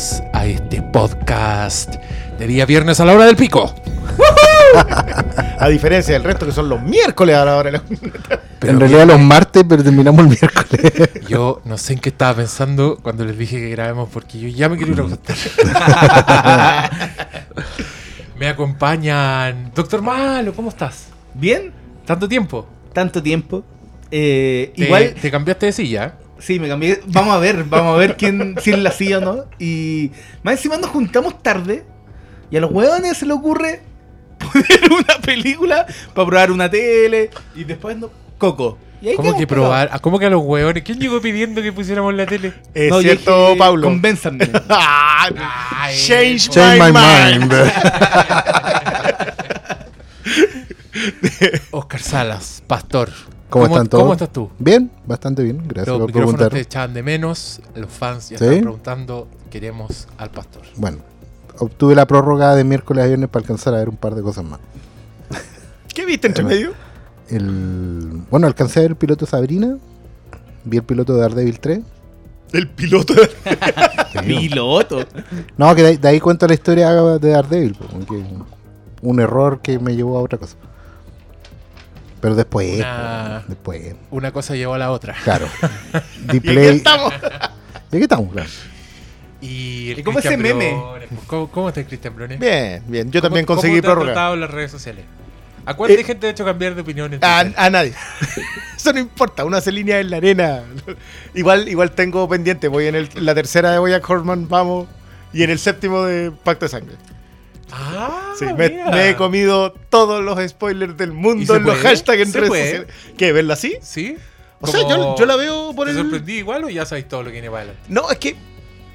bienvenidos a este podcast de día viernes a la hora del pico. A diferencia del resto que son los miércoles a la hora. de la- Pero en realidad los martes, pero terminamos el miércoles. Yo no sé en qué estaba pensando cuando les dije que grabemos porque yo ya me quiero ir a acostar. me acompañan. Doctor Malo, ¿cómo estás? Bien, ¿Tanto tiempo? tanto tiempo. Eh, Te- igual, te cambiaste de silla. Sí, me cambié. Vamos a ver, vamos a ver quién, si la silla o no. Y más encima nos juntamos tarde y a los huevones se le ocurre poner una película para probar una tele y después no. Coco. Y ahí ¿Cómo que probar? ¿A ¿Cómo que a los hueones? ¿Quién llegó pidiendo que pusiéramos la tele? Es No, cierto, dije, Pablo. Convénzanme. Ah, Ay, change, Change my, my mind. mind. Oscar Salas, pastor. ¿Cómo, están todos? ¿Cómo estás tú? Bien, bastante bien. Gracias Los por micrófonos preguntar. te echaban de menos, los fans ya ¿Sí? están preguntando, queremos al pastor. Bueno, obtuve la prórroga de miércoles a viernes para alcanzar a ver un par de cosas más. ¿Qué viste entre medio? El, bueno, alcancé a ver el piloto Sabrina. Vi el piloto de Daredevil 3. El piloto. Piloto. No, que de, de ahí cuento la historia de Daredevil. un error que me llevó a otra cosa. Pero después, Una- después, Una cosa llevó a la otra. claro. Play. estamos. ¿Y aquí estamos? Claro. Y, el ¿Y cómo ese meme? Pues, ¿Cómo, cómo está el Cristian Briones? Bien, bien. Yo ¿Cómo- también cómo conseguí te han en las redes sociales? ¿A cuánta Eh, gente ha hecho cambiar de opinión? en A, Twitter? a nadie. Eso no importa. Uno hace línea en la arena. Igual, igual tengo pendiente. Voy en el- la tercera de Boya Horman, vamos. Y en el séptimo de Pacto de Sangre. Ah, Sí, me, me he comido todos los spoilers del ¿Y mundo en los hashtags en ¿Se redes sociales. ¿Qué? ¿Verla así? ¿Sí? O sea, yo, yo la veo por ¿Te el. sorprendí igual o ya sabéis todo lo que viene para adelante? No, es que.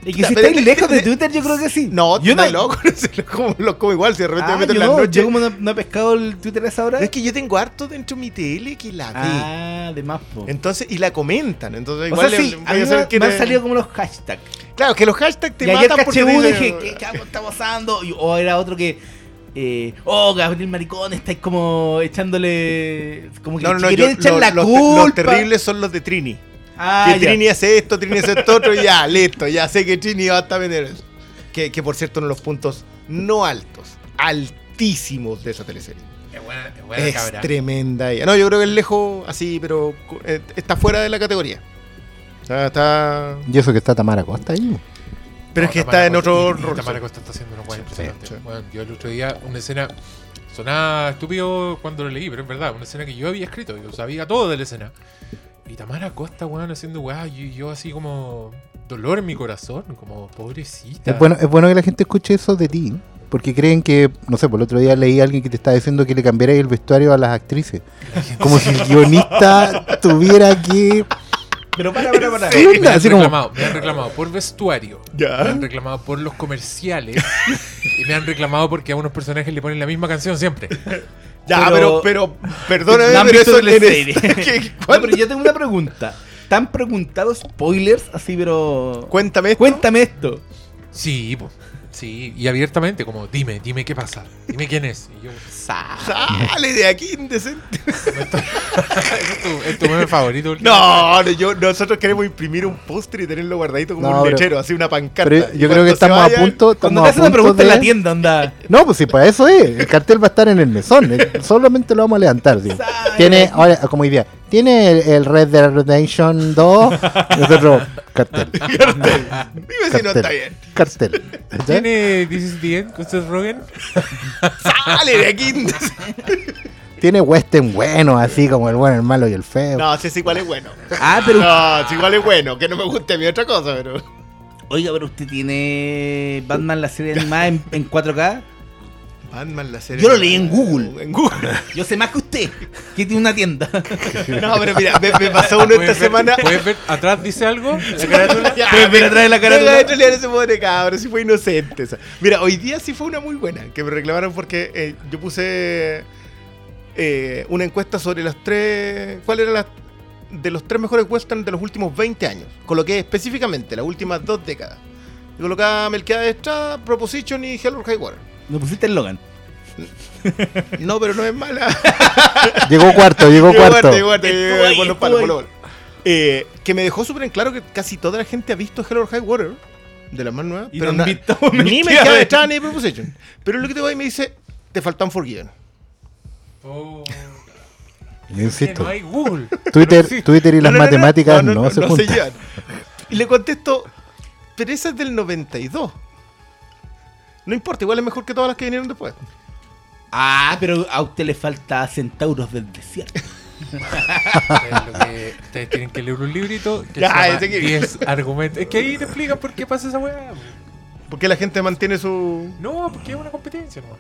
Y que si estáis lejos de- Twitter, yo creo que sí. No, yo no loco. Lo como, lo como igual, si de repente Ah, me meto en la no, noche. yo como no, he pescado el Twitter a esa hora. Es que yo tengo harto dentro de mi tele que la ve. Ah, de más, po. Entonces, y la comentan. Entonces, igual sí, me, han salido como los hashtags. Claro, que los hashtags te matan dicen- dije, ¿qué carajo está pasando? O era otro que, eh, oh, Gabriel Maricón, estáis como echándole. Como que No, no, yo- echar lo- la los, culpa. los terribles son los de Trini. Ah, que ya. Trini hace esto, Trini hace esto otro, y ya, listo, ya sé que Trini va a estar vender eso. Que, que por cierto, uno de los puntos no altos, altísimos de esa teleserie. Es buena, es buena es cabra. tremenda ella. No, yo creo que es lejos así, pero eh, está fuera de la categoría. O sea, está. Y eso que está Tamara Costa ahí. Pero No, es que Tamara está en otro y- y rol. Tamara Costa está haciendo Sí, impresionantes. sí. Bueno, yo el otro día, una escena. Sonaba estúpido cuando lo leí, pero es verdad, una escena que yo había escrito, yo sabía todo de la escena. Y Tamara Costa, weón, haciendo weá, yo, yo así como dolor en mi corazón, como pobrecita. Es bueno, es bueno que la gente escuche eso de ti. Porque creen que, no sé, por el otro día leí a alguien que te estaba diciendo que le cambiarais el vestuario a las actrices. Como si el guionista tuviera que. Pero para, para, para. Sí. me, han como- reclamado, me han reclamado por vestuario, me Ya. han reclamado por los comerciales y me han reclamado porque a unos personajes le ponen la misma canción siempre. Ya, Pero- pero, pero, perdóname, pero visto eso la en serie. ¿Qué- No, pero yo tengo una pregunta. ¿Te han preguntado spoilers así, pero. Cuéntame esto. Cuéntame esto. Sí, po, sí, y abiertamente, como dime, dime qué pasa, dime quién es. Y yo, sa. Sale de aquí, indecente. es, tu, es tu meme favorito. No, no, yo, nosotros queremos imprimir un póster y tenerlo guardadito como No, un lechero, así una pancarta. Pero yo creo cuando que estamos a punto. Cuando te hacen una pregunta en la tienda, anda. No, pues sí, para eso es. El cartel va a estar en el mesón. eh, Solamente lo vamos a levantar. Tiene, ahora, como idea, tiene el, el Red Dead Redemption 2. Nosotros, cartel. Dime si no está bien. Cartel. ¿Ya? ¿Tiene This is the End con Seth Rogen? Sale de aquí. Tiene western bueno, así como el bueno, el malo y el feo. No, si es igual es bueno. Ah, pero. No, si igual es bueno. Que no me guste a mí otra cosa, pero. Oiga, pero usted tiene Batman la serie animada en, en 4K. Batman la serie. Yo lo leí en Google. En Google. Yo sé más que usted, que tiene una tienda. No, pero mira, me, me pasó uno esta ¿Puedes ver- semana. ¿Puedes ver atrás dice algo? La carátula. Ya, Puedes ver atrás de la carátula. De trolear a ese pobre cabrón, si fue inocente. esa. Mira, hoy día sí fue una muy buena, que me reclamaron porque eh, yo puse eh, una encuesta sobre las tres. ¿Cuál era la de los tres mejores westerns de los últimos 20 años? Coloqué específicamente las últimas dos décadas. Y colocaba Melquiades de Estrada, Proposition y Hell or High Water. Me pusiste el Logan. No, pero no es mala. Llegó cuarto, llegó cuarto. Llegó cuarto, llegó Estuvo ahí, por los estuvo palos, ahí. por los palos. Eh, que me dejó súper en claro que casi toda la gente ha visto Hell or High Water. De las más nuevas. Pero no na- han visto ni me queda detrás ni Proposition. Pero lo que te voy y me dice, te faltan Forgiven. Oh, Yo insisto. no hay Google. Twitter, No. Twitter y las No, no, no, no, matemáticas no, no, no, se no juntan. llevan. Y le contesto, pero esa es del 92. No importa, igual es mejor que todas las que vinieron después. Ah, pero a usted le falta Centauros del Desierto. Ustedes lo que- Ustedes tienen que leer un librito que Ya, se llama ese que- 10 argumentos. Es que ahí te explican por qué pasa esa weá. Porque la gente mantiene su... No, porque es una competencia nomás.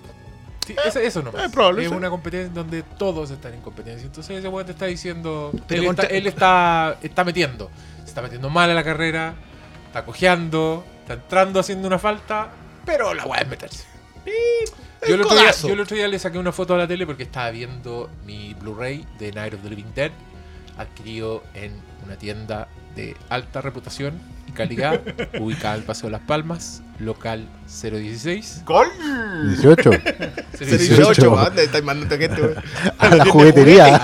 Sí, eso, eso no. es probable, es sí. una competencia donde todos están en competencia. Entonces ese weón te está diciendo. Pero él, contra- está, él está, está metiendo. Se está metiendo mal a la carrera. Está cojeando. Está entrando haciendo una falta. Pero la weá es meterse. Yo el, otro día, codazo. yo el otro día le saqué una foto a la tele porque estaba viendo mi Blu-ray de Night of the Living Dead, adquirido en una tienda de alta reputación y calidad, ubicada en el Paseo de Las Palmas, local 016. ¡Gol! 18. 018. 18. ¿Dónde estáis mandando gente? A la juguetería.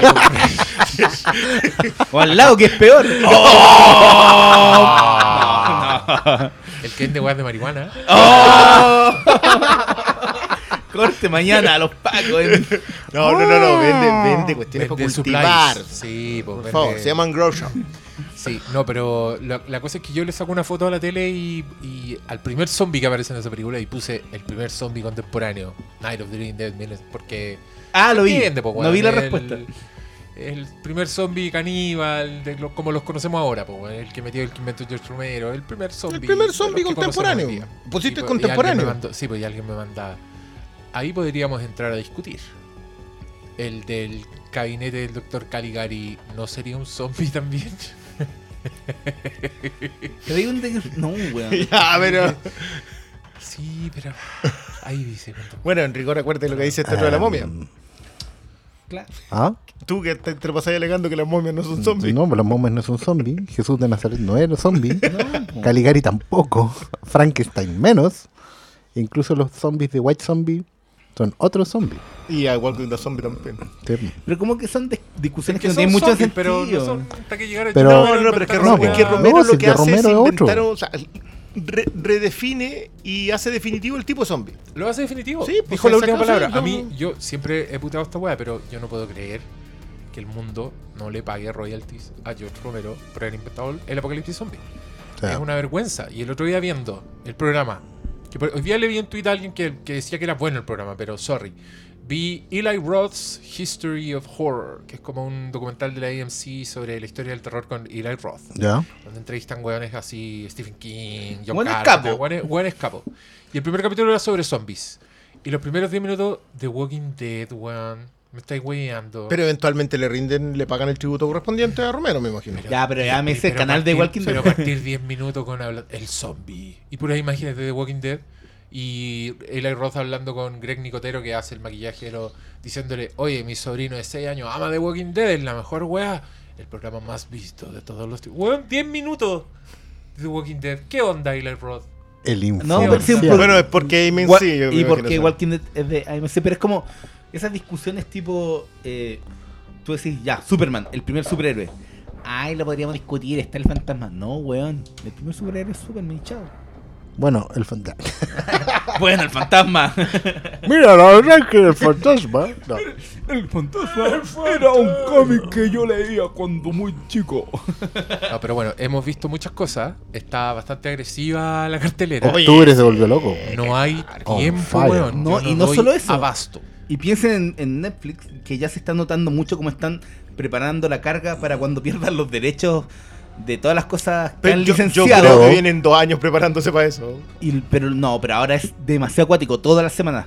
O al lado, que es peor. El que es de weas de marihuana. ¡Oh! Corte mañana a los pacos. en- No, no, no, no, vende, vende cuestiones para Vende cultivar. supplies. Sí, pues, Por vende- favor, se llaman grow shop. Sí, no, pero la, la cosa es que yo le saco una foto a la tele y, y al primer zombie que aparece en esa película y puse el primer zombie contemporáneo, Night of the Living Dead, porque Ah, lo vi. po, No vi la el- respuesta. El primer zombie caníbal, de lo- como los conocemos ahora, po, el que metió el que inventó George Romero, el primer zombie. El primer zombie contemporáneo. Pusiste Sí, pues, contemporáneo. alguien me mandó- sí, pues alguien me manda. Ahí podríamos entrar a discutir. El del gabinete del doctor Caligari no sería un zombie también. Te digo un de- No, weón. Ya, pero. Sí, pero ahí dice. Bueno, en rigor, acuérdate lo que dice este otro de la momia. Um, Claro. ¿Ah? Tú que te, te alegando que las momias no son zombies. No, los momias no son zombies. Jesús de Nazaret no era zombie. Caligari tampoco. Frankenstein menos. Incluso los zombies de White Zombie son otros zombies. Y a igual que una zombie también. Sí. Pero como que son dis- discusiones que, que no son tienen mucho zombies, sentido. pero no son hasta que llegara Pero- No, no, no, pero es que, No, Ro- es que Romero No, lo si que hace Romero es es otro. inventar, o sea, re- redefine y hace definitivo el tipo zombie. Lo hace definitivo. Sí, pues, Dijo la última palabra. A mí, yo siempre he puteado esta weá, pero yo no puedo creer que el mundo no le pague royalties a George Romero por haber inventado el apocalipsis zombie. Es una vergüenza. Y el otro día viendo el programa, que por- hoy día le vi en Twitter a alguien que, que decía que era bueno el programa, pero sorry. Vi Eli Roth's History of Horror, que es como un documental de la AMC sobre la historia del terror con Eli Roth ¿Ya? donde entrevistan hueones así, Stephen King, John Hueones Carpenter, capo. hueones- hueones capo. Y el primer capítulo era sobre zombies. Y los primeros 10 minutos, The Walking Dead, weón. Me estáis weyando. Pero eventualmente le rinden, le pagan el tributo correspondiente a Romero, me imagino. Ya, pero ya me Sí, hice el pero canal de Walking Pero Dead. partir 10 minutos con el zombie. Y por ahí imagínate The Walking Dead. Y Eli Roth hablando con Greg Nicotero, que hace el maquillajero, diciéndole: Oye, mi sobrino de 6 años ama The Walking Dead, es la mejor weá. El programa más visto de todos los tiempos. Weón, 10 minutos de The Walking Dead. ¿Qué onda, Eli Roth? El No, infierno. pero siempre- Bueno, es porque AMC. Yo y porque. Walking Dead es de AMC, pero es como esas discusiones tipo, eh, tú decís, ya, Superman, el primer superhéroe. Ay, lo podríamos discutir, está el fantasma. No, weón, el primer superhéroe es Superman, chao. Bueno, el fantasma. Bueno, el fantasma. Mira, la verdad es que el fantasma. No. el fantasma era un cómic que yo leía cuando muy chico. No, pero bueno, hemos visto muchas cosas. Está bastante agresiva la cartelera. Oye, Octubre se volvió loco. no hay tiempo, weón. No, Yo y no solo eso. Abasto. Y piensen en, en Netflix, que ya se está notando mucho cómo están preparando la carga para cuando pierdan los derechos de todas las cosas que Pero han yo, yo licenciado. creo que vienen dos años preparándose para eso. Y- pero no, pero ahora es demasiado acuático, todas las semanas.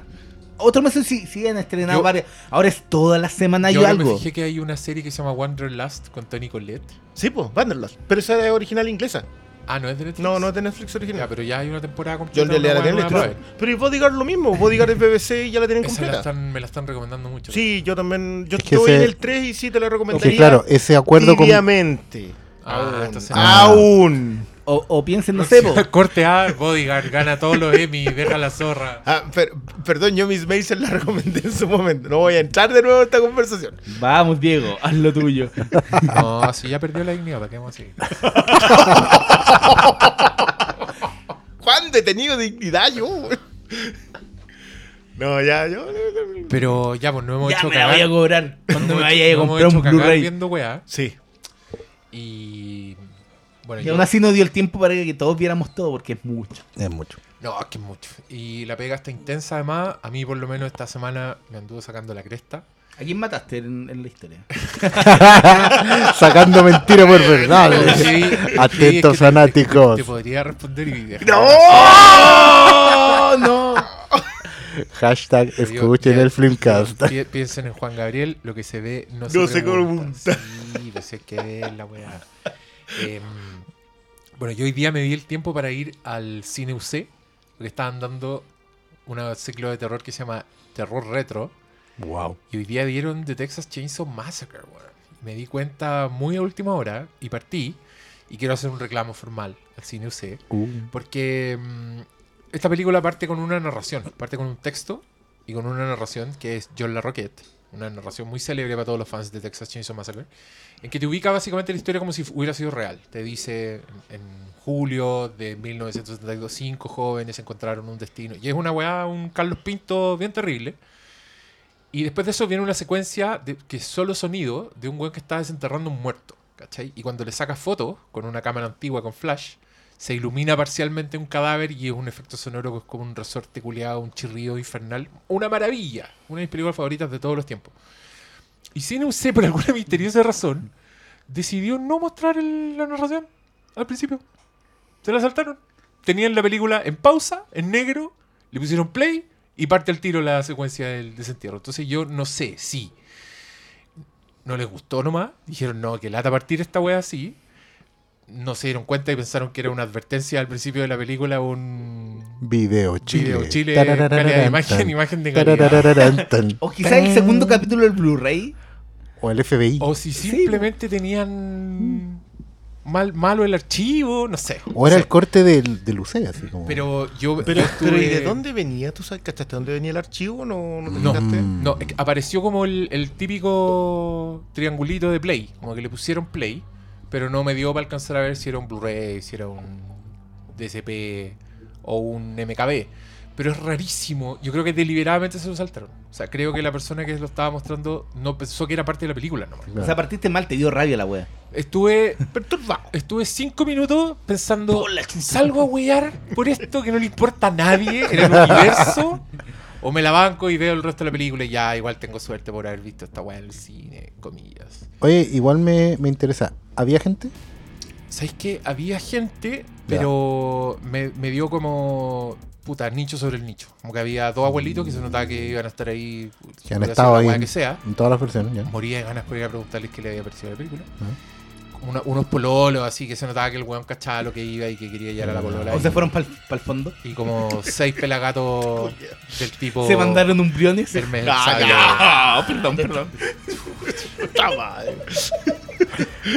Otros meses sí, sí han estrenado Yo- varias. Ahora es toda la semana hay Yo ahora me algo. fijé que hay una serie que se llama Wanderlust con Tony Collette. Sí, pues, Wanderlust. Pero esa es original inglesa. Ah, no es de Netflix. No, no es de Netflix Ya, original. pero ya hay una temporada Yo completa. en realidad la tengo ver. Pero y Bodyguard lo mismo. Bodyguard es BBC y ya la tienen Esa la completa. están, me la están recomendando mucho. Sí, yo también. Yo Es que estoy en el 3 y sí te la Que recomendaría. claro, ese acuerdo con. tibiamente. Ah, Aún. entonces- Aún. O, o piensen, no sé, Corte A, Bodyguard, gana todos los Emmy, deja la zorra. Ah, per- perdón, yo Miss Mason la recomendé en su momento. No voy a entrar de nuevo en esta conversación. vamos Diego, haz lo tuyo. No, si ya perdió la dignidad, ¿para qué vamos a seguir? ¿Cuándo he tenido dignidad yo? No, ya, yo. Pero ya, pues no hemos Ya hecho me la voy a cagar. cobrar cuando me vaya a comprar un cagar Blu-ray. viendo weá. Sí. Y. Bueno, Y yo- aún así no dio el tiempo para que todos viéramos todo porque es mucho. Es mucho. No, es que es mucho. Y la pega está intensa además. A mí por lo menos esta semana me anduvo sacando la cresta. ¿A quién mataste en, en la historia? Sacando mentira por verdad. Sí, sí, es que Atentos te- fanáticos. Te, te podría responder y dejar- ¡No! ¡No! Hashtag escuchen ya- el Flimcast. pi- Piensen en Juan Gabriel, lo que se ve no se No se pregunta. pregunta. Sí, no sé qué ver la weá. Em, bueno, yo hoy día me di el tiempo para ir al cine UC, porque estaban dando un ciclo de terror que se llama Terror Retro. Wow. Y hoy día dieron The Texas Chainsaw Massacre. Me di cuenta muy a última hora y partí. Y quiero hacer un reclamo formal al cine UC. Uh, Porque mm, esta película parte con una narración, parte con un texto y con una narración que es John LaRoquette, una narración muy célebre para todos los fans de Texas Chainsaw Massacre, en que te ubica básicamente la historia como si hubiera sido real. Te dice en, julio de 1972, cinco jóvenes encontraron un destino. Y es una weá, un Carlos Pinto bien terrible. Y después de eso viene una secuencia de, que es solo sonido de un weón que está desenterrando un muerto. ¿Cachai? Y cuando le sacas fotos con una cámara antigua con flash, se ilumina parcialmente un cadáver y es un efecto sonoro que es como un resorte culiado, un chirrido infernal. Una maravilla. Una de mis películas favoritas de todos los tiempos. Y UC, por alguna misteriosa razón, decidió no mostrar la narración al principio. Se la saltaron. Tenían la película en pausa, en negro, le pusieron play y parte al tiro la secuencia del desentierro. Entonces yo no sé si no les gustó nomás. Dijeron, no, que lata partir esta wea así. No se dieron cuenta y pensaron que era una advertencia al principio de la película, un Video Chile. video Chile, calidad de imagen, tan. imagen de calidad. Tararararán, tan. O quizás el segundo capítulo del Blu-ray. O el FBI. O si simplemente tenían mal, malo el archivo, no sé. O era el corte del, del UC, así como. Pero yo. Pero, yo pero ¿y de dónde venía? ¿Tú sabes, cachaste dónde venía el archivo? ¿No, no te No. fijaste? Mm. No, apareció como el, el típico triangulito de Play. Como que le pusieron Play, pero no me dio para alcanzar a ver si era un Blu-ray, si era un DCP o un MKB. Pero es rarísimo. Yo creo que deliberadamente se lo saltaron. O sea, creo que la persona que lo estaba mostrando no pensó que era parte de la película nomás. Claro. O sea, partiste mal, te dio rabia la wea. Estuve Perturbado. Estuve cinco minutos pensando, ¿salgo a huear por esto que no le importa a nadie en el universo? ¿O me la banco y veo el resto de la película y ya igual tengo suerte por haber visto esta weá en el cine, comillas? Oye, igual me, me interesa. ¿Había gente? ¿Sabéis que había gente, pero me, me dio como, puta, nicho sobre el nicho? Como que había dos abuelitos que se notaba que iban a estar ahí, Que han estado ahí en, que sea. en todas las versiones, ya. Moría de ganas por ir a preguntarles qué le había parecido la película. Como una- unos pololos así que se notaba que el weón cachaba lo que iba y que quería llegar a la polola. O y- se fueron para el fondo. Y como seis pelagatos del tipo. Se mandaron un briones. Hermes Ah, perdón, perdón.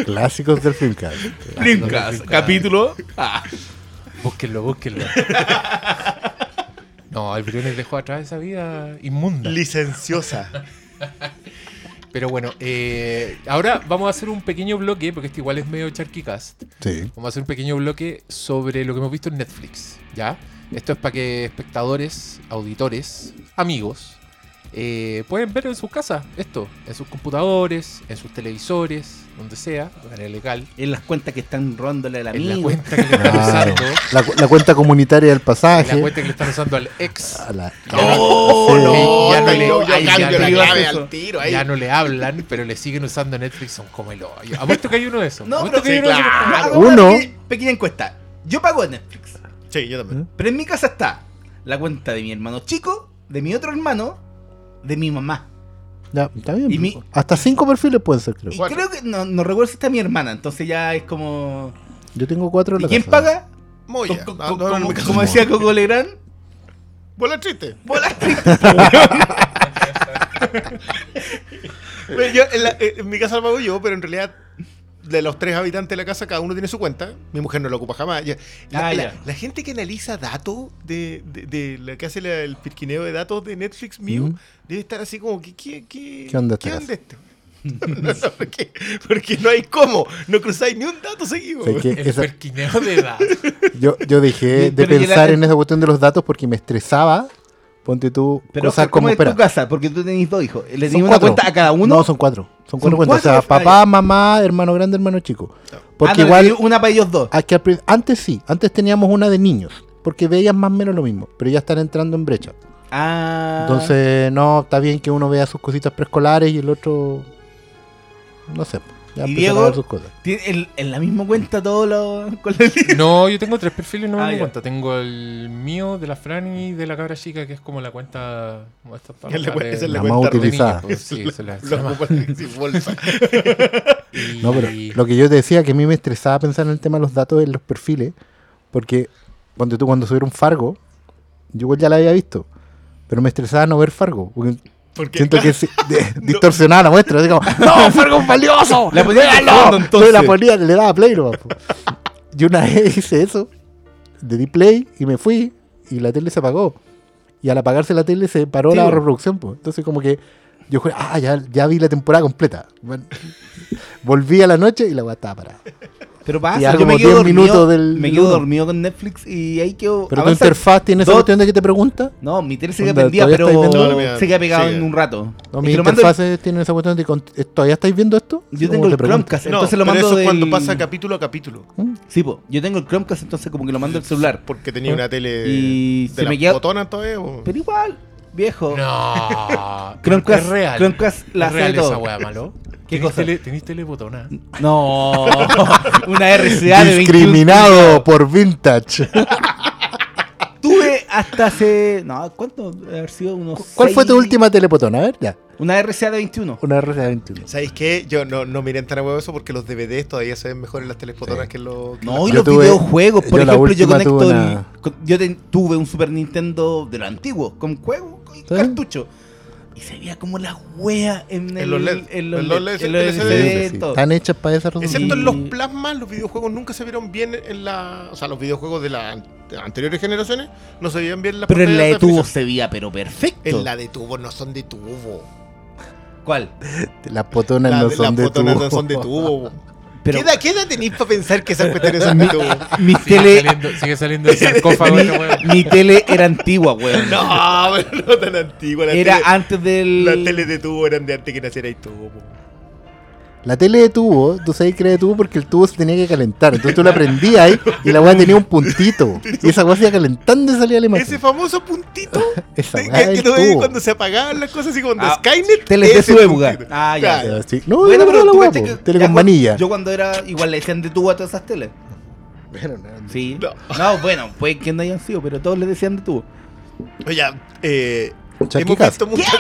Clásicos del Filmcast. Dreamcast, capítulo. Ah. Búsquenlo, búsquenlo. No, el Briones dejó atrás esa vida inmunda. Licenciosa. Pero bueno, eh, ahora vamos a hacer un pequeño bloque, porque este igual es medio charquicast. Sí. Vamos a hacer un pequeño bloque sobre lo que hemos visto en Netflix. ¿Ya? Esto es para que espectadores, auditores, amigos, eh, pueden ver en sus casas esto, en sus computadores, en sus televisores, donde sea, de manera legal. En las cuentas que están robándole a la En la cuenta que le están Claro. usando. La, cu- la cuenta comunitaria del en pasaje. la cuenta que le están usando al ex. A la- No, Sí. no, Ya no no, le- yo, yo ahí ya cambio no la le clave eso. al tiro ahí. Ya no le hablan, pero le siguen usando Netflix, son como el hoyo. Apuesto que hay uno de esos. No, Apuesto pero que hay sí, uno de esos. claro. Uno. Pequeña, pequeña encuesta. Yo pago Netflix. Sí, yo también. Pero en mi casa está la cuenta de mi hermano chico, de mi otro hermano, de mi mamá. Ya, está bien. Y mi- Hasta cinco perfiles pueden ser, creo. Y Cuatro. creo que no, no recuerdo si está mi hermana, entonces ya es como. Yo tengo cuatro en ¿Y la quién casa. paga? Moya. Co- no, no, como, como decía Coco Legrand, Bola triste. Bueno, yo, en, la- en mi casa la pago yo, pero en realidad de los tres habitantes de la casa, cada uno tiene su cuenta. Mi mujer no la ocupa jamás. Ya- La, Ah, la- gente que analiza datos de, de, de la que hace la- el pirquineo de datos de Netflix mío, Mm. debe estar así como que ¿qué, qué, ¿Qué onda ¿qué esta onda este? No, porque, porque no hay cómo. No cruzáis ni un dato seguido. O sea, que El esa- perquineo de edad. yo, yo dejé de Pero y la- pensar en esa cuestión de los datos porque me estresaba. Ponte tú Pero cosas ¿cómo como. es Espera, tu casa? Porque tú tenés dos hijos. ¿Le tenés una cuatro. cuenta a cada uno? No, son cuatro. Son cuatro ¿Son cuentas. O sea, papá, mamá, hermano grande, hermano chico. Porque Ah, no, igual. una para ellos dos. Aquí antes sí, antes teníamos una de niños, porque veían más o menos lo mismo, pero ya están entrando en brecha. Ah. Entonces, no, está bien que uno vea sus cositas preescolares y el otro, no sé, ¿Y Diego? a ver sus cosas. ¿Tiene el- en la misma cuenta todos los. con la- No, yo tengo tres perfiles, no me Ah, doy cuenta. Tengo el mío, de la Fran y de la cabra chica, que es como la cuenta. Como esta Es la esa es la La más cuenta de utilizada. sí, se la- se. Y- No, pero lo que yo te decía, que a mí me estresaba pensar en el tema de los datos en los perfiles, porque cuando tú cuando subieron Fargo, yo igual ya la había visto, pero me estresaba no ver Fargo, porque Porque, siento claro, que se- de- distorsionaba la muestra, así como, ¡No, Fargo es valioso! La ponía de ¡Véanlo!". fondo, entonces. la ponía, le daba play nomás, po. Y una vez hice eso, le di play y me fui, y la tele se apagó. Y al apagarse la tele se paró Sí, la reproducción, pues. Entonces como que yo dije, ah, ya, ya vi la temporada completa. Bueno, volví a la noche y la weá estaba parada. Pero pasa, yo me quedo 10 dormido. minutos del- me del quedo dormido con Netflix y ahí quedo. Pero tu interfaz tiene esa cuestión de que te pregunta. No, mi tele se queda prendida, ¿todavía pero? No, se queda pegado en un rato. No, Es mi que lo mando- interfaz tiene esa cuestión de que cont- ¿todavía estáis viendo esto? Yo tengo te el pregunta. Chromecast, No, entonces lo pero mando eso es cuando del- pasa capítulo a capítulo. ¿Mm? Sí, po. Yo tengo el Chromecast, entonces como que lo mando el celular. Porque tenía una tele Y de se las me queda- botonas todavía. Pero igual, viejo. No. Chromecast, es real. Chromecast la es real esa weá, malo. ¿Qué ¿Tenís cosa? Tele, ¿Tenís telebotona? No, una RCA de 21 Discriminado por Vintage. Hasta hace. No, ¿cuánto? Haber sido unos. ¿Cuál fue tu última telepotona? A ver, ya. Una RCA de 21. Una RCA21. ¿Sabéis qué? Yo no, no miren tan a huevo eso porque los DVDs todavía se ven mejor en las telefotonas Sí. que en los. que No, y los tuve- videojuegos, por yo la ejemplo, yo conecto tuve una- yo tuve un Super Nintendo de lo antiguo, con juego y cartucho. Y se veía como la wea en, el, los LED, en los en los LED, LED, en los Sí, sí. todo. Están hechas para esa. Excepto en los plasmas, los videojuegos nunca se vieron bien en la. O sea, los videojuegos de las anteriores generaciones no se veían bien en la Pero en la de tubo se veía, pero perfecto. En la de tubo no son de tubo. ¿Cuál? Las potonas La- no las son de botonas tubo. no son de tubo. Pero ¿Qué, edad, ¿Qué edad tenéis para pensar que esas cuestiones son de tubo? mi Sigue tele, saliendo, sigue saliendo el sarcófago esta weá. mi tele era antigua, weón. No, pero no tan antigua. La Era tele, antes del. Las teles de tubo eran de antes que naciera tubo. po. La tele de tubo, tú sabes que era de tubo porque el tubo se tenía que calentar. Entonces tú la prendías ahí y la weá tenía un puntito. Y esa weá se iba calentando y salía la imagen. Ese famoso puntito Esa de- que, es que tú veías tubo. cuando se apagaban las cosas así como cuando Ah, Skynet. teles de su época. Ah, ya. Claro. Así. No, Bueno, no, pero la cachai po. que- Tele con manilla. Yo cuando era. Igual le decían de tubo a todas esas teles. Bueno, no, Sí. No. No, bueno, puede que no hayan sido, pero todos le decían de tubo. Oye, eh, hemos visto ¿Qué muchas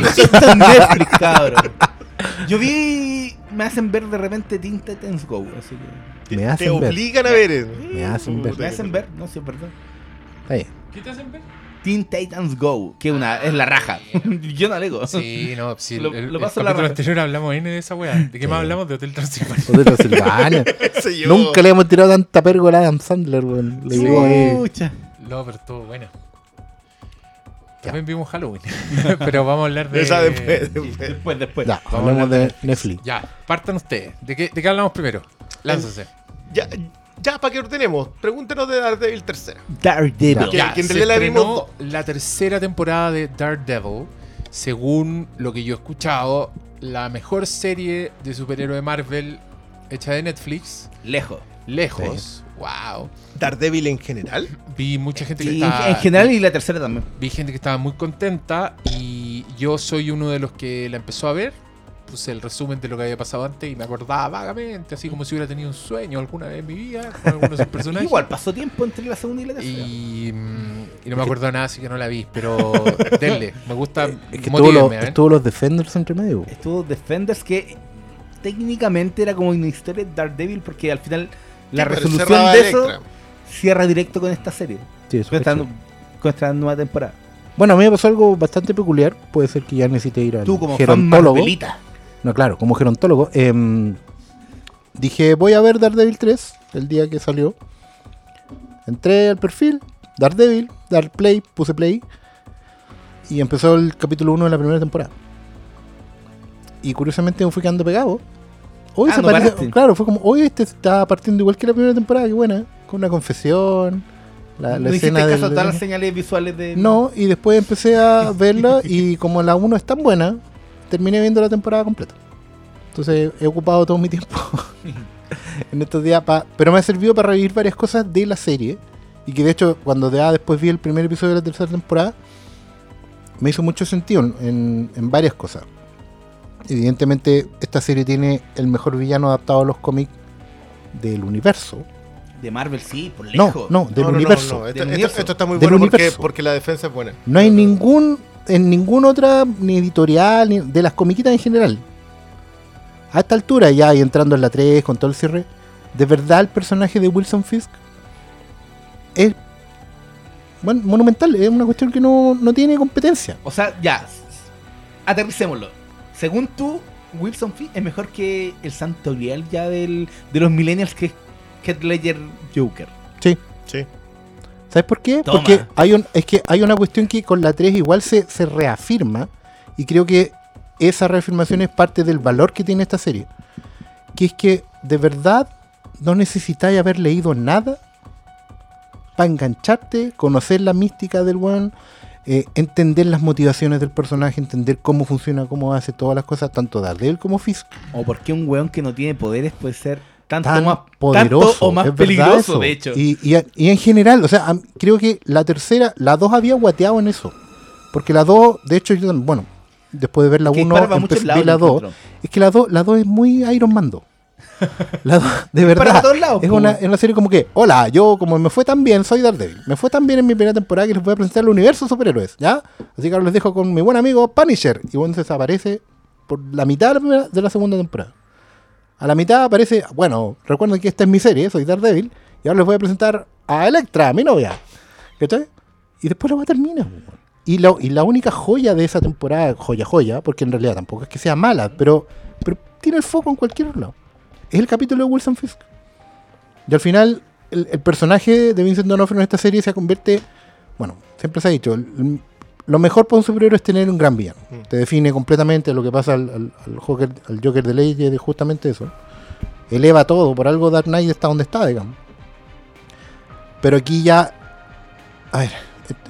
Netflix, cabrón? Yo vi. Me hacen ver de repente Teen Titans Go. Así que. Me Te hacen ver. obligan a ver eso. Me hacen ver. Me hacen ver, no sé, es verdad. Está bien. ¿Qué te hacen ver? Teen Titans Go, que una, es la raja. Yo no alego. Sí, no, sí. Lo- el, el, lo el paso a la raja. anterior hablamos N de esa weá. ¿De qué más hablamos? De Hotel Transilvania. Hotel Transilvania. Nunca le hemos tirado tanta pérgola a Adam Sandler, weón. Le ahí. Pucha. No, pero estuvo buena. También vimos Halloween. pero vamos a hablar de. Esa después, después. Después, después. Ya, Vamos hablar de Netflix. Ya, partan ustedes. ¿De qué, ¿De qué hablamos primero? Lánzase. Ya, ya, ¿para qué ordenemos? Pregúntenos de Daredevil tercera. Daredevil. Ya. Que se la vimos la tercera temporada de Daredevil. Según lo que yo he escuchado, la mejor serie de superhéroe de Marvel hecha de Netflix. Lejos. Lejos. Wow. Daredevil en general. Vi mucha gente que Sí, estaba. en general y la tercera también. Vi gente que estaba muy contenta y yo soy uno de los que la empezó a ver. Puse el resumen de lo que había pasado antes y me acordaba vagamente, así como si hubiera tenido un sueño alguna vez en mi vida con alguno de sus personajes. Igual pasó tiempo entre la segunda y la tercera. Y, mm, y no me acuerdo nada, así que no la vi. Pero denle, me gusta. Es que estuvo los, ¿ven? estuvo los Defenders entre medio. Estuvo Defenders que técnicamente era como una historia de Daredevil porque al final la Sí, resolución de eso Electra. cierra directo con esta serie. Sí, eso Con esta, con esta nueva temporada. Bueno, a mí me pasó algo bastante peculiar. Puede ser que ya necesite ir al Tú como gerontólogo. No, claro, como gerontólogo. em, dije, voy a ver Daredevil 3 el día que salió. Entré al perfil, Daredevil, dar play, puse play. Y empezó el capítulo 1 de la primera temporada. y curiosamente me fui quedando pegado. Hoy Ah, se no parece, claro, fue como, hoy este está partiendo igual que la primera temporada, qué buena, con una confesión, la, la no hiciste escena caso del- a todas las señales visuales de. No, y después empecé a verla y como la 1 es tan buena, terminé viendo la temporada completa. Entonces he ocupado todo mi tiempo en estos días, pa- pero me ha servido para revivir varias cosas de la serie. Y que de hecho, cuando ya después vi el primer episodio de la tercera temporada, me hizo mucho sentido en, en varias cosas. Evidentemente, esta serie tiene el mejor villano adaptado a los cómics del universo. De Marvel, sí, por No, lejos. no, del No, no, no, universo. no, Esto, Del esto- universo. esto está muy Del bueno porque, la defensa es buena. No hay ningún, en ninguna otra, ni editorial, ni de las comiquitas en general. A esta altura, ya y entrando en la 3 con todo el cierre, de verdad el personaje de Wilson Fisk es bueno, monumental, es una cuestión que no, no tiene competencia. O sea, ya. Aterricémoslo. Según tú, Wilson Fisk es mejor que el santo grial ya del, de los millennials que es Heath Ledger Joker. Sí. Sí. ¿Sabes por qué? Toma. Porque hay un, es que hay una cuestión que con la 3 igual se, se reafirma y creo que esa reafirmación es parte del valor que tiene esta serie. Que es que de verdad no necesitáis haber leído nada para engancharte, conocer la mística del one, eh, entender las motivaciones del personaje, entender cómo funciona, cómo hace todas las cosas, tanto Daredevil como Fisk. O porque un weón que no tiene poderes puede ser tanto tan más poderoso tanto o más peligroso, de hecho. Y, y- y en general, o sea, creo que la tercera, la 2 había guateado en eso. Porque la 2, de hecho, yo, bueno, después de ver la que 1, dispara para muchos lados, la yo 2. encuentro. Es que la 2 la 2 es muy Iron Mando. La de Para verdad. todos lados, Es una, es una serie como que, hola, yo como me fue tan bien, soy Daredevil. Me fue tan bien en mi primera temporada que les voy a presentar el universo de superhéroes, ¿ya? Así que ahora les dejo con mi buen amigo Punisher. Y bueno, se aparece por la mitad de la, primera- de la segunda temporada. A la mitad aparece, bueno, recuerden que esta es mi serie, soy Daredevil. Y ahora les voy a presentar a Electra, mi novia. ¿Cachai? Y después la va a terminar. Y, lo- y la única joya de esa temporada, joya, joya, porque en realidad tampoco es que sea mala, pero, pero tiene el foco en cualquier lado. Es el capítulo de Wilson Fisk. Y al final, el, el personaje de Vincent D'Onofrio en esta serie se convierte, bueno, siempre se ha dicho, el- lo mejor para un superhéroe es tener un gran villano. Mm. Te define completamente lo que pasa al, al- al Joker, al Joker de Ley de justamente eso. Eleva todo, por algo Dark Knight está donde está, digamos. Pero aquí ya, a ver,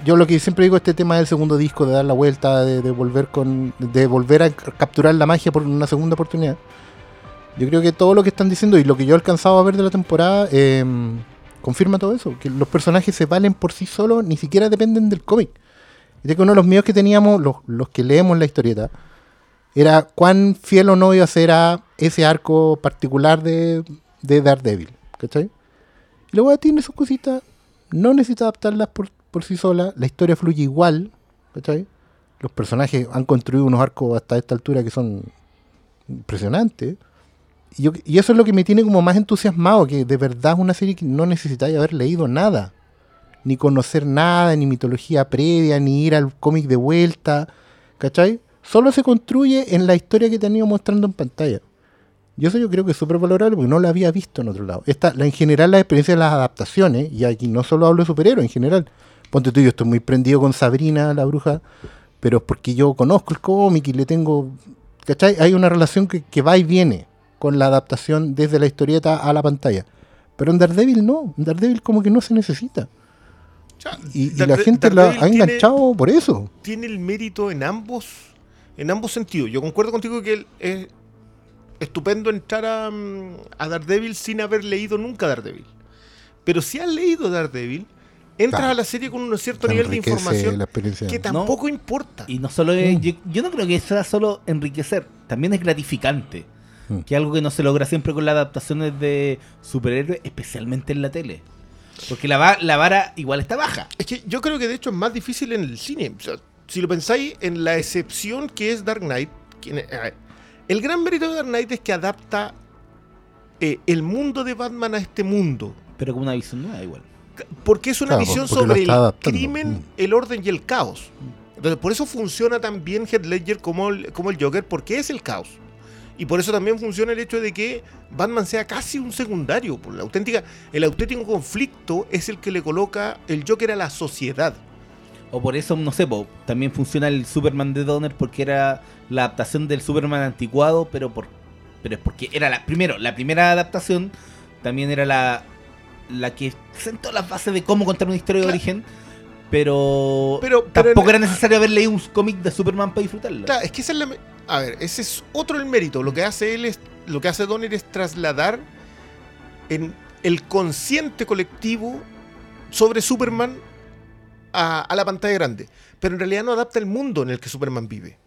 yo lo que siempre digo este tema del segundo disco, de dar la vuelta, de, de volver con, de volver a capturar la magia por una segunda oportunidad. Yo creo que todo lo que están diciendo y lo que yo he alcanzado a ver de la temporada eh, confirma todo eso, que los personajes se valen por sí solos, ni siquiera dependen del cómic. De que uno de los míos que teníamos, los, los que leemos la historieta, era cuán fiel o no iba a ser a ese arco particular de, de Daredevil. ¿Cachai? Y luego tiene sus cositas, no necesita adaptarlas por, por sí sola, la historia fluye igual, ¿cachai? Los personajes han construido unos arcos hasta esta altura que son impresionantes. Y, eso es lo que me tiene como más entusiasmado, que de verdad es una serie que no necesitáis haber leído nada, ni conocer nada, ni mitología previa, ni ir al cómic de vuelta, ¿cachai? Solo se construye en la historia que te han ido mostrando en pantalla. Y eso yo creo que es súper valorable porque no lo había visto en otro lado. Esta, la, en general, la experiencia de las adaptaciones, y aquí no solo hablo de superhéroes, en general. Ponte tú, yo estoy muy prendido con Sabrina, la bruja, pero es porque yo conozco el cómic y le tengo. ¿Cachai? Hay una relación que va y viene con la adaptación desde la historieta a la pantalla. Pero en Daredevil no, en Daredevil como que no se necesita. Y, y la gente la ha tiene- enganchado por eso. tiene el mérito en ambos en ambos sentidos. Yo concuerdo contigo que es estupendo entrar a, mm, a Daredevil sin haber leído nunca Daredevil. Pero si has leído Daredevil, entras Claro. a la serie con un cierto nivel de información que tampoco importa. Y no solo es, Mm. yo, yo no creo que sea solo enriquecer, también es gratificante. Mm. Que es algo que no se logra siempre con las adaptaciones de superhéroes, especialmente en la tele. Porque la, va- la vara igual está baja. Es que yo creo que de hecho es más difícil en el cine. O sea, si lo pensáis en la excepción que es Dark Knight, que- ver, el gran mérito de Dark Knight es que adapta eh, el mundo de Batman a este mundo. Pero con una visión nueva igual. Porque es una Claro, visión sobre el adaptando. crimen, Mm. el orden y el caos. Entonces, por eso funciona tan bien Heath Ledger como el, como el Joker, porque es el caos. Y por eso también funciona el hecho de que Batman sea casi un secundario. Por la auténtica, el auténtico conflicto es el que le coloca el Joker a la sociedad. O por eso, no sé, po, también funciona el Superman de Donner porque era la adaptación del Superman anticuado, pero por pero es porque era la primero, la primera adaptación también era la la que sentó las bases de cómo contar una historia de origen, pero, Pero- pero tampoco era necesario haber leído un cómic de Superman para disfrutarlo. Claro, es que esa es la. A ver, ese es otro el mérito. Lo que hace él es. Lo que hace Donner es trasladar en el consciente colectivo sobre Superman a, a la pantalla grande. Pero en realidad no adapta el mundo en el que Superman vive.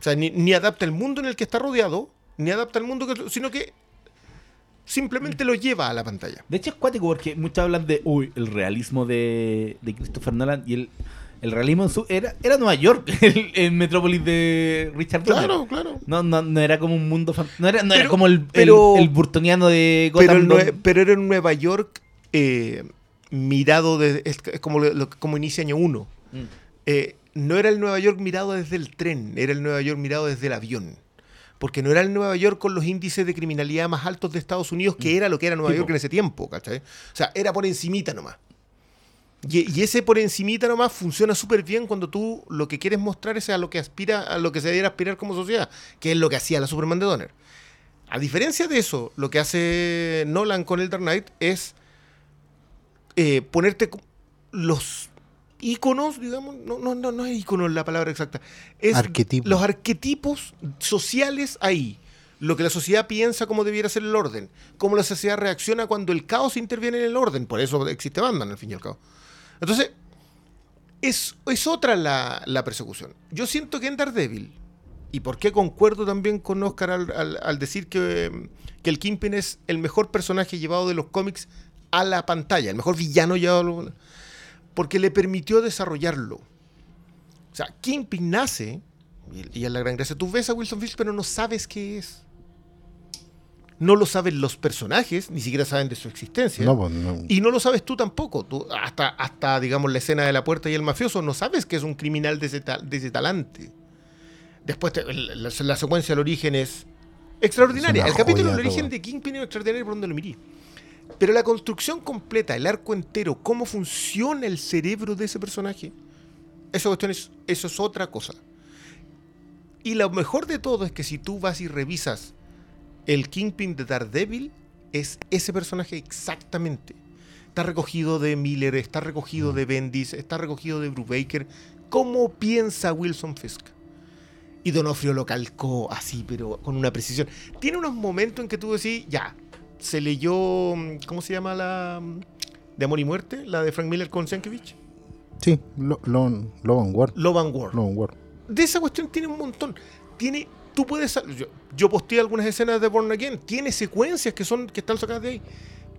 O sea, ni, ni adapta el mundo en el que está rodeado, ni adapta el mundo que. sino que simplemente lo lleva a la pantalla. De hecho es cuático porque muchos hablan de uy, el realismo de, de Christopher Nolan y el, el realismo en su, era, era Nueva York, el, el metrópolis de Richard Donner. Claro, claro. No, no, no era como un mundo no era, no era como el, pero- el, el burtoniano de Pero, Gotham. el pero era en Nueva York eh, mirado de, es, como, lo- lo- como inicia año 1. Mm. Eh, no era el Nueva York mirado desde el tren, era el Nueva York mirado desde el avión. Porque no era el Nueva York con los índices de criminalidad más altos de Estados Unidos, que era lo que era Nueva York en ese tiempo, ¿cachai? O sea, era por encimita nomás. Y, y ese por encimita nomás funciona súper bien cuando tú lo que quieres mostrar es a lo que aspira, a lo que se debiera aspirar como sociedad, que es lo que hacía la Superman de Donner. A diferencia de eso, lo que hace Nolan con el Dark Knight es eh, ponerte los íconos, digamos, no, no, no, no es íconos la palabra exacta, es los arquetipos sociales ahí. Lo que la sociedad piensa cómo debiera ser el orden, cómo la sociedad reacciona cuando el caos interviene en el orden, por eso existe Batman al fin y al cabo. Entonces, es, es otra la, la persecución. Yo siento que en Daredevil, y por qué concuerdo también con Oscar al, al- al decir que, que el Kingpin es el mejor personaje llevado de los cómics a la pantalla, el mejor villano llevado, a lo- porque le permitió desarrollarlo. O sea, Kingpin nace, y, y es la gran gracia, tú ves a Wilson Fisk, pero no sabes qué es. No lo saben los personajes, ni siquiera saben de su existencia. No, pues no. Y no lo sabes tú tampoco. Tú, hasta, hasta, digamos, la escena de la puerta y el mafioso, no sabes que es un criminal de ese, tal- de ese talante. Después, te- la, secuencia del origen es extraordinaria. Es el capítulo del origen de Kingpin es extraordinario por donde lo mirí. Pero la construcción completa, el arco entero, cómo funciona el cerebro de ese personaje, esa cuestión es, eso es otra cosa. Y lo mejor de todo es que si tú vas y revisas el Kingpin de Daredevil, es ese personaje exactamente. Está recogido de Miller, está recogido de Bendis, está recogido de Brubaker. ¿Cómo piensa Wilson Fisk? Y Donofrio lo calcó así, pero con una precisión. Tiene unos momentos en que tú decís, ya, se leyó, mm, ¿cómo se llama la mm, de Amor y Muerte? La de Frank Miller con Sienkiewicz. Sí, lo, lo, Love and War. Love and War. Love and War. de esa cuestión tiene un montón. Tiene, tú puedes, yo, yo posteé algunas escenas de Born Again, tiene secuencias que son que están sacadas de ahí,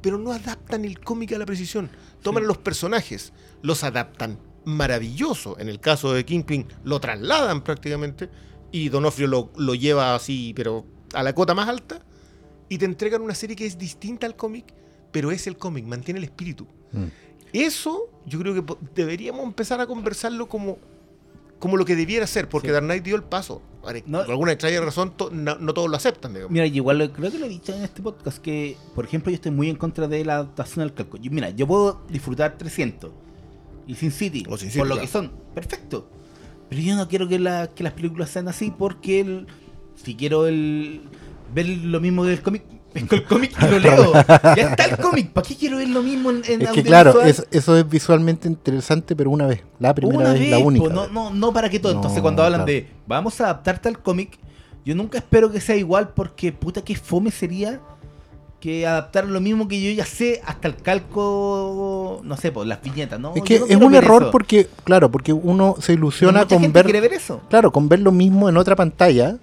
pero no adaptan el cómic a la precisión. Toman los personajes, los adaptan maravilloso. En el caso de Kingpin lo trasladan prácticamente y Donofrio lo, lo lleva así, pero a la cota más alta y te entregan una serie que es distinta al cómic, pero es el cómic, mantiene el espíritu. Mm. Eso yo creo que deberíamos empezar a conversarlo como, como lo que debiera ser, porque Sí. Dark Knight dio el paso. No. Por alguna extraña razón, to- no, no todos lo aceptan. digamos. Mira, yo igual lo- creo que lo he dicho en este podcast que, por ejemplo, yo estoy muy en contra de la adaptación al calco. Yo- mira, yo puedo disfrutar 300 y Sin City, O Sin City, por lo claro. que son, perfecto. Pero yo no quiero que, la- que las películas sean así porque el- si quiero el, ver lo mismo del cómic, pesco el cómic y lo leo. Ya está el cómic, ¿para qué quiero ver lo mismo en, en Es que claro, es- eso es visualmente interesante, pero una vez. La primera Una vez, vez, la única. po, no, vez. no, no para que todo. Entonces cuando hablan claro. de vamos a adaptarte al cómic, yo nunca espero que sea igual porque puta que fome sería que adaptar lo mismo que yo ya sé hasta el calco, no sé, pues las viñetas, ¿no? es que no es un error eso. porque, claro, porque uno se ilusiona con ver, quiere ver eso. claro, con ver lo mismo en otra pantalla,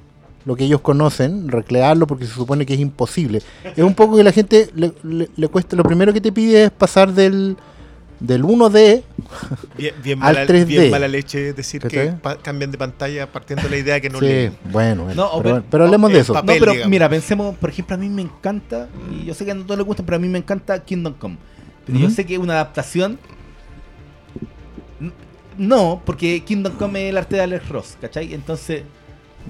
lo que ellos conocen, recrearlo porque se supone que es imposible. Es un poco que la gente le, le- le cuesta, lo primero que te pide es pasar del, del 1D, Bien, bien Al mala, 3D. bien mala leche decir que cambian de pantalla partiendo de la idea que no sí, leen. bueno, bueno, No, o pero, pe- pero hablemos de eso. papel. no, pero digamos. mira, pensemos, por ejemplo, a mí me encanta, y yo sé que a no todos les gusta, pero a mí me encanta Kingdom Come. Pero yo sé que una adaptación. No, porque Kingdom Come es el arte de Alex Ross, ¿cachai? Entonces,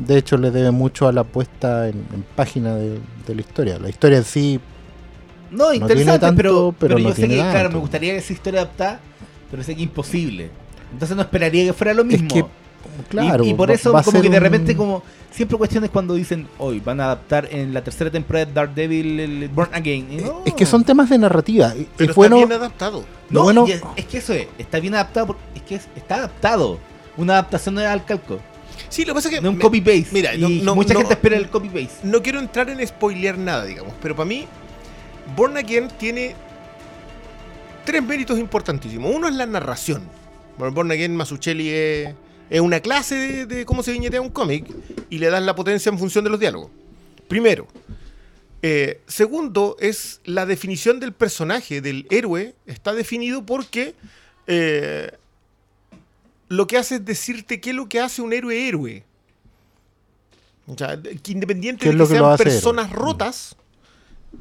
De hecho, le debe mucho a la puesta en, en página de, de la historia. La historia en sí, no, tiene interesante, tanto, pero, pero pero no yo sé tiene que, claro, me gustaría esa historia adaptada, pero sé que es imposible. Entonces no esperaría que fuera lo Es mismo. que, claro. y, y por va- eso como que de un- repente como siempre cuestiones cuando dicen hoy van a adaptar en la tercera temporada de Daredevil el Born Again. No. Es que son temas de narrativa. Pero es bueno. está bien adaptado. No, bueno- es, es que eso es, está bien adaptado, por- es que es- está adaptado. Una adaptación no es al calco, Sí, lo que pasa es que. no un me- copy paste. mira, y no- no- mucha no- gente espera el copy paste. no quiero entrar en spoilear nada, digamos, pero para mí, Born Again tiene tres méritos importantísimos. Uno es la narración. Bueno, Born Again Masuchelli es, es una clase de, de cómo se viñetea un cómic y le das la potencia en función de los diálogos. Primero. Eh, segundo, es la definición del personaje, del héroe, está definido porque eh, lo que hace es decirte qué es lo que hace un héroe héroe. O sea, que independiente ¿Qué de que, lo que lo sean héroe? personas rotas,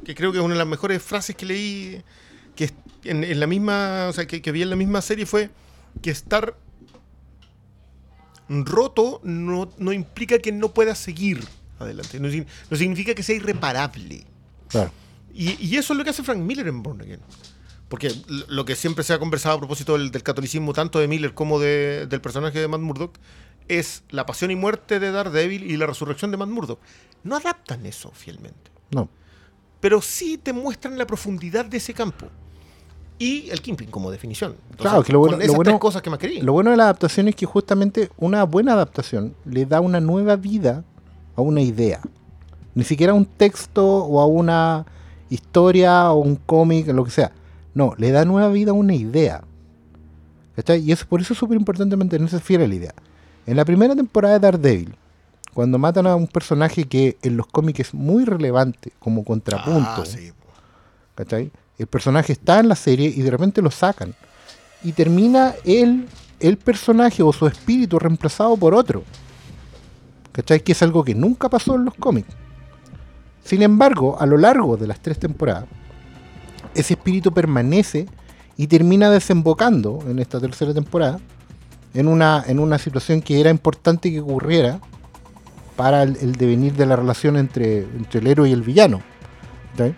que creo que es una de las mejores frases que leí que en, en la misma, o sea, que, que vi en la misma serie fue que estar roto no, no implica que no puedas seguir adelante. No, no significa que sea irreparable. Claro. Y, y eso es lo que hace Frank Miller en Born Again. Porque lo que siempre se ha conversado a propósito del, del catolicismo, tanto de Miller como de- del personaje de Matt Murdock, es la pasión y muerte de Daredevil y la resurrección de Matt Murdock. No adaptan eso fielmente, No. pero sí te muestran la profundidad de ese campo. Y el Kingpin como definición. Entonces, Claro, que lo bueno- con lo esas bueno- tres cosas que más quería. Lo bueno de la adaptación es que justamente una buena adaptación le da una nueva vida a una idea. Ni siquiera a un texto o a una historia o un cómic, lo que sea. No, le da nueva vida a una idea. ¿Cachai? Y eso, por eso es súper importante mantenerse fiel a la idea. En la primera temporada de Daredevil, cuando matan a un personaje que en los cómics es muy relevante como contrapunto, Ah, sí. ¿cachai? El personaje está en la serie y de repente lo sacan. Y termina él, el personaje o su espíritu reemplazado por otro. ¿Cachai? Que es algo que nunca pasó en los cómics. Sin embargo, a lo largo de las tres temporadas, ese espíritu permanece y termina desembocando en esta tercera temporada en una, en una situación que era importante que ocurriera para el, devenir de la relación entre, el héroe y el villano. ¿cachai?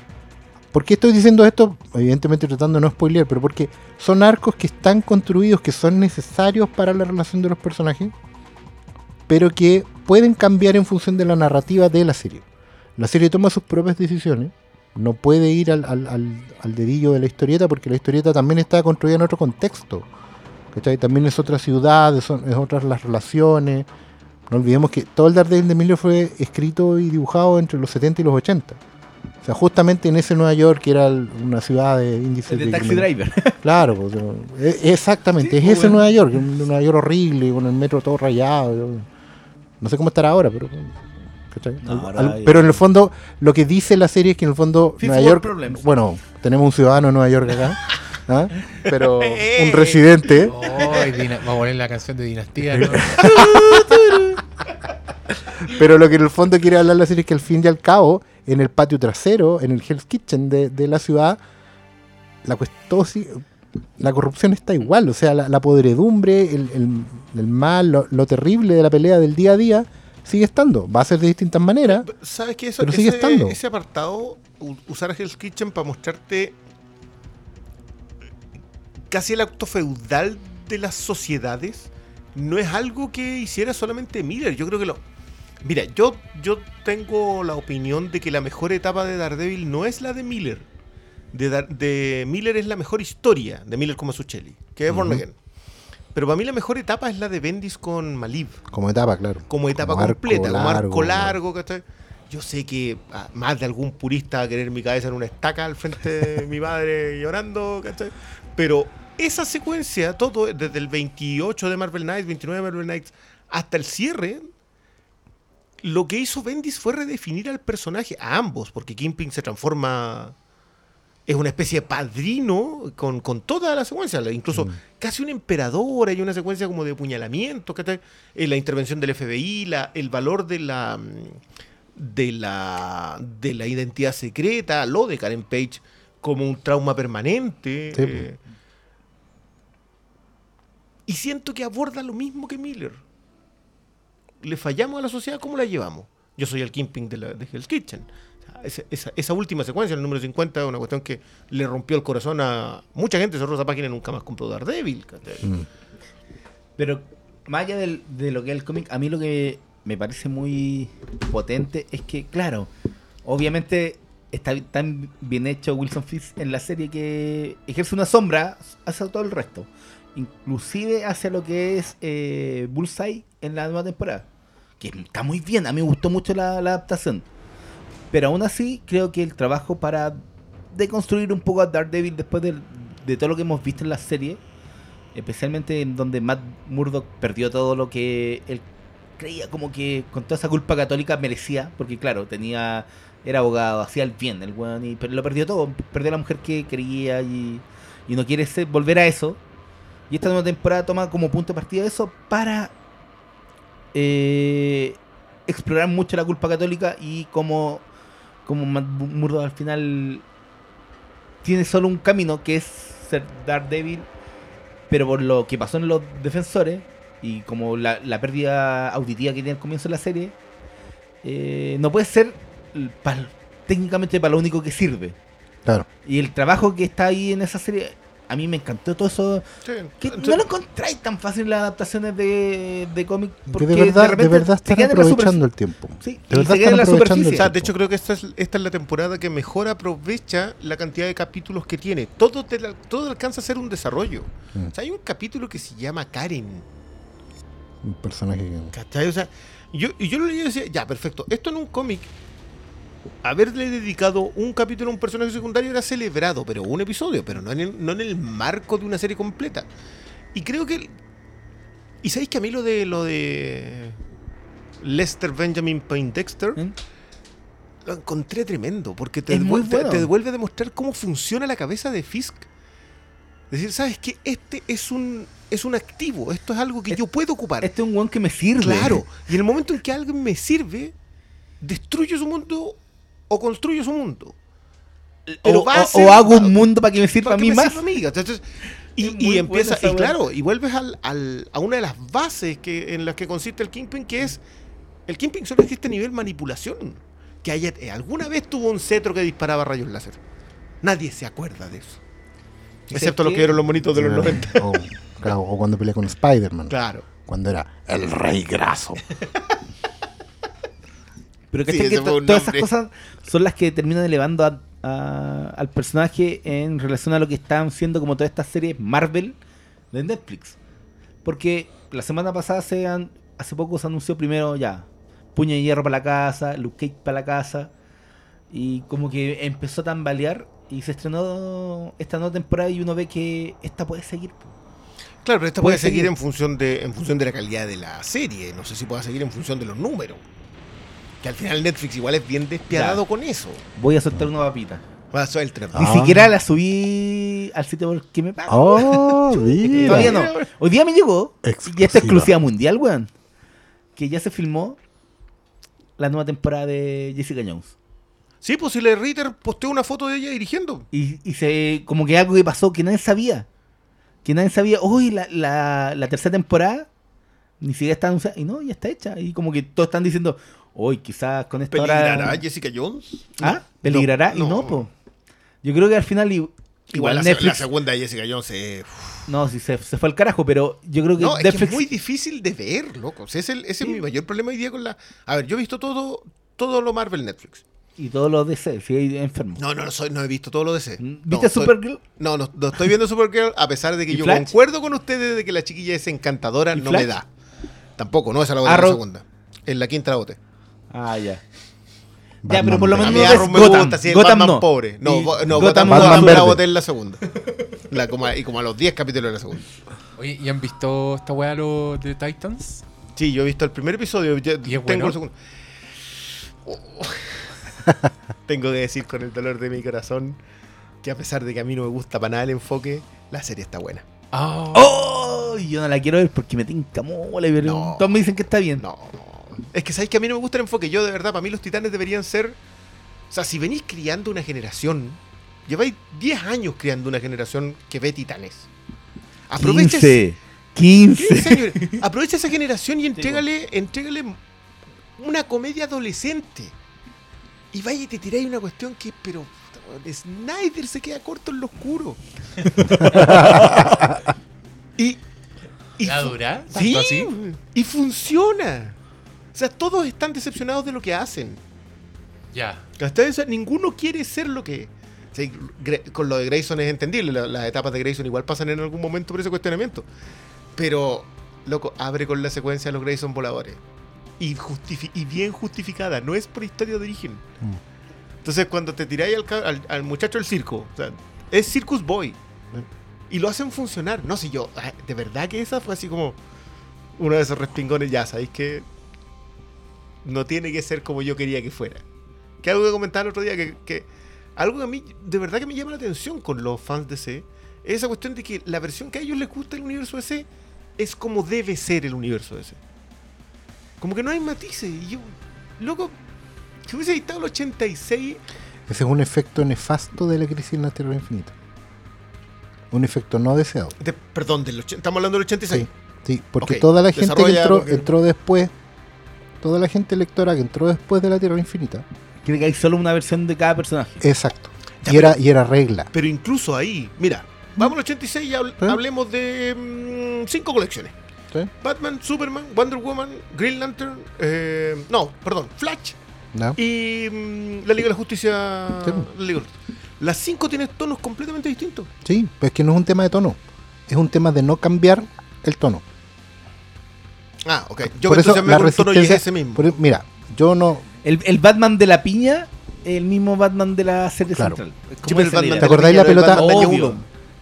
¿Por qué estoy diciendo esto? Evidentemente tratando de no spoilear, pero porque son arcos que están construidos, que son necesarios para la relación de los personajes, pero que pueden cambiar en función de la narrativa de la serie. La serie toma sus propias decisiones, no puede ir al, al- al- al dedillo de la historieta porque la historieta también está construida en otro contexto. ¿cachai? También es otra ciudad, son, es otras las relaciones. No olvidemos que todo el Daredevil de Miller fue escrito y dibujado entre los 70 y los 80. O sea, justamente en ese Nueva York, que era una ciudad de índices El de Taxi Driver. Claro, pues, e- exactamente, Sí, es pues, ese bueno. Nueva York, un Nueva York horrible, con el metro todo rayado. No sé cómo estará ahora, pero. Pero en el fondo, lo que dice la serie es que en el fondo Fifth Nueva York. problems. Bueno, tenemos un ciudadano de Nueva York acá, ¿ah? pero un residente. Dina- Vamos a poner la canción de Dinastía, ¿no? Pero lo que en el fondo quiere hablar la serie es que al fin y al cabo, en el patio trasero, en el Hell's Kitchen de, de la ciudad, la cuestión la corrupción está igual. O sea, la, la podredumbre, el, el- el mal, lo, lo terrible de la pelea del día a día, sigue estando. Va a ser de distintas maneras. ¿Sabes qué? Eso, Pero sigue ese, estando. ese apartado, usar a Hell's Kitchen para mostrarte casi el acto feudal de las sociedades, no es algo que hiciera solamente Miller. Yo creo que lo. Mira, yo, yo tengo la opinión de que la mejor etapa de Daredevil no es la de Miller. De, Dar- de Miller es la mejor historia de Miller como Suchelli, que es Born Ujú. Again. Pero para mí la mejor etapa es la de Bendis con Maliv Como etapa, claro. como etapa Como arco completa, como arco largo, largo, ¿cachai? Yo sé que ah, más de algún purista va a querer mi cabeza en una estaca al frente de mi madre llorando, ¿cachai? Pero esa secuencia, todo, desde el 28 de Marvel Knights, 29 de Marvel Knights, hasta el cierre, lo que hizo Bendis fue redefinir al personaje, a ambos, porque Kingpin se transforma. Es una especie de padrino con, con toda la secuencia, incluso Mm. casi un emperador, hay una secuencia como de puñalamiento, ¿cachai? Eh, la intervención del FBI, la, el valor de la, mm, de la de la identidad secreta, lo de Karen Page como un trauma permanente. Sí. eh. y siento que aborda lo mismo que Miller. ¿Le fallamos a la sociedad? ¿Cómo la llevamos? Yo soy el Kingpin de, la, de Hell's Kitchen. Esa, esa- esa última secuencia, el número 50, es una cuestión que le rompió el corazón a mucha gente. Cerró esa página y nunca más compró Daredevil. Mm. Pero más allá del- de lo que es el cómic, a mí lo que me parece muy potente es que, claro, obviamente está tan bien hecho Wilson Fisk en la serie que ejerce una sombra hacia todo el resto. Inclusive hacia lo que es eh, Bullseye en la nueva temporada. Que está muy bien, a mí me gustó mucho la, la adaptación. Pero aún así, creo que el trabajo para deconstruir un poco a Daredevil después del- de todo lo que hemos visto en la serie, especialmente en donde Matt Murdock perdió todo lo que él creía como que con toda esa culpa católica merecía, porque claro, tenía era abogado, hacía el bien, el weón, y pero lo perdió todo, perdió a la mujer que quería y, y no quiere ser- volver a eso. Y esta nueva temporada toma como punto de partida eso para eh, explorar mucho la culpa católica y como, como Matt Murdock al final tiene solo un camino que es ser Daredevil, pero por lo que pasó en los defensores y como la, la pérdida auditiva que tiene al comienzo de la serie, eh, no puede ser pal- técnicamente para lo único que sirve. Claro. Y el trabajo que está ahí en esa serie, a mí me encantó todo eso. Sí, Que entonces- no lo encontráis tan fácil en las adaptaciones de, de cómic. Que porque de verdad, de, repente verdad se están aprovechando el tiempo. Sí, De verdad la están aprovechando superficie. el O sea, de hecho creo que esta es, esta es la temporada que mejor aprovecha la cantidad de capítulos que tiene. Todo, te la- todo alcanza a ser un desarrollo. Mm. O sea, hay un capítulo que se llama Karen. Un personaje que... ¿Cachai? O sea, yo, y yo lo leí y decía, ya, perfecto. Esto en un cómic, haberle dedicado un capítulo a un personaje secundario era celebrado, pero un episodio, pero no en el, no en el marco de una serie completa. Y creo que. Y sabéis que a mí lo de lo de Lester Benjamin Payne Dexter ¿Mm? lo encontré tremendo, porque te, Es muy devuel- te- bueno. te devuelve a demostrar cómo funciona la cabeza de Fisk. Decir, ¿sabes qué? Este es un, es un activo, esto es algo que Es- yo puedo ocupar. Este es un one que me sirve. Claro, y en el momento en que algo me sirve, destruyo su mundo o construyo su mundo. Pero o, va a o- ser- o hago un mundo para que me sirva a mí más. y, empieza, y claro, y vuelves al, al- a una de las bases que, en las que consiste el Kingpin, que es el Kingpin solo existe a nivel manipulación. Que haya, eh, alguna vez tuvo un cetro que disparaba rayos láser. Nadie se acuerda de eso. ¿Y Excepto los que vieron los monitos de los 90. O, claro, o cuando peleé con Spider-Man. Claro. Cuando era el rey graso. Pero que, Sí, que todas nombre. esas cosas son las que terminan elevando a- a- al personaje en relación a lo que están siendo como todas estas series Marvel de Netflix. Porque la semana pasada se han, hace poco se anunció primero ya Puño de Hierro para la casa, Luke Cage para la casa. Y como que empezó a tambalear y se estrenó esta nueva temporada y uno ve que esta puede seguir. Claro, pero esta Puede puede seguir seguir. en función de en función de la calidad de la serie. No sé si pueda seguir en función de los números. Que al final Netflix igual es bien despiadado Ya. con eso. Voy a soltar una papita. Va a el tren. Ah. Ni siquiera la subí al sitio porque me pagan. Oh. Todavía no. Hoy día me llegó. Y esta Exclusiva. exclusiva mundial, weón. Que ya se filmó la nueva temporada de Jessica Jones. Sí, pues si le Ritter posteó una foto de ella dirigiendo. Y, y se como que algo que pasó que nadie sabía. Que nadie sabía. Uy, la, la, la tercera temporada ni siquiera está anunciada. Y no, ya está hecha. Y como que todos están diciendo, uy, quizás con esta ¿Peligrará hora... Jessica Jones? ¿Ah? ¿Peligrará? no, y no, po. Yo creo que al final... Igual, Igual la, Netflix... la segunda de Jessica Jones es... No, sí, se, se fue al carajo, pero yo creo que No, es, que Netflix... es muy difícil de ver, loco. O sea, ese ese Sí. es mi mayor problema hoy día con la... A ver, yo he visto todo, todo lo Marvel Netflix. Y todos los DC, si hay enfermos. No, no, no, soy, no he visto todo lo DC. ¿Viste No, estoy- Supergirl? No, no, no estoy viendo Supergirl a pesar de que ¿Y yo Flash? concuerdo con ustedes de que la chiquilla es encantadora, ¿Y no me Flash? da. Tampoco, no, esa la voy a la Arrow. segunda. En la quinta la boté. Ah, ya. ya, Batman pero por lo. A menos mí no Arrow ves me Gotham. gusta, sí, el Gotham Batman no. pobre. No, Y Go- no Gotham Gotham, Batman la verde. boté en la segunda. La, como a- y como a los 10 capítulos de la segunda. Oye, ¿y han visto esta weá los de Titans? Sí, yo he visto el primer episodio. ya ¿Y es tengo bueno? el segundo. Oh. tengo que decir con el dolor de mi corazón que a pesar de que a mí no me gusta para nada el enfoque, la serie está buena. Ah, ¡Oh! Yo no la quiero ver porque me tinca mole, pero No. todos me dicen que está bien. No, no. Es que sabéis que a mí no me gusta el enfoque. Yo, de verdad, para mí los titanes deberían ser. O sea, si venís criando una generación, lleváis 10 años criando una generación que ve titanes. Aprovecha, 15. 15. 15 años. Aprovecha esa generación y entrégale, entrégale una comedia adolescente. Y vaya y te tiráis una cuestión que, pero. Snyder se queda corto en lo oscuro. y, Y ¿La dura? ¿Tanto Sí, así? y funciona. O sea, todos están decepcionados de lo que hacen. Ya. Hasta eso, ninguno quiere ser lo que. Con lo de Grayson es entendible. la- Las etapas de Grayson igual pasan en algún momento por ese cuestionamiento. Pero, loco, abre con la secuencia de los Grayson voladores. Y, justifi- y bien justificada. No es por historia de origen. Mm. Entonces, cuando te tiráis al, al- al muchacho del circo, o sea, es Circus Boy. Y lo hacen funcionar. No sé, yo, ah, de verdad que esa fue así como uno de esos respingones. Ya, sabéis que no tiene que ser como yo quería que fuera. Que algo que comentaba el otro día, que, que algo que a mí de verdad que me llama la atención con los fans de C, es esa cuestión de que la versión que a ellos les gusta del universo de C es como debe ser el universo de C. Como que no hay matices. Y yo, loco, si hubiese editado el 86, Ese es un efecto nefasto de la crisis en la Tierra Infinita. Un efecto no deseado. de- perdón, del, estamos hablando del 86. Sí, sí, porque toda la gente que entró, porque- entró después, toda la gente lectora que entró después de la Tierra Infinita, Quiere que hay solo una versión de cada personaje. exacto. Ya, Y era, y era regla. Pero incluso ahí, mira, vamos al 86 y hablemos de mm, cinco colecciones. ¿sí? Batman, Superman, Wonder Woman, Green Lantern, eh, no, perdón, Flash Y mm, la Liga de la Justicia. Sí. la Liga la. Las cinco tienen tonos completamente distintos. Sí, pero es que no es un tema de tono. Es un tema de no cambiar el tono. Ah, ok. Yo por eso la con tono y es ese mismo. por- mira, yo no. El, el Batman de la piña es el mismo Batman de la serie Claro. central. Sí, el Batman ¿Te acordáis la el pelota?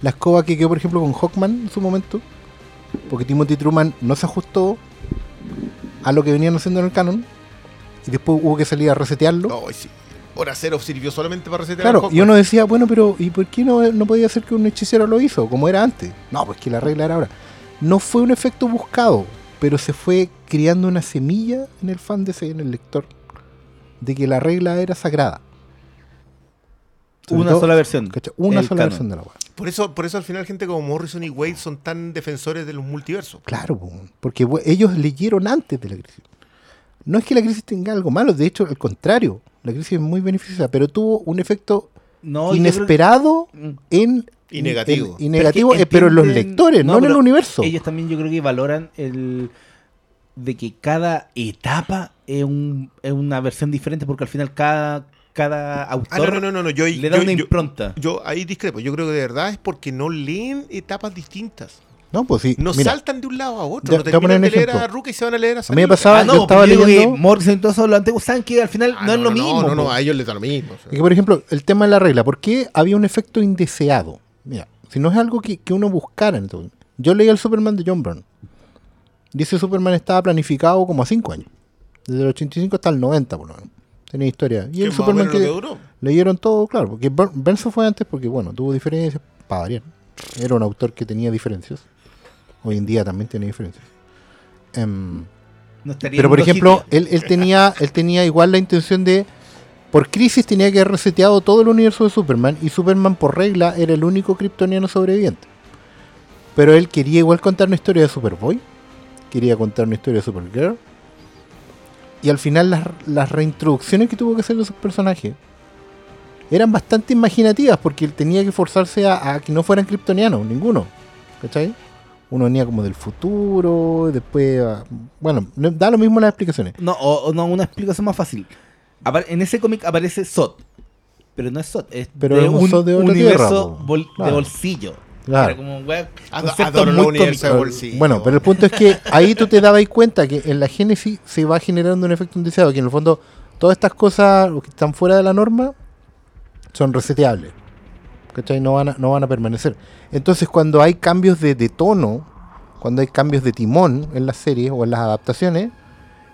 La escoba que quedó, por ejemplo, con Hawkman en su momento, porque Timothy Truman no se ajustó a lo que venían haciendo en el canon, y después hubo que salir a resetearlo. Ay, sí. Hora cero sirvió solamente para resetear Claro, y uno decía, bueno, pero ¿y por qué no, no podía ser que un hechicero lo hizo, como era antes? No, pues que la regla era ahora. No fue un efecto buscado, pero se fue criando una semilla en el fan de ese, en el lector, de que la regla era sagrada. Sobre Una todo, sola versión. ¿cachai? Una sola canon. versión de la weá. Por eso, por eso al final gente como Morrison y Wade son tan defensores de los multiversos. Claro, po, porque ellos leyeron antes de la crisis. No es que la crisis tenga algo malo, de hecho, al contrario, la crisis es muy beneficiosa, pero tuvo un efecto No, yo creo- inesperado en... Y negativo. en- y negativo, Pero es eh, que pero en los lectores, no, en el universo. Ellos también yo creo que valoran el de que cada etapa es, un, es una versión diferente porque al final cada, cada Ah, autor no, no, no, no. Yo, le da yo- una yo- impronta. yo ahí discrepo. Yo creo que de verdad es porque no leen etapas distintas. No, pues sí. No mira, saltan de un lado a otro. No te voy a terminan de leer a. Ruka y se van a leer a a mí me pasaba, Ah, yo no, estaba pero yo digo que leyendo... Morrison y todos los antiguos saben que al final Ah, no, es lo mismo. No, no, po. a ellos les da lo mismo. o sea. Es que, por ejemplo, el tema de la regla, ¿por qué había un efecto indeseado? Mira, si no es algo que, que uno buscara. Entonces, yo leí el Superman de John Byrne. Y ese Superman estaba planificado como a 5 años. Desde el 85 hasta el 90, por lo menos. Tenía historia. Y el Superman que, que duró. leyeron todo, claro. Porque se fue antes porque, bueno, tuvo diferencias, para variar. Era un autor que tenía diferencias. Hoy en día también tiene diferencias. Em, No pero por ejemplo, él, él tenía, él tenía igual la intención de, por crisis tenía que haber reseteado todo el universo de Superman y Superman por regla era el único kryptoniano sobreviviente. Pero él quería igual contar una historia de Superboy, quería contar una historia de Supergirl y al final las, las reintroducciones que tuvo que hacer de esos personajes eran bastante imaginativas porque él tenía que forzarse a, a que no fueran kryptonianos, ninguno. ¿Cachai? Uno venía como del futuro, después... ah, Bueno, no- da lo mismo las explicaciones. No, o, o no, una explicación más fácil. En ese cómic aparece Sot. Pero no es Sot, es Pero de es un un Zod de otra universo tierra, de bolsillo. Claro. Como, wea, adoro muy universo de bolsillo. Bueno, pero el punto es que ahí tú te dabas cuenta que en la génesis se va generando un efecto indeseado, que en el fondo todas estas cosas que están fuera de la norma son reseteables. ¿Cachai? No van a, no van a permanecer. Entonces cuando hay cambios de, de tono, cuando hay cambios de timón en las series o en las adaptaciones,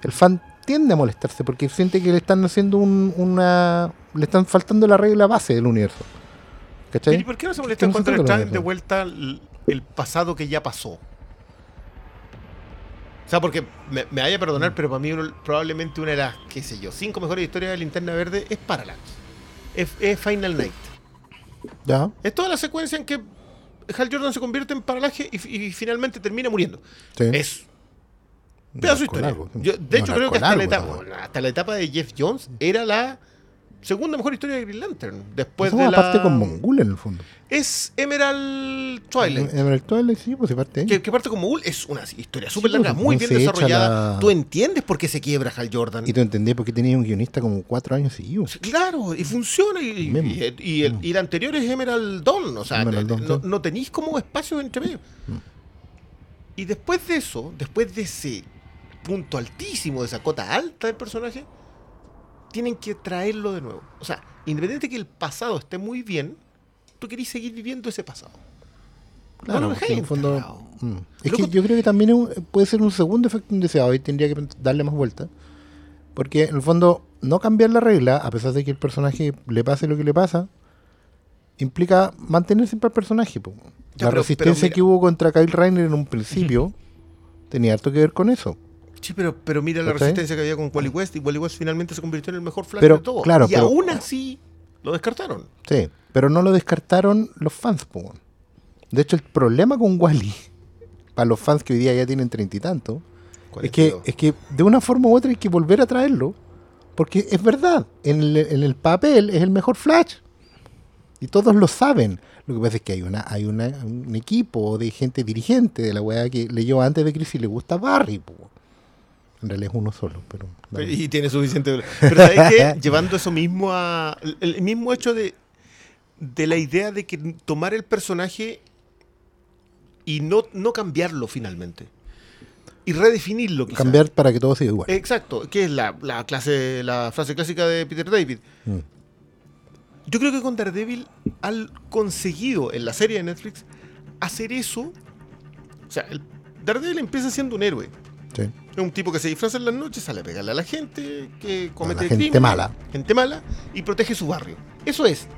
el fan tiende a molestarse porque siente que le están haciendo un- una... le están faltando la regla base del universo. ¿Cachai? ¿Y por qué no se molestan cuando le la traen de vuelta el, el pasado que ya pasó? O sea, porque me, me vaya a perdonar, Mm. pero para mí uno- probablemente una de las, qué sé yo, cinco mejores historias de Linterna Verde es Parallax. Es, es Final Night. ¿Ya? Es toda la secuencia en que Hal Jordan se convierte en Parallax y, y finalmente termina muriendo. Sí. Es pedazo de historia. largo. Yo, de hecho, creo que hasta la, etapa, hasta la etapa de Jeff Jones era la segunda mejor historia de Green Lantern. Después de la... aparte con Mongul en el fondo. Es Emerald Twilight. Emerald Twilight, sí, pues se parte ahí. Que, que parte como Ul es una historia súper larga, muy pues, bien se echa desarrollada. la- Tú entiendes por qué se quiebra Hal Jordan. Y tú entendés por qué tenía un guionista como cuatro años seguidos. Claro, y funciona. Y, Mismo. y- y el, y el anterior es Emerald Dawn. O sea, Emerald Dawn, no, sí. no tenéis como espacios entre medio. Y después de eso, después de ese punto altísimo, de esa cota alta del personaje, tienen que traerlo de nuevo. O sea, independiente de que el pasado esté muy bien, tú querís seguir viviendo ese pasado. Claro, no lo en el fondo. mm. Es Loco- que yo creo que también un- puede ser un segundo efecto indeseado y tendría que darle más vuelta. Porque en el fondo, no cambiar la regla, a pesar de que el personaje le pase lo que le pasa, implica mantener siempre al personaje. po. Ya, la pero- resistencia pero que hubo contra Kyle Reiner en un principio tenía harto que ver con eso. Sí, pero, pero mira la resistencia que había con Wally West y Wally West finalmente se convirtió en el mejor Flash Pero, de todo. claro, y pero- aún así lo descartaron. Sí, pero no lo descartaron los fans. po. De hecho, el problema con Wally, para los fans que hoy día ya tienen treinta y tantos, es que, es que de una forma u otra hay que volver a traerlo. Porque es verdad, en el, en el papel es el mejor Flash. Y todos lo saben. Lo que pasa es que hay una hay una, un equipo de gente dirigente de la weá que leyó antes de Crisis y le gusta Barry. po. En realidad es uno solo, pero... dale. Y tiene suficiente. Pero ¿sabes qué? Llevando eso mismo a. El, mismo hecho de. De la idea de que tomar el personaje y no, no cambiarlo finalmente. Y redefinirlo. quizá. Cambiar para que todo siga igual. Exacto, que es la, la clase, la frase clásica de Peter David. Mm. Yo creo que con Daredevil han conseguido en la serie de Netflix hacer eso. O sea, el Daredevil empieza siendo un héroe. Sí. Es un tipo que se disfraza en las noches, sale a pegarle a la gente, que comete gente crímenes, mala. Gente mala y protege su barrio. Eso es.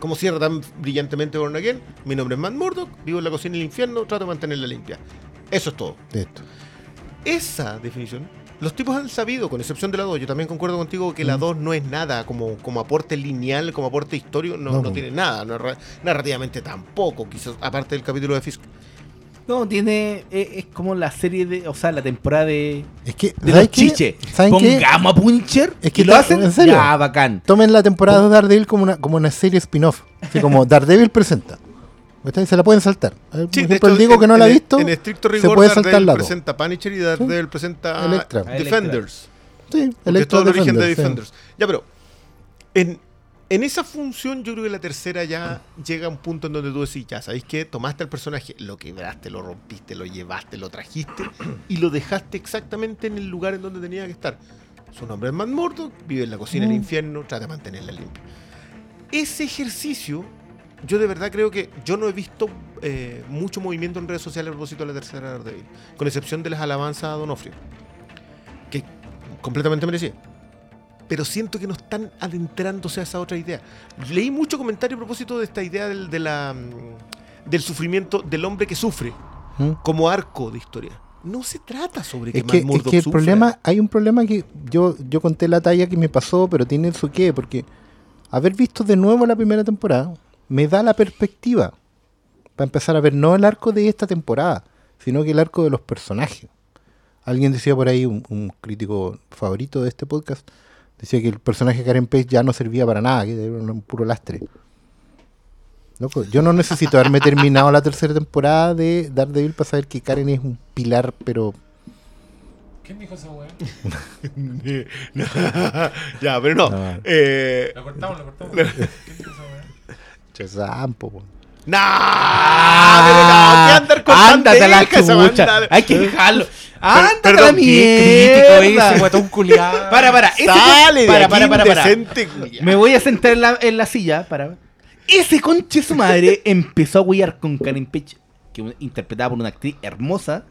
Como cierra tan brillantemente Born Again, mi nombre es Matt Murdock, vivo en la cocina del infierno, trato de mantenerla limpia. Eso es todo. de esto. Esa definición, los tipos han sabido, con excepción de la 2, yo también concuerdo contigo que la Mm. 2 no es nada como, como aporte lineal, como aporte histórico, no, No, no no. tiene nada, narra- narrativamente tampoco, quizás aparte del capítulo de Fisk. No, tiene. Es, es como la serie de. O sea, la temporada de. Es que, De ¿sabes los qué? chiches. ¿Saben qué? Pongamos a Punisher. Es que y lo hacen. ¿en serio? Ya, bacán. Tomen la temporada de Daredevil como una, como una serie spin-off. Así como Daredevil presenta. Se la pueden saltar. Eh, Por Sí, de ejemplo, el Diego en- que no la ha en- visto, En estricto se rigor, puede saltar Daredevil presenta Punisher y Daredevil presenta Electra. Defenders. Sí, Electra todo el origen de Defenders, sí. Defenders. Ya, pero en, en esa función yo creo que la tercera ya llega a un punto en donde tú decís, ya, ¿sabéis qué? Tomaste al personaje, lo quebraste, lo rompiste, lo llevaste, lo trajiste y lo dejaste exactamente en el lugar en donde tenía que estar. Su nombre es Matt Murdock, vive en la cocina del Mm. infierno, trata de mantenerla limpia. Ese ejercicio, yo de verdad creo que yo no he visto eh, mucho movimiento en redes sociales a propósito de la tercera Daredevil, con excepción de las alabanzas a Donofrio, que completamente merecía pero siento que no están adentrándose a esa otra idea. Leí mucho comentario a propósito de esta idea del, de la, mm, del sufrimiento del hombre que sufre ¿Mm? como arco de historia. No se trata sobre que Es que, es que el sufra. problema, hay un problema que yo, yo conté la talla que me pasó, pero tiene su qué, porque haber visto de nuevo la primera temporada me da la perspectiva para empezar a ver no el arco de esta temporada, sino que el arco de los personajes. Alguien decía por ahí, un, un crítico favorito de este podcast, decía que el personaje de Karen Page ya no servía para nada, que era un puro lastre. Loco, yo no necesito haberme terminado la tercera temporada de Daredevil para saber que Karen es un pilar, pero ¿Quién dijo esa weá? ya, pero no. No. Eh, Lo cortamos, lo cortamos. ¿Quién dijo esa weá? Chazampo, po. ¡Nah! pero no, ¿qué andar con Ándate la chucha. Hay que dejarlo. Ándate a perdón, la qué Crítico mierda. ese guatón culiado. Para, para. Ese Sale de para, aquí, para, para, para. indecente, culiao. Me voy a sentar en la, en la silla para. Ese conche su madre empezó a huear con Karen Page, que interpretada por una actriz hermosa,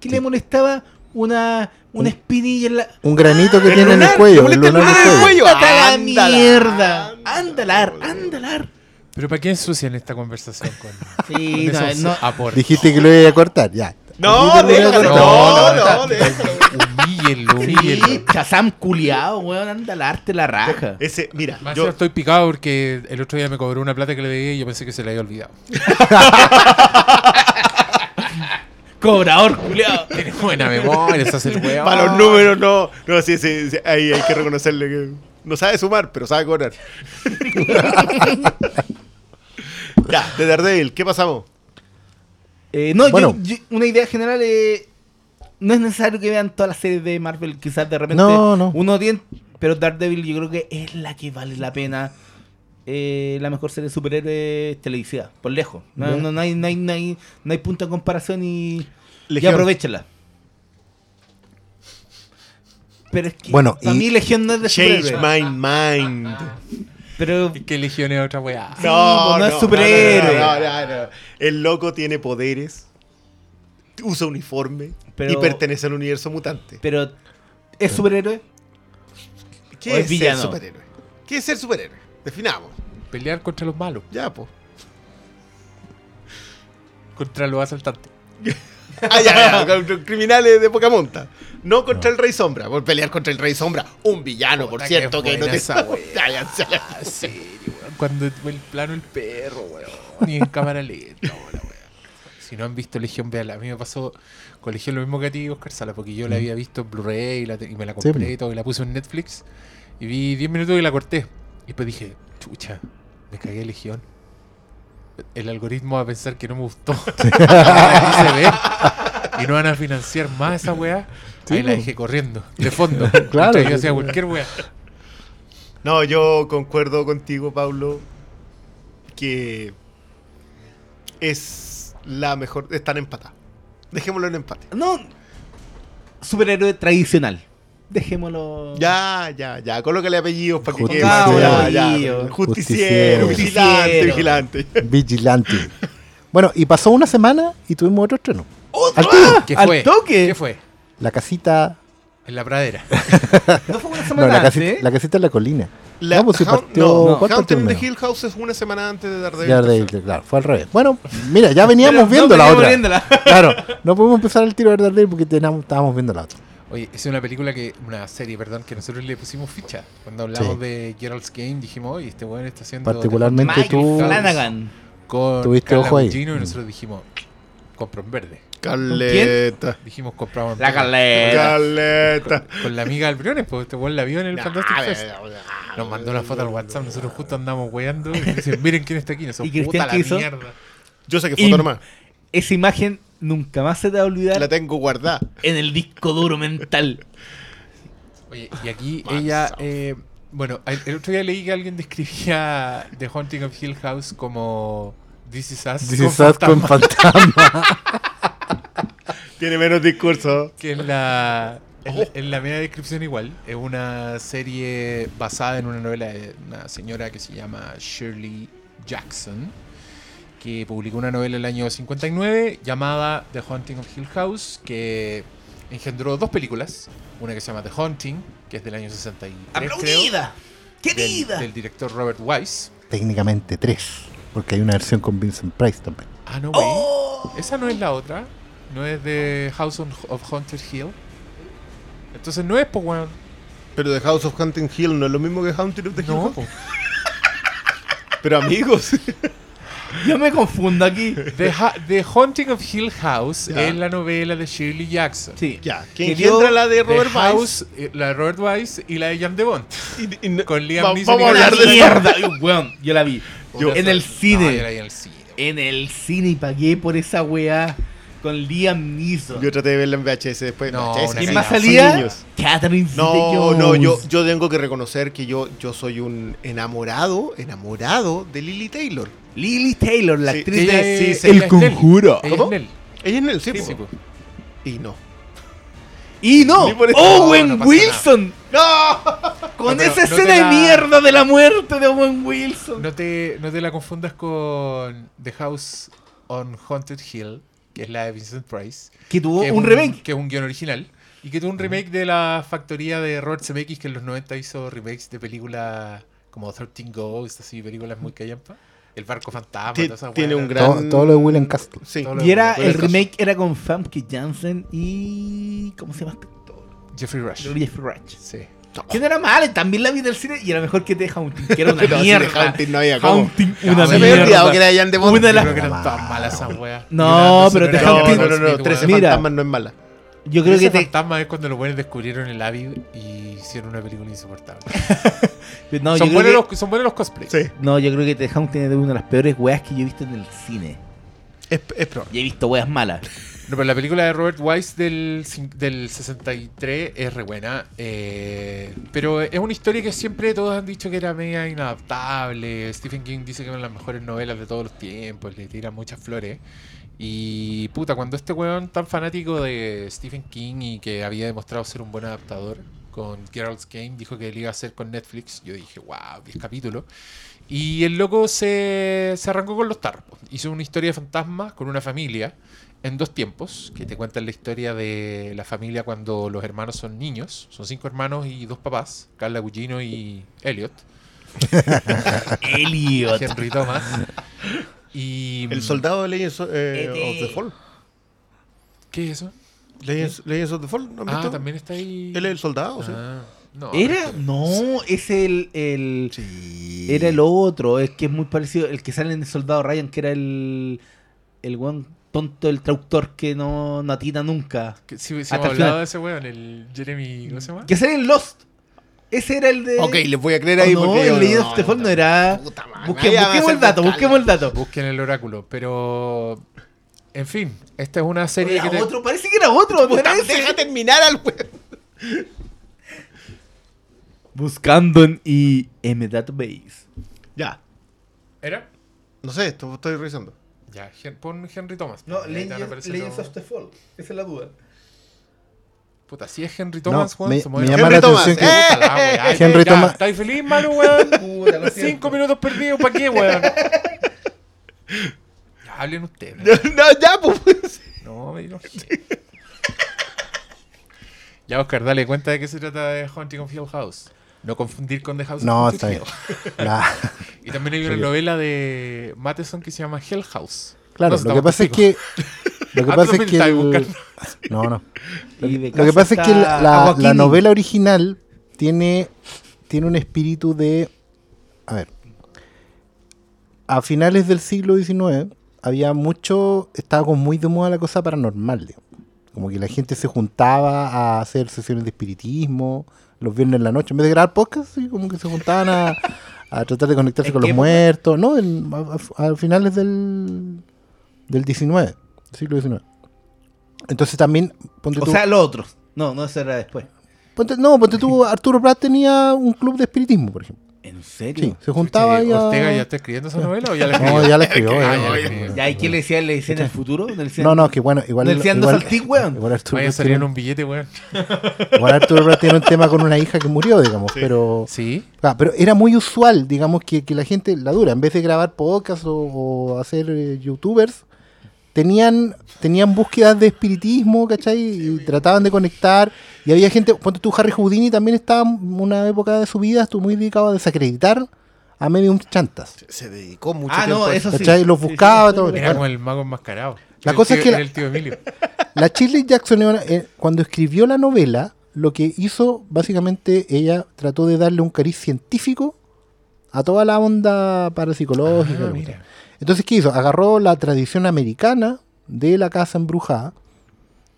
que le molestaba una, una espinilla en la. Un granito que El tiene en el lunar, cuello. le El molesta el lunar lunar del cuello. cuello. Ándate a la mierda. Pero ¿para qué ensucian esta conversación con, Sí, con no, esos no. aportes? Dijiste que lo iba a cortar, ya. No, déjalo, no, no, no, déjalo. Humíllenlo, Sí, humíllenlo. Chazam culiao, weón, andalarte la raja. Ese, mira, Más yo, estoy picado porque el otro día me cobró una plata que le debía y yo pensé que se le había olvidado. Cobrador culiao. Tiene buena memoria, hace el weón. para los números no. No, sí, sí, sí, ahí hay que reconocerle que. No sabe sumar, pero sabe cobrar. ya, de Daredevil, ¿qué pasamos? Eh, no, yo- Bueno. yo- una idea general eh, no es necesario que vean todas las series de Marvel, quizás de repente No, no. uno tiene, pero Daredevil yo creo que es la que vale la pena. eh, la mejor serie de superhéroes televisiva, por lejos. No, no, no hay, no, hay, no, hay, no hay punto de comparación y, aprovechenla. Pero es que Bueno, para y- mí Legión no es de Change superhéroes. my mind. Pero Es que Legión es otra weá. Sí, pues, no es superhéroe. no, no, no, no. El loco tiene poderes, usa uniforme Pero- y pertenece al universo mutante. pero ¿es superhéroe? ¿Qué es, es ser superhéroe? ¿Qué es ser superhéroe? Definamos. Pelear contra los malos, Ya, pues. contra los asaltantes. Ah, ya, ya, criminales de poca monta. No contra el Rey Sombra, por pelear contra el Rey Sombra, un villano, por cierto, que no te ya. Ah, serio, weón. Cuando el plano el perro, weón. Ni en cámara lenta, weón, weón. Si no han visto Legión, véanla. A mí me pasó con Legión lo mismo que a ti, Oscar Sala, porque yo la había visto en Blu-ray y, me la Sí, compré y todo, y la puse en Netflix. Y vi 10 minutos y la corté. Y después dije, chucha, me cagué de Legión. El algoritmo va a pensar que no me gustó. Y no van a financiar más esa weá. Sí, Ahí la dejé corriendo, de fondo. Claro, Mientras yo hacía cualquier weá. No, yo concuerdo contigo, Pablo, que es la mejor. Están empatados. Dejémoslo en empate. No, superhéroe tradicional. Dejémoslo. Ya, ya, ya. Colócale apellidos para que quede. Ya, ya. Apellido. Justiciero, Justiciero. vigilante, vigilante. Vigilante. Bueno, y pasó una semana y tuvimos otro estreno. ¡Otro! Al tiro. ¿Qué ¿Al fue? toque? ¿Qué fue? La casita. En la pradera. No fue una No, semana la antes, casita, ¿eh? la casita en la colina. La- no, pues si Hound- partió. no, ¿cuánto Haunted in terminó? the Hill House es una semana antes de Daredevil. De- claro, fue al revés. Bueno, mira, ya veníamos viendo no la otra. viéndola. Claro, no podemos empezar el tiro de Daredevil porque teníamos- estábamos viendo la otra. Oye, es una película que, una serie, perdón, que nosotros le pusimos ficha. Cuando hablamos Sí. de Gerald's Game, dijimos, oye, este weón está haciendo. Particularmente tú- Flanagan. Con Tuviste Carla ojo ahí. Y Mm. nosotros dijimos, compro en verde. Caleta. Dijimos, compramos en La caleta. Caleta. Con la amiga del Briones, pues este weón la vio en el Nah, Fantastic Fest. nah, nah. Nos mandó la foto al WhatsApp, nosotros justo andamos weando y dicen, miren quién está aquí. Nosotros, ¿Y Cristian puta la hizo? mierda. Yo sé que Y- foto nomás. Esa imagen nunca más se te va a olvidar La tengo guardada. en el disco duro mental. Oye, y aquí ella, eh, bueno, el, el otro día leí que alguien describía The Haunting of Hill House como This is Us, This con is us con fantasma, fantasma. Tiene menos discurso. que en la, en, la- en la media descripción igual. Es una serie basada en una novela de una señora que se llama Shirley Jackson, que publicó una novela en el año 59 llamada The Haunting of Hill House, que engendró dos películas. Una que se llama The Haunting, que es del año 63, creo. ¡Aplaudida! del, ¡Querida! del director Robert Wise. Técnicamente tres, porque hay una versión con Vincent Price también. Ah, no, güey. ¡Oh! Esa no es la otra. No es de House of Haunted Hill. Entonces no es, pues, weón. Pero The House of Hunting Hill no es lo mismo que Haunted of the Hill No, House. po. Pero amigos. Yo me confundo aquí. The, Ha- The Haunting of Hill House es la novela de Shirley Jackson. Sí. ya, Que que engendra la de The Robert Wise. House, eh, la de Robert Wise y la de Jan de Bont. Y- y no- Con Liam va- Neeson Vamos a hablar de mierda! Weón, yo la vi. Yo- en el No, yo cine. la vi en el cine. En el cine y pagué por esa weá. Con Liam Neeson. Yo traté de verla en VHS después. No, VHS, ¿Quién más salía? Catherine No, no, yo, yo tengo que reconocer que yo, yo soy un enamorado, enamorado de Lily Taylor. Lily Taylor, la Sí, actriz Ella de... sí, ella El es Nell. Conjuro. Ella es ¿Cómo? Nell. Ella es en el sí, po. po. Y no. Y no. Owen No, no pasa Wilson. ¡No! Con No, pero esa escena la- de mierda de la muerte de Owen Wilson. No te, no te la confundas con The House on Haunted Hill, que es la de Vincent Price. que tuvo que un remake. Que es un guion original. Y que tuvo un remake de la factoría de Robert Zemeckis, que en los 90 hizo remakes de películas como 13 Ghosts, así, películas muy callampa. El barco fantasma, toda esa tiene un gran- Todo, todo lo de Willem Castle. Sí. Todo Y era, el remake era con Famke Janssen y... ¿Cómo se llama este actor? Jeffrey Rush. Jeffrey Rush. Sí. Que no era mal, también la vi del cine y era mejor que The Haunting, que era una No, si mierda. de Haunting no había cómo. Haunting, No, una se Se me mierda. olvidado que era Jan de Bont. Una de Yo las- creo que eran Mala. malas esas weas. No, pero de No, Haunting- no, no, no, Smith, 13 weón. Mira. fantasmas no es mala. Yo creo que te, fantasma es cuando los buenos descubrieron el Avid y hicieron una película insoportable. no, son, buenos que- los, son buenos los cosplays. Sí, no, yo creo que The Hound tiene una de las peores weas que yo he visto en el cine. es, es probable. Y he visto weas malas. No, pero la película de Robert Wise del, del 63 es re buena. eh, pero es una historia que siempre todos han dicho que era media inadaptable. Stephen King dice que es una de las mejores novelas de todos los tiempos. Le tira muchas flores. Y puta, cuando este weón tan fanático de Stephen King y que había demostrado ser un buen adaptador con Gerald's Game, dijo que él iba a hacer con Netflix. Yo dije, wow, 10 capítulos. Y el loco se, se arrancó con los tarros. po. Hizo una historia de fantasmas con una familia en dos tiempos, que te cuentan la historia de la familia cuando los hermanos son niños. Son cinco hermanos y dos papás, Carla Gugino y Elliot. Elliot. Henry Thomas. Y, El soldado de Legends eh, E.T.. of the Fall. ¿Qué es eso? Legends, Legends of the Fall, ¿no Ah, visto? también está ahí. Él es el soldado, sí. Ah, no, ¿Era? No, es el, el. Sí. Era el otro, es que es muy parecido. El que sale en el Soldado Ryan, que era el. El weón tonto, el traductor que no, no atina nunca. que- sí, Hasta hemos el hablado final. de ese weón, el Jeremy. ¿Cómo se llama? Que sale en Lost. Ese era el de. Ok, les voy a creer Oh, ahí no, porque el no, of the Fall no, no era. Puta madre, Busque- busquemos el dato, busquemos el dato. Busquen el oráculo. Pero. En fin, esta es una serie Era que te- otro, parece que era otro. ¿no Puta, era ese? deja terminar al weón. Buscando en IM Database. Ya. ¿Era? No sé, esto estoy revisando. Ya, pon Henry Thomas. No, Legends, of the Fall. Esa es la duda. Puta, si es Henry Thomas, No, weón, me- se me muere. llama Henry la Thomas, atención que- ¡eh! Puta la wea, ay, Henry ya, Thomas- ¿Estáis feliz, Manu, weón? Puta, lo siento. Cinco minutos perdidos, ¿para qué, weón? Ya, hablen ustedes. no, ya, pues. No, me no. Ya, Oscar, dale cuenta de qué se trata de Haunting of Hill House. No confundir con The House of No, está bien. Y también hay una novela de Matheson que se llama Hell House. claro, No, lo que pasa es que. Lo que pasa es que. el-. No, no. Lo que pasa es que la novela original tiene, tiene un espíritu de. A ver. A finales del siglo XIX había mucho. Estaba como muy de moda la cosa paranormal. digamos. Como que la gente se juntaba a hacer sesiones de espiritismo los viernes en la noche. En vez de grabar podcast, sí, como que se juntaban a, a tratar de conectarse ¿En con los muertos. No, en- a, a- finales del, del XIX, siglo XIX. Entonces también. ponte O tú- sea, los otros. No, no, eso era después. Ponte- no, ponte tú, Arturo Prat tenía un club de espiritismo, por ejemplo. ¿En serio? Sí, se juntaba ahí a... ¿Ortega ya está escribiendo esa novela o ya la escribió? No, ya la escribió. Ah, ya. ya la escribió. ¿Ya y qué le decía? ¿Le decía en el futuro? ¿Le decían- No, no, que bueno, igual... ¿Le decían dos igual, saltí, weón? igual Arturo, Vaya tiene, un billete, weón. igual Arturo tiene un tema con una hija que murió, digamos, pero... Sí. Ah, pero era muy usual, digamos, que, que la gente, la dura, en vez de grabar podcast o, o hacer eh, youtubers, tenían, tenían búsquedas de espiritismo, ¿cachai? Y trataban de conectar. Y había gente, ponte tú, Harry Houdini también estaba en una época de su vida, estuvo muy dedicado a desacreditar a medium chantas. Se dedicó mucho Ah, tiempo no, a eso sí. ¿Cachai? Los Sí, sí, buscaba, sí, todo. sí. Era como el mago enmascarado. La El cosa es que la- el tío Emilio. La Shirley Jackson, eh, cuando escribió la novela, lo que hizo, básicamente, ella trató de darle un cariz científico a toda la onda parapsicológica. Ah, mira. Entonces, ¿qué hizo? Agarró la tradición americana de la casa embrujada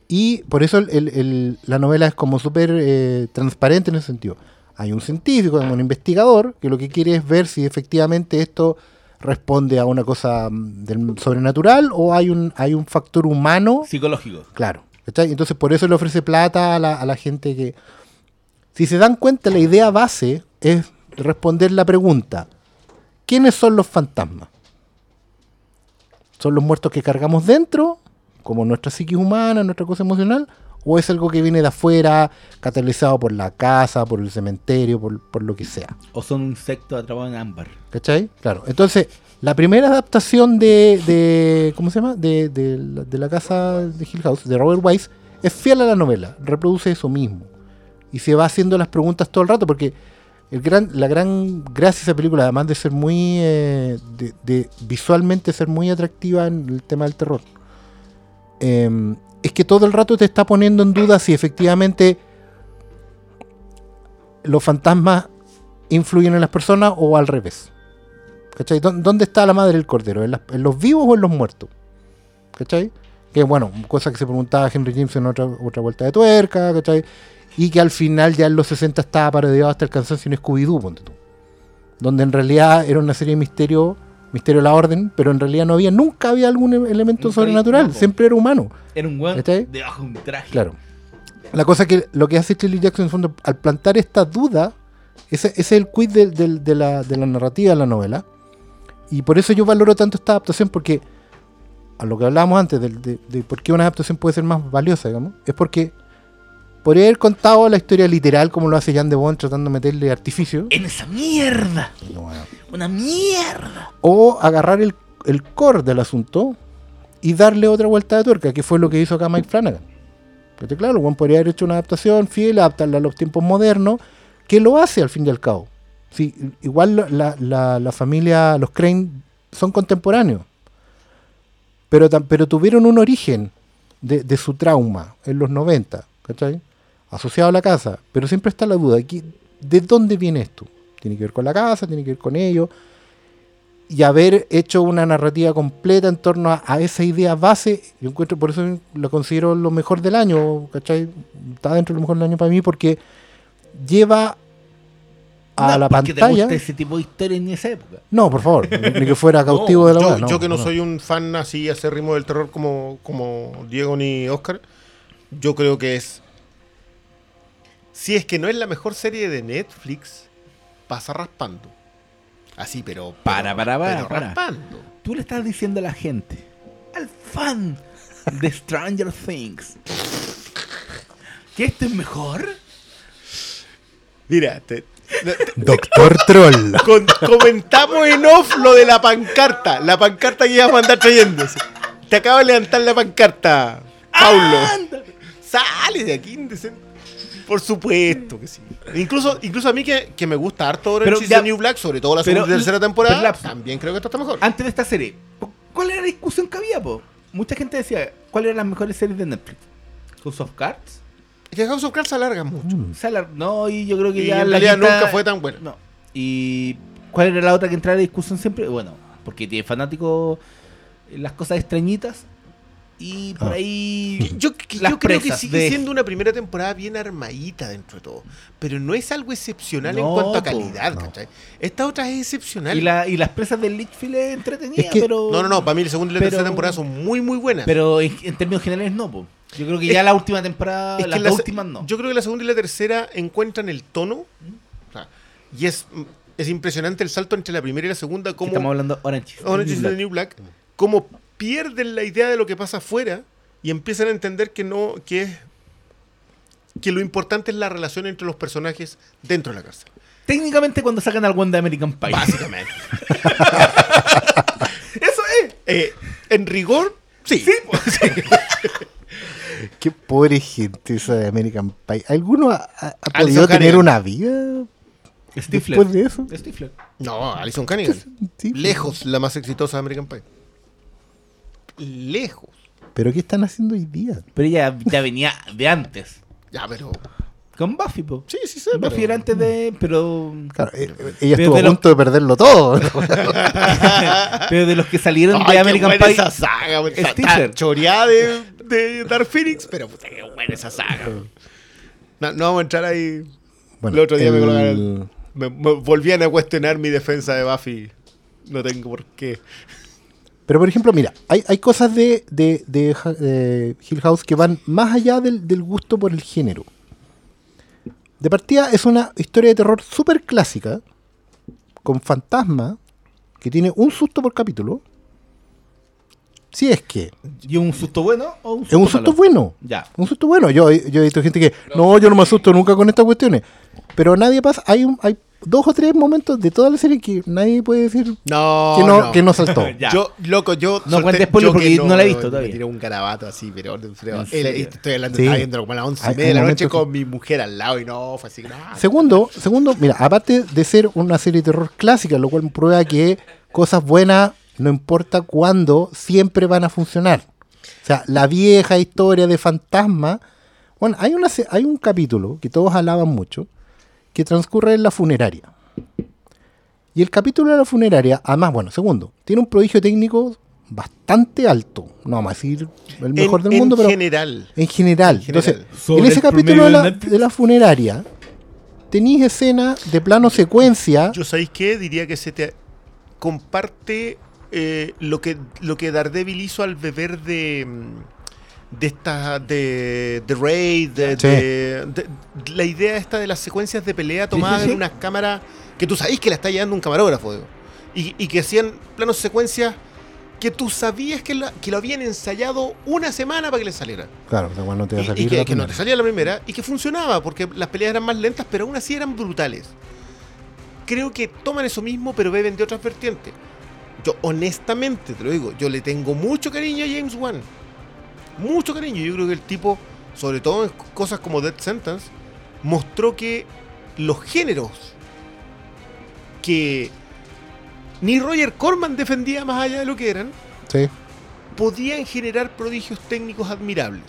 y por eso el- el- el- la novela es como súper eh, transparente en ese sentido. Hay un científico, un investigador, que lo que quiere es ver si efectivamente esto responde a una cosa mm, del sobrenatural o hay un, hay un factor humano Psicológico. Claro. Entonces por eso le ofrece plata a la, a la gente que... Si se dan cuenta, la idea base es responder la pregunta, ¿quiénes son los fantasmas? ¿Son los muertos que cargamos dentro, como nuestra psique humana, nuestra cosa emocional? ¿O es algo que viene de afuera, catalizado por la casa, por el cementerio, por, por lo que sea? O son insectos atrapados en ámbar. ¿Cachai? Claro. Entonces, la primera adaptación de, de ¿cómo se llama? De, de la- de la casa de Hill House, de Robert Wise, es fiel a la novela, reproduce eso mismo. Y se va haciendo las preguntas todo el rato, porque la gran gracia de esa película, además de ser muy, eh, de, visualmente ser muy atractiva en el tema del terror, eh, es que todo el rato te está poniendo en duda si efectivamente los fantasmas influyen en las personas o al revés. ¿Cachai? ¿Dó- ¿Dónde está la madre del cordero? ¿En, las- en los vivos o en los muertos? ¿Cachai? Que bueno, cosa que se preguntaba Henry James en otra, otra vuelta de tuerca, ¿cachai? Y que al final ya en los 60 estaba parodiado hasta el cansancio en Scooby-Doo, ponte tú. Donde en realidad era una serie de misterio, misterio de la orden, pero en realidad no había, nunca había algún e- elemento Nunca sobrenatural, había- no, po. siempre era humano. Era un ¿Cachai? debajo de un traje. Claro. La cosa que lo que hace Shirley Jackson en el fondo, al plantar esta duda, ese, ese es el quiz de, la, de la narrativa de la novela. Y por eso yo valoro tanto esta adaptación, porque a lo que hablábamos antes de por qué una adaptación puede ser más valiosa, digamos, es porque podría haber contado la historia literal como lo hace Jan de Bond tratando de meterle artificio. En esa mierda. Una mierda. o agarrar el, el core del asunto y darle otra vuelta de tuerca, que fue lo que hizo acá Mike Flanagan. Porque claro, Juan podría haber hecho una adaptación fiel, adaptarla a los tiempos modernos, que lo hace al fin y al cabo. Sí, igual la, la- la familia, los Crane son contemporáneos, pero, pero tuvieron un origen de, de su trauma en los 90, ¿cachai? Asociado a la casa, pero siempre está la duda, ¿qué- ¿de dónde viene esto? Tiene que ver con la casa, tiene que ver con ellos, y haber hecho una narrativa completa en torno a, a esa idea base, yo encuentro, por eso lo considero lo mejor del año, ¿cachai? Está dentro de lo mejor del año para mí porque lleva a No, la te pantalla. gusta ese tipo de historia en esa época. No, por favor, ni que fuera cautivo de la yo, yo que no, soy un fan así acérrimo del terror como, como Diego ni Oscar, yo creo que es. Si es que no es la mejor serie de Netflix, pasa raspando. Así, pero. pero- Para, para, para, pero para. raspando. Tú le estás diciendo a la gente, al fan de Stranger Things, que esto es mejor. Mira, te- Doctor Troll. con- comentamos en off lo de la pancarta. La pancarta que ibas a andar trayéndose. Te acabo de levantar la pancarta, Paulo. Ándale. Sale de aquí, indecente. Por supuesto que sí. Incluso, incluso a mí que, que me gusta harto Orange is the New Black, sobre todo la segunda y tercera temporada, también creo que esta está mejor. Antes de esta serie, ¿cuál era la discusión que había, po? Mucha gente decía, ¿cuáles eran las mejores series de Netflix? House of Cards. Es que House of Cards se alarga mucho. Salar- no, y yo creo que Y ya en la realidad nunca fue tan buena. No. ¿Y cuál era la otra que entraba en discusión siempre? Bueno, porque tiene fanáticos eh, las cosas extrañitas y por Ah. ahí Yo, creo que sigue de- siendo una primera temporada bien armadita dentro de todo. Pero no es algo excepcional en cuanto a calidad, no. ¿cachai? Esta otra es excepcional. y, la- y las presas del Litchfield es entretenida, Es que- pero No, no, no. Para mí la segunda y la pero- tercera temporada son muy, muy buenas. pero en, en términos generales no, po. Yo creo que Es- ya la última temporada, Es que las la últimas no. Yo creo que la segunda y la tercera encuentran el tono. o sea, y es, es impresionante el salto entre la primera y la segunda. Cómo Estamos hablando Orange. is the Orange is the. New Black. Cómo pierden la idea de lo que pasa afuera y empiezan a entender que no, que es que lo importante es la relación entre los personajes dentro de la cárcel. Técnicamente cuando sacan al one de American Pie. Básicamente. Eso es. Eh, en rigor, sí. Sí, po. Qué pobre gente esa de American Pie. ¿Alguno ha, ha- ha Alison podido tener una vida Stifler. después de eso? Stifler. No, Alison Cunningham. Sí. Lejos la más exitosa de American Pie. Lejos. ¿Pero qué están haciendo hoy día? Pero ella ya venía de antes. Ya, pero. Con Buffy, po. Sí, sí, sí. Buffy pero- era antes de. Pero. Claro, eh, ella Pero estuvo a punto de perderlo todo. pero de los que salieron Ay, de qué American buena Pie. esa saga. Es choreada de, de Dark Phoenix, pero puta, qué buena esa saga. No, no vamos a entrar ahí. Bueno, el otro día me colocaron. Me, me volvían a cuestionar mi defensa de Buffy. No tengo por qué. Pero por ejemplo, mira, hay, hay cosas de, de, de Hill House que van más allá del, del gusto por el género. De partida es una historia de terror súper clásica, con fantasma, que tiene un susto por capítulo. Si es que ¿Y un susto bueno o un es susto un susto malo? bueno. Ya. Un susto bueno. Yo, yo he visto gente que, no, yo no me asusto nunca con estas cuestiones. Pero nadie pasa. Hay, un, hay dos o tres momentos de toda la serie que nadie puede decir No, que, no, que no saltó. Yo, loco, yo. No cuentes spoiler porque no la he visto me todavía. tiré un garabato así, pero. pero ¿En él- serio? estoy hablando, Sí. estaba viendo como a las once y Hay- media de la noche con mi mujer al lado y no, fue así. No, Segundo, segundo, mira, aparte de ser una serie de terror clásica, lo cual prueba que cosas buenas, no importa cuándo, siempre van a funcionar. O sea, la vieja historia de fantasma. Bueno, hay, una, hay un capítulo que todos alaban mucho, que transcurre en la funeraria. Y el capítulo de la funeraria, además, bueno, segundo, tiene un prodigio técnico bastante alto. No vamos a decir el mejor en, del en mundo, pero general. en general. en general. Entonces, Sobre en ese capítulo de la, de funeraria, tenéis escenas de plano secuencia. Yo sabéis qué, diría que se te comparte eh, lo que lo que Daredevil hizo al beber de mm, de esta de, de Raid, de, Sí. de- de- la idea esta de las secuencias de pelea tomadas sí, sí. en unas cámaras que tú sabéis que la está llevando un camarógrafo digo, y, y que hacían planos secuencias que tú sabías que, la- que lo habían ensayado una semana para que le saliera. Claro, weá no te va a salir. y que, la que no te salía la primera y que funcionaba porque las peleas eran más lentas, pero aún así eran brutales. Creo que toman eso mismo, pero beben de otras vertientes. Yo, honestamente, te lo digo, yo le tengo mucho cariño a James Wan. Mucho cariño. Yo creo que el tipo, sobre todo en cosas como Dead Sentence, mostró que los géneros que ni Roger Corman defendía más allá de lo que eran, Sí. podían generar prodigios técnicos admirables.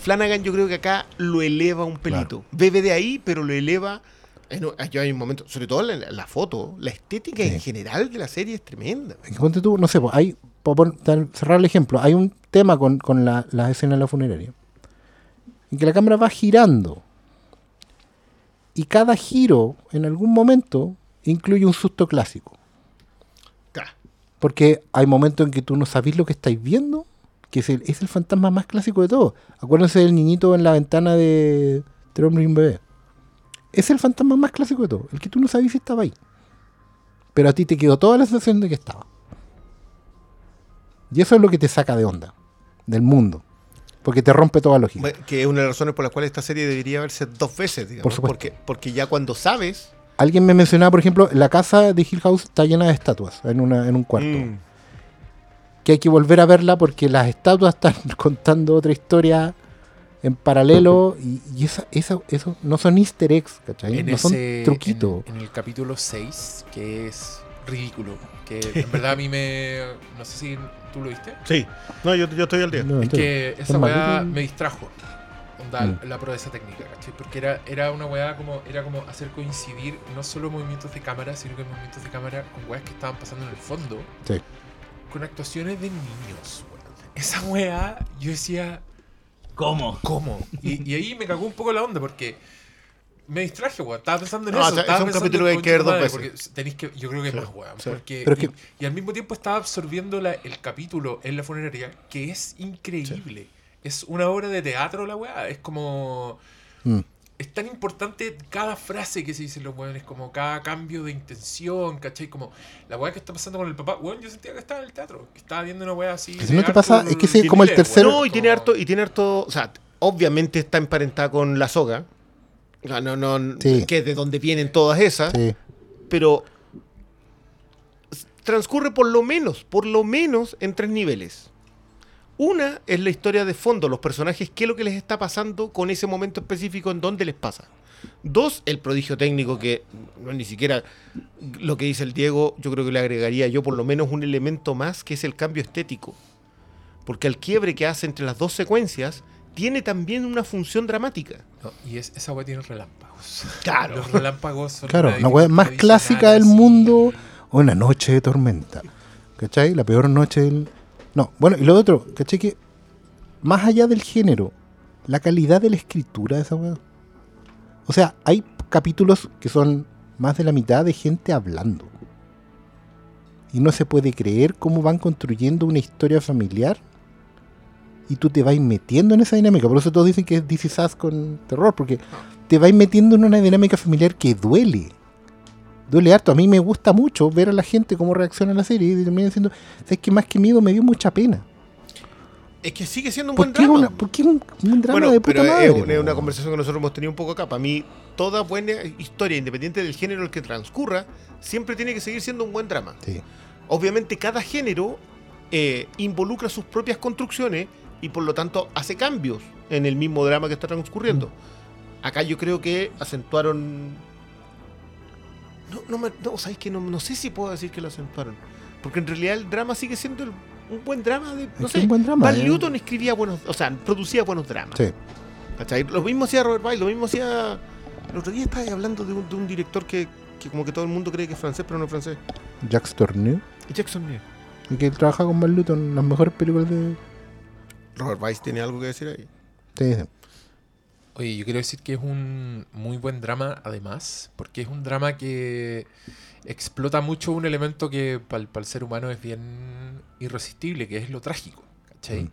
Flanagan yo creo que acá lo eleva un pelito. Bebe de ahí, pero lo eleva. en yo hay un momento, sobre todo la, la foto, la estética Sí. en general de la serie es tremenda. Ponte tú, no sé, pues, hay, para cerrar el ejemplo, hay un tema con, con la, las escenas de la funeraria, en que la cámara va girando, y cada giro, en algún momento, incluye un susto clásico. Porque hay momentos en que tú no sabes lo que estáis viendo, que es el, es el fantasma más clásico de todo. Acuérdense del niñito en la ventana de Tres y un bebé. Es el fantasma más clásico de todo, el que tú no sabías si estaba ahí. Pero a ti te quedó toda la sensación de que estaba. Y eso es lo que te saca de onda, del mundo. Porque te rompe toda lógica. Bueno, Que es una de las razones por las cuales esta serie debería verse dos veces, digamos. Por supuesto. porque, porque ya cuando sabes. Alguien me mencionaba, por ejemplo, la casa de Hill House está llena de estatuas en, una, en un cuarto. Mm, que hay que volver a verla porque las estatuas están contando otra historia en paralelo y, y esa, esa, eso no son easter eggs, ¿cachai? En no son truquitos. En, en el capítulo 6, que es ridículo. Que en verdad a mí me. No sé si tú lo viste. sí. No, yo, yo estoy al día. No, Es estoy- que esa es weá me distrajo. Onda, Mm. la proeza técnica, ¿cachai? Porque era, era una weá como, era como hacer coincidir no solo movimientos de cámara, sino que movimientos de cámara con weas que estaban pasando en el fondo, Sí. con actuaciones de niños, weón. Esa weá, yo decía, ¿Cómo? ¿cómo? Y, y ahí me cagó un poco la onda porque me distraje, weón. Estaba pensando en No, eso. o sea, estaba es un pensando capítulo en que hay que ver dos veces. Porque tenéis que, yo creo que Sí, es más, weón. sí. Porque, Pero y, que- y al mismo tiempo estaba absorbiendo la- el capítulo en la funeraria, que es increíble. Es una obra de teatro la weá. Es como. Mm. Es tan importante cada frase que se dicen los weones, como cada cambio de intención, ¿cachai? Como la weá que está pasando con el papá. Weón, yo sentía que estaba en el teatro, que estaba viendo una weá así. Si no te pasa, es que es como el Miller, tercer- weón, No, y tiene harto, y tiene harto, o sea, obviamente está emparentada con la soga. No, no, no, Sí. que es de donde vienen todas esas, Sí. pero transcurre por lo menos, por lo menos en tres niveles. Una es la historia de fondo, los personajes, qué es lo que les está pasando con ese momento específico en dónde les pasa. Dos, el prodigio técnico, que no ni siquiera lo que dice el Diego, yo creo que le agregaría yo por lo menos un elemento más, que es el cambio estético. Porque el quiebre que hace entre las dos secuencias tiene también una función dramática. No, y es, esa weá tiene relámpagos. Claro. Los relámpagos son Claro, una weá más clásica del así. mundo, una noche de tormenta. ¿Cachai? La peor noche del. No, bueno, y lo otro, ¿cachai? Que más allá del género, la calidad de la escritura de esa weá. O sea, hay capítulos que son más de la mitad de gente hablando. Y no se puede creer cómo van construyendo una historia familiar. Y tú te vas metiendo en esa dinámica. Por eso todos dicen que es Is Us con terror. Porque te vas metiendo en una dinámica familiar que duele. Duele harto. A mí me gusta mucho ver a la gente cómo reacciona a la serie. Y termina diciendo, ¿sabes qué? Más que miedo me dio mucha pena. Es que sigue siendo un ¿Por buen drama. una- por qué un, un drama bueno, de puta pero madre? es, una- conversación que nosotros hemos tenido un poco acá. Para mí, toda buena historia, independiente del género en el que transcurra, siempre tiene que seguir siendo un buen drama. Sí. Obviamente, cada género eh, involucra sus propias construcciones y por lo tanto hace cambios en el mismo drama que está transcurriendo. Acá yo creo que acentuaron. No, no, me- no sabéis que no, no sé si puedo decir que lo acentuaron. Porque en realidad el drama sigue siendo el- un buen drama de. No Es sé. un buen drama. Val eh. Newton escribía buenos, o sea, producía buenos dramas. Sí. ¿cachai? Lo mismo hacía Robert Byle, lo mismo hacía. El otro día estaba hablando de un, de un director que, que como que todo el mundo cree que es francés, pero no es francés. Jacques Tourneur. Jackson Neal. Y que trabaja con Mark Luton en las mejores películas de. Robert Weiss tiene algo que decir ahí. dicen. Oye, yo quiero decir que es un muy buen drama, además, porque es un drama que explota mucho un elemento que para el ser humano es bien irresistible, que es lo trágico. ¿cachai? Mm.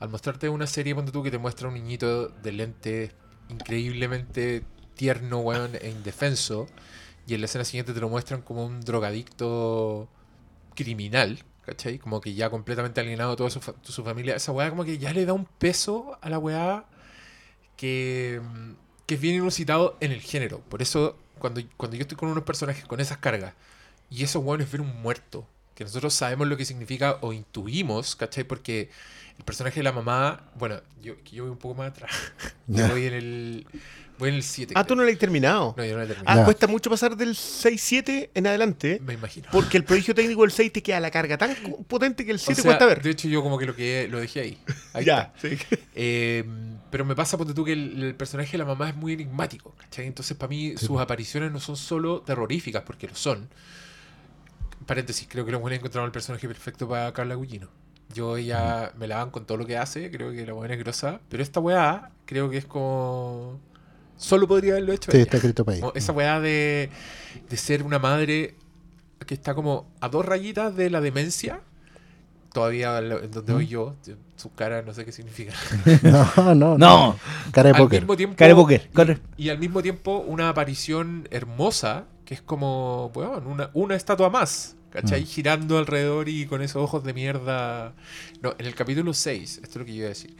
Al mostrarte una serie, ponte tú que te muestra un niñito de lente increíblemente tierno, weón, e indefenso, y en la escena siguiente te lo muestran como un drogadicto criminal, ¿cachai? Como que ya completamente alienado toda su, fa- su familia. Esa weá como que ya le da un peso a la weá que, mm, que es bien inusitado en el género. Por eso, cuando, cuando yo estoy con unos personajes con esas cargas, y esos weones ver un muerto, que nosotros sabemos lo que significa o intuimos, ¿cachai? Porque el personaje de la mamá, bueno, yo, yo voy un poco más atrás. Yo voy en el. Voy en el 7. Ah, tú no lo has terminado. No, yo no la he terminado. Ah, Ya. cuesta mucho pasar del 6-7 en adelante. Me imagino. Porque el prodigio técnico del 6 te queda la carga tan potente que el O 7 sea, cuesta ver. De hecho, yo como que lo que lo dejé ahí. Ahí ya, está. sí. Eh, pero me pasa, ponte tú, que el, el personaje de la mamá es muy enigmático, ¿cachai? Entonces, para mí, sus apariciones no son solo terroríficas, porque lo son. Paréntesis, creo que lo buena encontrado el personaje perfecto para Carla Gugino. Yo ella me la van con todo lo que hace, creo que la buena es grosa, pero esta weá creo que es como... Solo podría haberlo hecho Sí, ella. está escrito para ahí. Como esa weá de, de ser una madre que está como a dos rayitas de la demencia. Todavía lo- en donde voy yo, su cara no sé qué significa. No, no. No, Cara de póker. Cara de póker, y- corre. Y, al mismo tiempo una aparición hermosa, que es como, bueno, una, una estatua más, ¿cachai? Mm. Girando alrededor y con esos ojos de mierda. No, en el capítulo 6, esto es lo que yo iba a decir.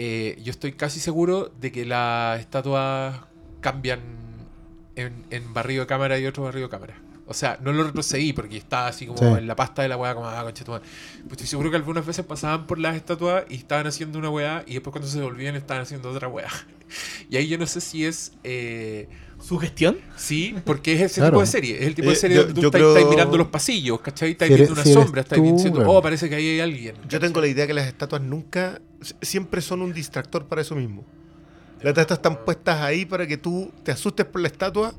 Eh, yo estoy casi seguro de que las estatuas cambian en, en barrido de cámara y otro barrido de cámara. O sea, no lo retrocedí porque estaba así como Sí. en la pasta de la weá, como, ah, concha. Pues estoy seguro que algunas veces pasaban por las estatuas y estaban haciendo una weá y después cuando se volvían estaban haciendo otra weá. Y ahí yo no sé si es... eh, ¿Sugestión? Sí, porque es ese Claro. tipo de serie. Es el tipo de Eh, serie yo- donde tú yo estás, creo- estás mirando los pasillos, ¿cachai? Estás Si eres- viendo una si sombra, estás tú, diciendo, oh, parece que ahí hay alguien. Yo tengo la idea que las estatuas nunca, siempre son un distractor para eso mismo. Las estatuas están puestas ahí para que tú te asustes por la estatua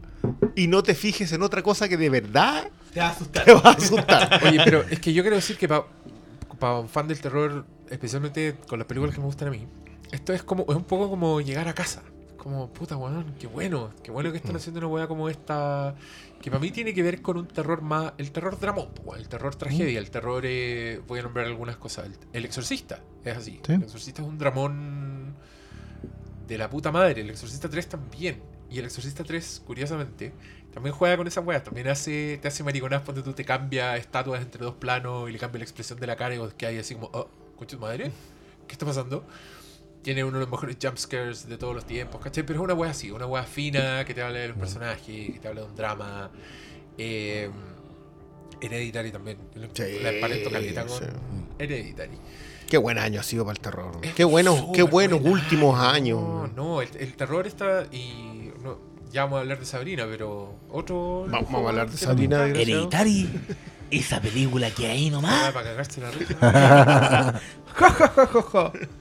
y no te fijes en otra cosa que de verdad Te va a asustar. te va a asustar. Oye, pero es que yo quiero decir que para un fan del terror, especialmente con las películas que me gustan a mí, esto es como es un poco como llegar a casa. Como, puta, weón, qué bueno, qué bueno que están haciendo una weá como esta, que para mí tiene que ver con un terror más, el terror dramón, el terror tragedia, el terror, eh, voy a nombrar algunas cosas, el, el exorcista, es así, Sí. el exorcista es un dramón de la puta madre, el exorcista 3 también, y el exorcista 3, curiosamente, también juega con esas weas, también hace, te hace mariconas cuando tú te cambia estatuas entre dos planos y le cambia la expresión de la cara y vos que hay así como, oh, concha madre, ¿qué está pasando? Tiene uno de los mejores jumpscares de todos los tiempos, ¿cachai? Pero es una wea así, una wea fina que te habla de los personajes, que te habla de un drama. Eh, Hereditary también. Sí, la emparento caleta con sí. Hereditary. Qué buen año ha sido para el terror. Es Qué buenos, qué buenos buen últimos año. años. No, no, el, el terror está. Y no, ya vamos a hablar de Sabrina, pero otro. Vamos a hablar de Sabrina, Hereditary. Esa película que hay Ah, nomás. para cagarse la risa.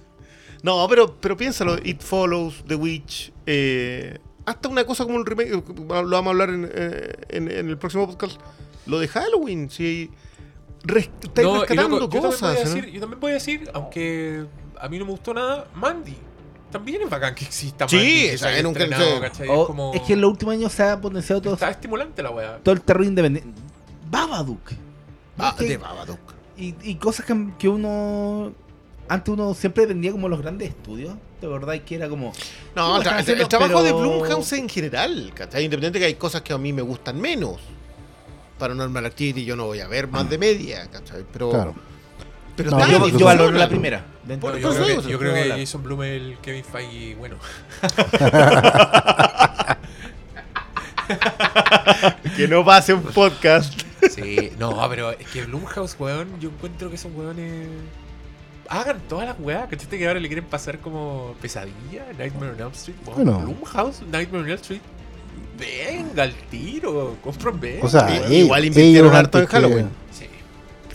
No, pero, pero piénsalo, It Follows, The Witch, eh, hasta una cosa como el remake, lo vamos a hablar en, eh, en- en el próximo podcast, lo de Halloween, si res- estáis No, rescatando loco, yo, también voy a cosas. yo también voy a decir, aunque a mí no me gustó nada, Mandy. También es bacán que exista Sí, Mandy. que sea, en un-. ¿cachai? Oh, es, como, Es que en los últimos años se ha potenciado todo, Está estimulante la weá. todo el terror independiente. Babadook. Ah, de Babadook. y, y cosas que, que uno. Antes uno siempre dependía como los grandes estudios. De verdad que era como. No, el, tra- el trabajo de Blumhouse en general, ¿cachai? Independiente que hay cosas que a mí me gustan menos. Paranormal Activity yo no voy a ver más de media, ¿cachai? Pero, Claro. pero No, yo, yo valoro la primera. De Yo creo que, yo creo que. Jason Blum es el Kevin Feige, bueno. Que no pase un podcast. Sí, no, pero es que Blumhouse, weón, yo encuentro que esos weones hagan todas las weas, ¿cachai? Que ahora le quieren pasar como pesadilla, Nightmare on Elm Street. Weón, Bueno. Nightmare on Elm Street. Venga, al tiro, compran. O sea, ellos- igual invirtieron harto en que- Halloween. Sí.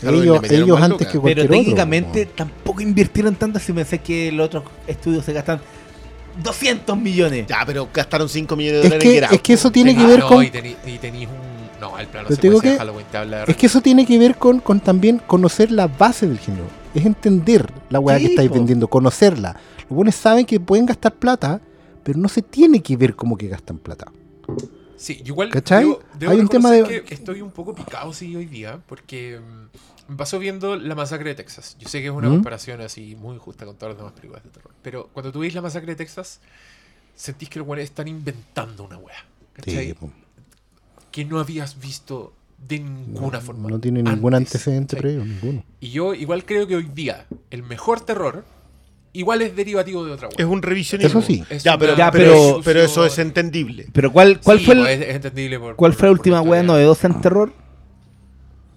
Halloween Ellos, ellos antes que cualquier Pero técnicamente po. tampoco invirtieron tanto si pensé que los otros estudios se gastan 200 millones. Ya, pero gastaron 5 millones de Es dólares que, en Get es que eso tiene que Ah, ver no, con. Y tení- y tenéis un. No, el plano Pero te digo de que- Halloween te habla de Es que eso tiene que ver con, con también conocer la base del género. Es entender la weá Sí, que estáis po. vendiendo, conocerla. Los buenos saben que pueden gastar plata, pero no se tiene que ver como que gastan plata. Sí, igual ¿Cachai? debo- debo Hay un tema de- que estoy un poco picado sí hoy día porque mm, me pasó viendo La Masacre de Texas. Yo sé que es una ¿Mm? comparación así muy injusta con todas las demás películas de terror, pero cuando tú ves La Masacre de Texas sentís que los güeyes están inventando una wea, ¿cachai? Sí, que no habías visto de ninguna forma. No tiene ningún antes, antecedente ¿cachai? previo, ninguno. Y yo igual creo que hoy día el mejor terror igual es derivativo de otra wea. Es un revisionismo. Eso sí. Es Ya, una pero, Ya, pero, pero- eso, es entendible. Pero ¿cuál, cuál Sí, fue el- pues, es, es entendible por- cuál por- fue la última weá novedosa en terror?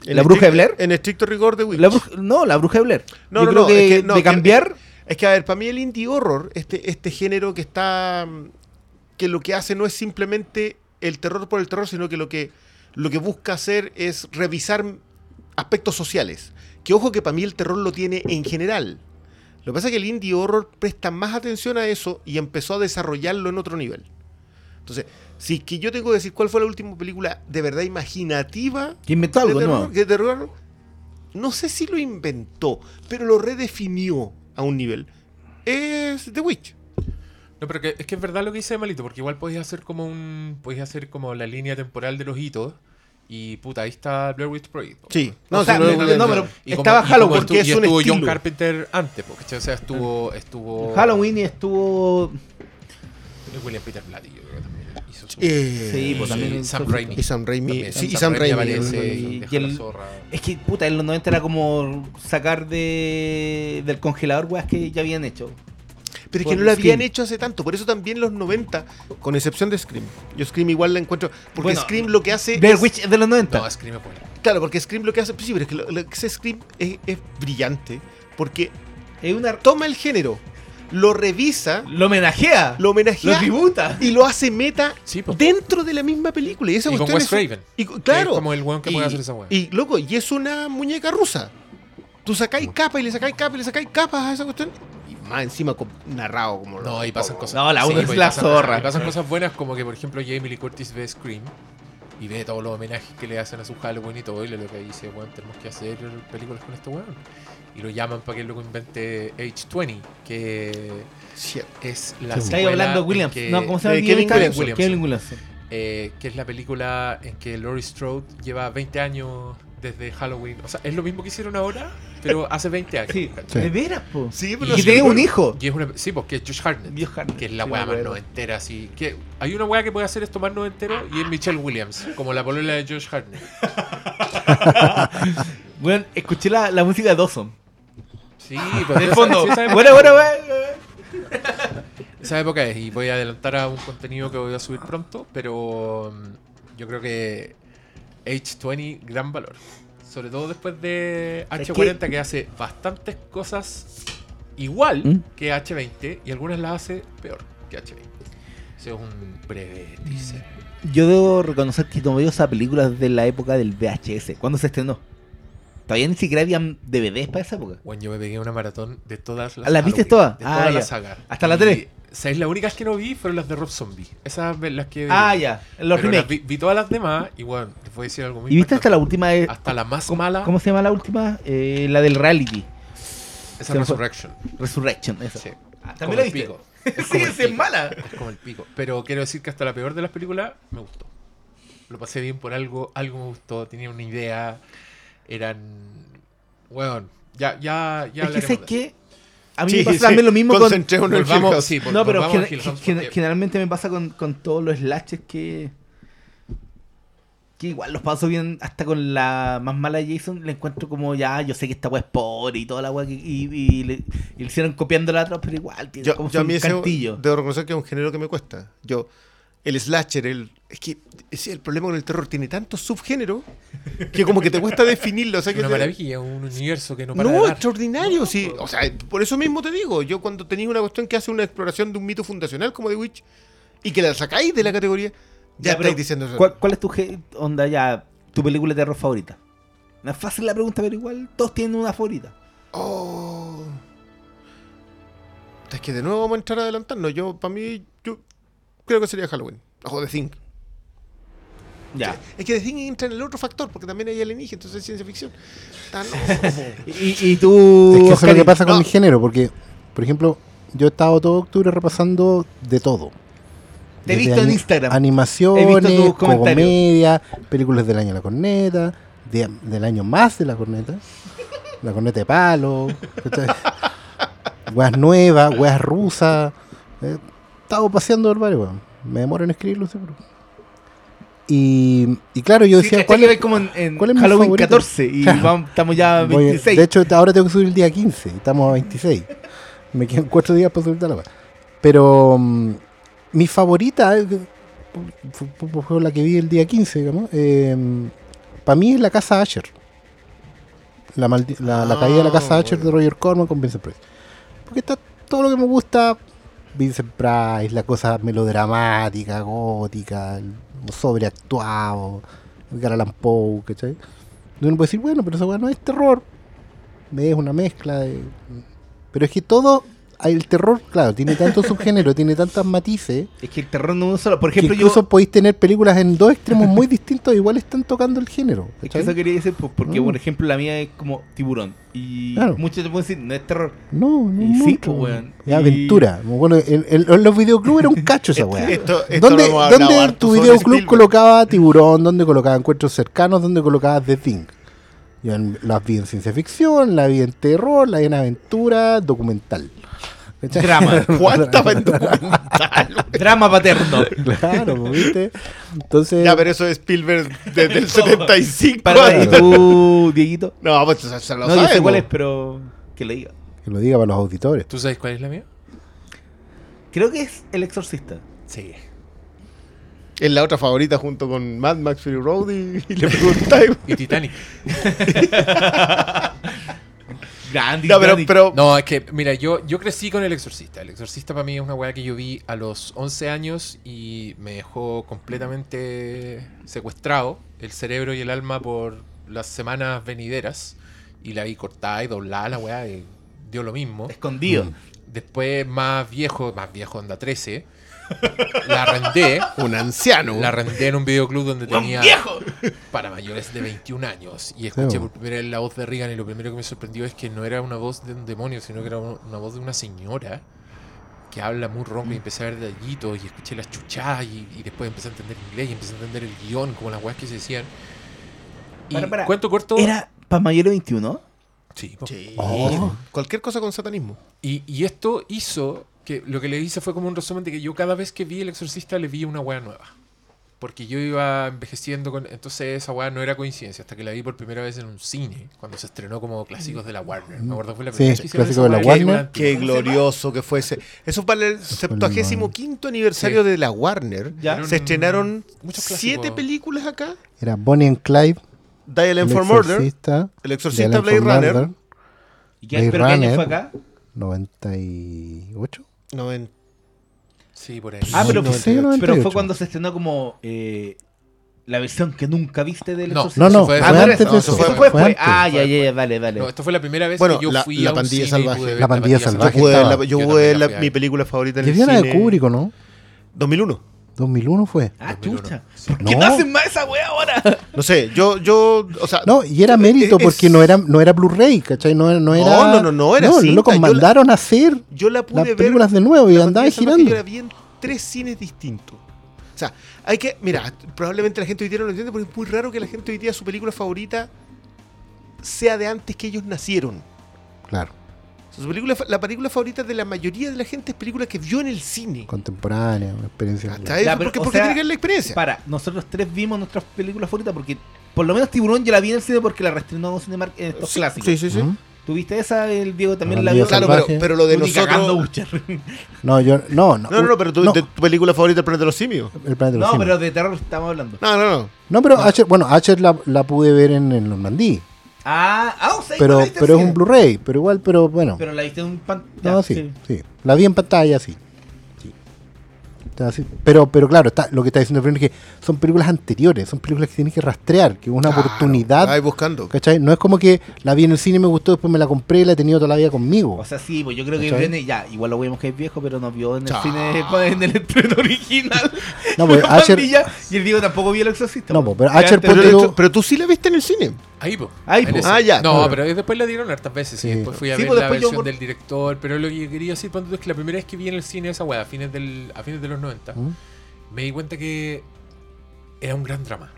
En ¿La bruja de Blair? En estricto rigor de Witch. La bruja- no, la bruja de Blair. No, Yo no, creo no, que, es que no, de que- cambiar. Es que, a ver, para mí el indie horror, este, este género que está. que lo que hace no es simplemente el terror por el terror, sino que lo que, lo que busca hacer es revisar aspectos sociales. Que ojo que para mí el terror lo tiene en general. Lo que pasa es que el indie horror presta más atención a eso y empezó a desarrollarlo en otro nivel. Entonces, si es que yo tengo que decir cuál fue la última película de verdad imaginativa Que inventó algo, de terror, ¿no? de terror, no sé si lo inventó, pero lo redefinió a un nivel. Es The Witch. No, pero que, es que es verdad lo que dice Malito, porque igual podéis hacer como un. Podéis hacer como la línea temporal de los hitos. Y puta, ahí está Blair Witch Project. po. Sí. O sea, no, no, pero Y como- estaba como Halloween. porque es y un estuvo John. Carpenter antes, porque o sea, estuvo. estuvo Halloween y estuvo. William Peter Blatty, yo creo que también hizo su. Eh, Sí, pues también. Sam Raimi. Y Sam Raimi. También, Sí, y Sam Raimi. aparece, Y- y la el- zorra. Es que, puta, en los 90 era como sacar de, del congelador weas que ya habían hecho. Pero es que no lo habían hecho hace tanto. Por eso también los 90, con excepción de Scream. Yo Scream igual la encuentro. Porque Bueno, Scream lo que hace. Blair es- Witch es de los 90. No, Scream es buena. Claro, porque Scream lo que hace. Sí, pero es que lo, lo que hace Scream es, es brillante. Porque es una. toma el género, lo revisa, Lo homenajea. lo homenajea Lo tributa. y lo hace meta Sí, dentro de la misma película. Y esa Y con Wes es- Craven. y- claro. es como el weón que y, puede hacer esa weá. Y loco, y es una muñeca rusa. Tú sacáis capa y le sacáis capa y le sacáis capas a esa cuestión. Más encima narrado como No, y pasan cosas. No, la uno es pues, la pasan zorra. pasan cosas buenas como que, por ejemplo, Jamie Lee Curtis ve Scream y ve todos los homenajes que le hacen a su Halloween y todo. Y le lo que dice, weón, tenemos que hacer películas con este weón. Y lo llaman para que luego invente H20, que Cierto. es la secuela hablando Williams. que- No, ¿cómo se llama? Eh, Kevin? Williamson. Kevin Williamson. eh, que es la película en que Laurie Strode lleva 20 años desde Halloween. O sea, es lo mismo que hicieron ahora, pero hace 20 años. Sí, de veras, po. Sí, Y pero sí, tiene un hijo. Y es una, sí, porque es Josh Hartnett. Josh Hartnett, Que es la sí, weá más noventera, así. Que hay una weá que puede hacer esto más noventero y es Michelle Williams, como la polola de Josh Hartnett. Bueno, escuché la, la música de Dawson. Sí, pero De esa- fondo. Bueno, bueno, bueno. Esa época es, y voy a adelantar a un contenido que voy a subir pronto, pero mm, yo creo que H20, gran valor. Sobre todo después de Es H40, que... hace bastantes cosas igual ¿Mm? que H20 y algunas las hace peor que H20. Ese es un breve teaser. Yo debo reconocer que no veo esa película desde la época del VHS. ¿Cuándo se estrenó? Todavía ni siquiera habían DVDs para esa época. Bueno, yo me pegué una maratón de todas las ¿Las viste todas? De Ah, todas las sagas. ¿Hasta la Y, tres? ¿Sabéis? Las únicas que no vi fueron las de Rob Zombie. Esas las que. Ah, ya. Los Pero las vi, vi todas las demás y bueno, voy a decir algo muy ¿Y viste hasta la última? eh, Hasta la más ¿cómo, mala. ¿Cómo se llama la última? Eh, la del reality. Esa se? Resurrection. Resurrection, esa. Sí. Ah, ¿También la viste? pico. sí, el esa es mala. Es como el pico. Pero quiero decir que hasta la peor de las películas me gustó. Lo pasé bien por algo, algo me gustó, tenía una idea. Eran. Bueno, ya, ya, ya es que eso. que a mí Sí, me pasa sí, también lo mismo con... concentrémonos en Hill Volvamos, House. sí, vol- No, pero gen- porque- generalmente me pasa con, con todos los slashes que... Que igual los paso bien hasta con la más mala de Jason. Le encuentro como ya, yo sé que esta weá es pobre y toda la weá que... Y, y le, y le hicieron copiando la otra, pero igual tiene Yo, como yo a mí ese, cantillo. debo reconocer que es un género que me cuesta. Yo, el slasher, el. Es que es el problema con el terror. Tiene tantos subgéneros que como que te cuesta definirlo. O sea, Es que una te- maravilla, un universo que no para de No, dar. extraordinario, sí. O sea, por eso mismo te digo, yo cuando tenéis una cuestión que hace una exploración de un mito fundacional como The Witch y que la sacáis de la categoría, ya, Ya, estáis diciendo eso. ¿Cuál, cuál es tu onda ya, tu película de terror favorita? No es fácil la pregunta, pero igual todos tienen una favorita. Oh. Es que de nuevo vamos a entrar a adelantarnos. Yo, para mí, yo creo que sería Halloween. Ojo de Think. Ya. Es que The Thing entra en el otro factor, porque también hay alienígenas, entonces es ciencia ficción. Y, y tú. Es que eso es lo que pasa con no. mi género, porque, por ejemplo, yo he estado todo octubre repasando de todo. Te he visto en Instagram. Animaciones, comedia, películas del año de la corneta, de- del año más de la corneta, la corneta de palo, weas nuevas, weas rusas. eh, estado paseando por varios, weón. Me demoro en escribirlo, seguro. Y, y claro, yo Sí, decía, ¿cachai ¿cuál que es, como en, en cuál es mi Halloween favorito? 14 y vamos- estamos ya a Voy- 26. de hecho, ahora tengo que subir el día 15. y Estamos a 26. Me quedan cuatro días para subir la wea. Pero mm, mi favorita eh, fue, la que vi el día 15, digamos. para mí es la casa Asher. La, la, la Ah, caída de la casa Asher de. Roger Corman con Vincent Price. Porque está todo lo que me gusta. Vincent Price, la cosa melodramática, gótica, sobreactuado, Edgar Allan Poe, ¿cachai? Y uno puede decir, bueno, pero weá no es terror. Es una mezcla de. Pero es que todo. El terror, claro, tiene tantos subgéneros, tiene tantos matices. Es que el terror no es uno solo. Por Que ejemplo, incluso yo. podéis tener películas en dos extremos muy distintos, igual están tocando el género. Es que eso quería decir, pues, porque Mm. por ejemplo la mía es como tiburón. Y Claro. muchos te pueden decir, no es terror. No, no Y sí, mucho. pues, weón. Es Y- aventura. Bueno, en los videoclubs era un cacho esa weá. Esto, esto ¿Dónde, lo hemos hablado dónde tu videoclub colocaba tiburón? ¿Dónde colocaba encuentros cercanos? ¿Dónde colocaba The Thing? Yo las vi en ciencia ficción, la vi en terror, la vi en aventura, documental. Drama. ¿Cuánta documental? Drama paterno. Claro, pues, ¿viste? Entonces, Ya, pero eso es Spielberg desde el 75. Para, ¿Y tú, Dieguito? No, pues se, se lo No, yo sé cuál es, pero que le diga. que lo diga para los auditores. ¿Tú sabes cuál es la mía? Creo que es El Exorcista. Sí. Es la otra favorita junto con Mad Max Fury Road y, y le preguntáis. Y Titanic. Grande. No, pero, No, es que, mira, yo, yo crecí con El Exorcista. El Exorcista para mí es una weá que yo vi a los 11 años y me dejó completamente secuestrado el cerebro y el alma por las semanas venideras. Y la vi cortada y doblada, la weá, y dio lo mismo. Escondido. Mm. Después, más viejo, más viejo, onda 13, la arrendé. un anciano. La arrendé en un videoclub donde tenía viejo! para mayores de 21 años. Y escuché Sí, por primera vez la voz de Reagan y lo primero que me sorprendió es que no era una voz de un demonio, sino que era un- una voz de una señora que habla muy ronco y empecé a ver detallitos y escuché las chuchadas y, y después empecé a entender inglés y empecé a entender el guion, como las weas que se decían. Y Para, para. cuento corto. Era para mayores de 21. Sí, po. Sí. Oh. Cualquier cosa con satanismo. Y, y esto hizo que lo que le hice fue como un resumen de que yo cada vez que vi El Exorcista le vi una wea nueva. Porque yo iba envejeciendo con... Entonces esa weá no era coincidencia hasta que la vi por primera vez en un cine, cuando se estrenó como clásicos de la Warner. Me acuerdo fue la Sí, primera vez que hicieron clásicos de la weá, Warner. Qué glorioso que fuese. Eso es para el 75 aniversario de la Warner. Ya. Se estrenaron Muchos siete películas acá. Era Bonnie and Clyde, Dial M for Murder, El Exorcista, Blade Runner. Murder, ¿Y qué, Blade pero qué año Runner. fue acá? 98. Noven- Sí, por ahí. Ah, pero, 96 o pero 98. fue cuando se estrenó como eh, la versión que nunca viste del No, Exorcista. No, no, Eso fue, Ah, no antes de eso eso. fue- Eso fue antes. Ah, ya, ya, ya, dale, dale. No, esto fue la primera vez Bueno, que yo la- fui la a un pandilla cine y salvaje. pude ver La pandilla Yo salvaje. pude ver, la, estaba. yo Yo pude ver también la- la fui a mi ver. película favorita en Y el había una de cine. Kubrick, ¿o ¿no? 2001. 2001 fue. Ah, 2001. chucha. Sí. ¿Por qué no No. hacen más esa wea ahora? No sé, yo, yo, o sea... No, y era mérito es- porque no era, no era Blu-ray, ¿cachai? No, era- no era. no, no, no, era No, cinta, la- mandaron a hacer Yo la pude las ver... películas de nuevo y andaba girando. Yo la vi en tres cines distintos. O sea, hay que... Mira, probablemente la gente hoy día no lo entiende porque es muy raro que la gente hoy día su película favorita sea de antes que ellos nacieron. Claro, Su película, la película favorita de la mayoría de la gente es película que vio en el cine. contemporánea, una experiencia. Ya, pero, porque porque sea, tiene que ver la experiencia. Para, nosotros tres vimos nuestras películas favoritas porque por lo menos Tiburón yo la vi en el cine porque la reestrenó Cinemark en estos Sí, clásicos. Sí, sí, sí. ¿Tuviste esa? El Diego también La la vio. Claro, pero, lo de nosotros... No, yo. No, no. No, no, no, pero no, de tu película favorita, El planeta de los simios. el planeta de los No, simios. pero de terror estamos hablando. No, no, no. No, pero H, bueno, H la, la pude ver en el Normandí. Ah, ah, o sea, Pero, pero es un Blu-ray, pero igual, pero bueno. Pero la viste en un pan. no, sí, sí, La vi en pantalla, sí. sí. Pero, pero claro, está, lo que está diciendo Fran es que son películas anteriores, son películas que tienes que rastrear, que es una Claro, oportunidad. Ahí buscando. ¿Cachai? No es como que la vi en el cine, me gustó, después me la compré y la he tenido toda la vida conmigo. O sea, sí, pues yo creo que viene, ya, igual lo vemos que es viejo, pero nos vio en el Chao. cine, en el estreno original. No, pues, Asher- y el Diego tampoco vio el exorcista. No, pues. pues, pero Asher Pero, pero tú sí la viste en el cine. Ahí, po. Ahí, po. Ah, ya, No, claro. pero después la dieron hartas veces. Sí. Y después fui a Sí, ver pues la yo versión del director. Pero lo que quería decir, es que la primera vez que vi en el cine esa weá, a fines, del, a fines de los 90, ¿Mm? me di cuenta que era un gran drama.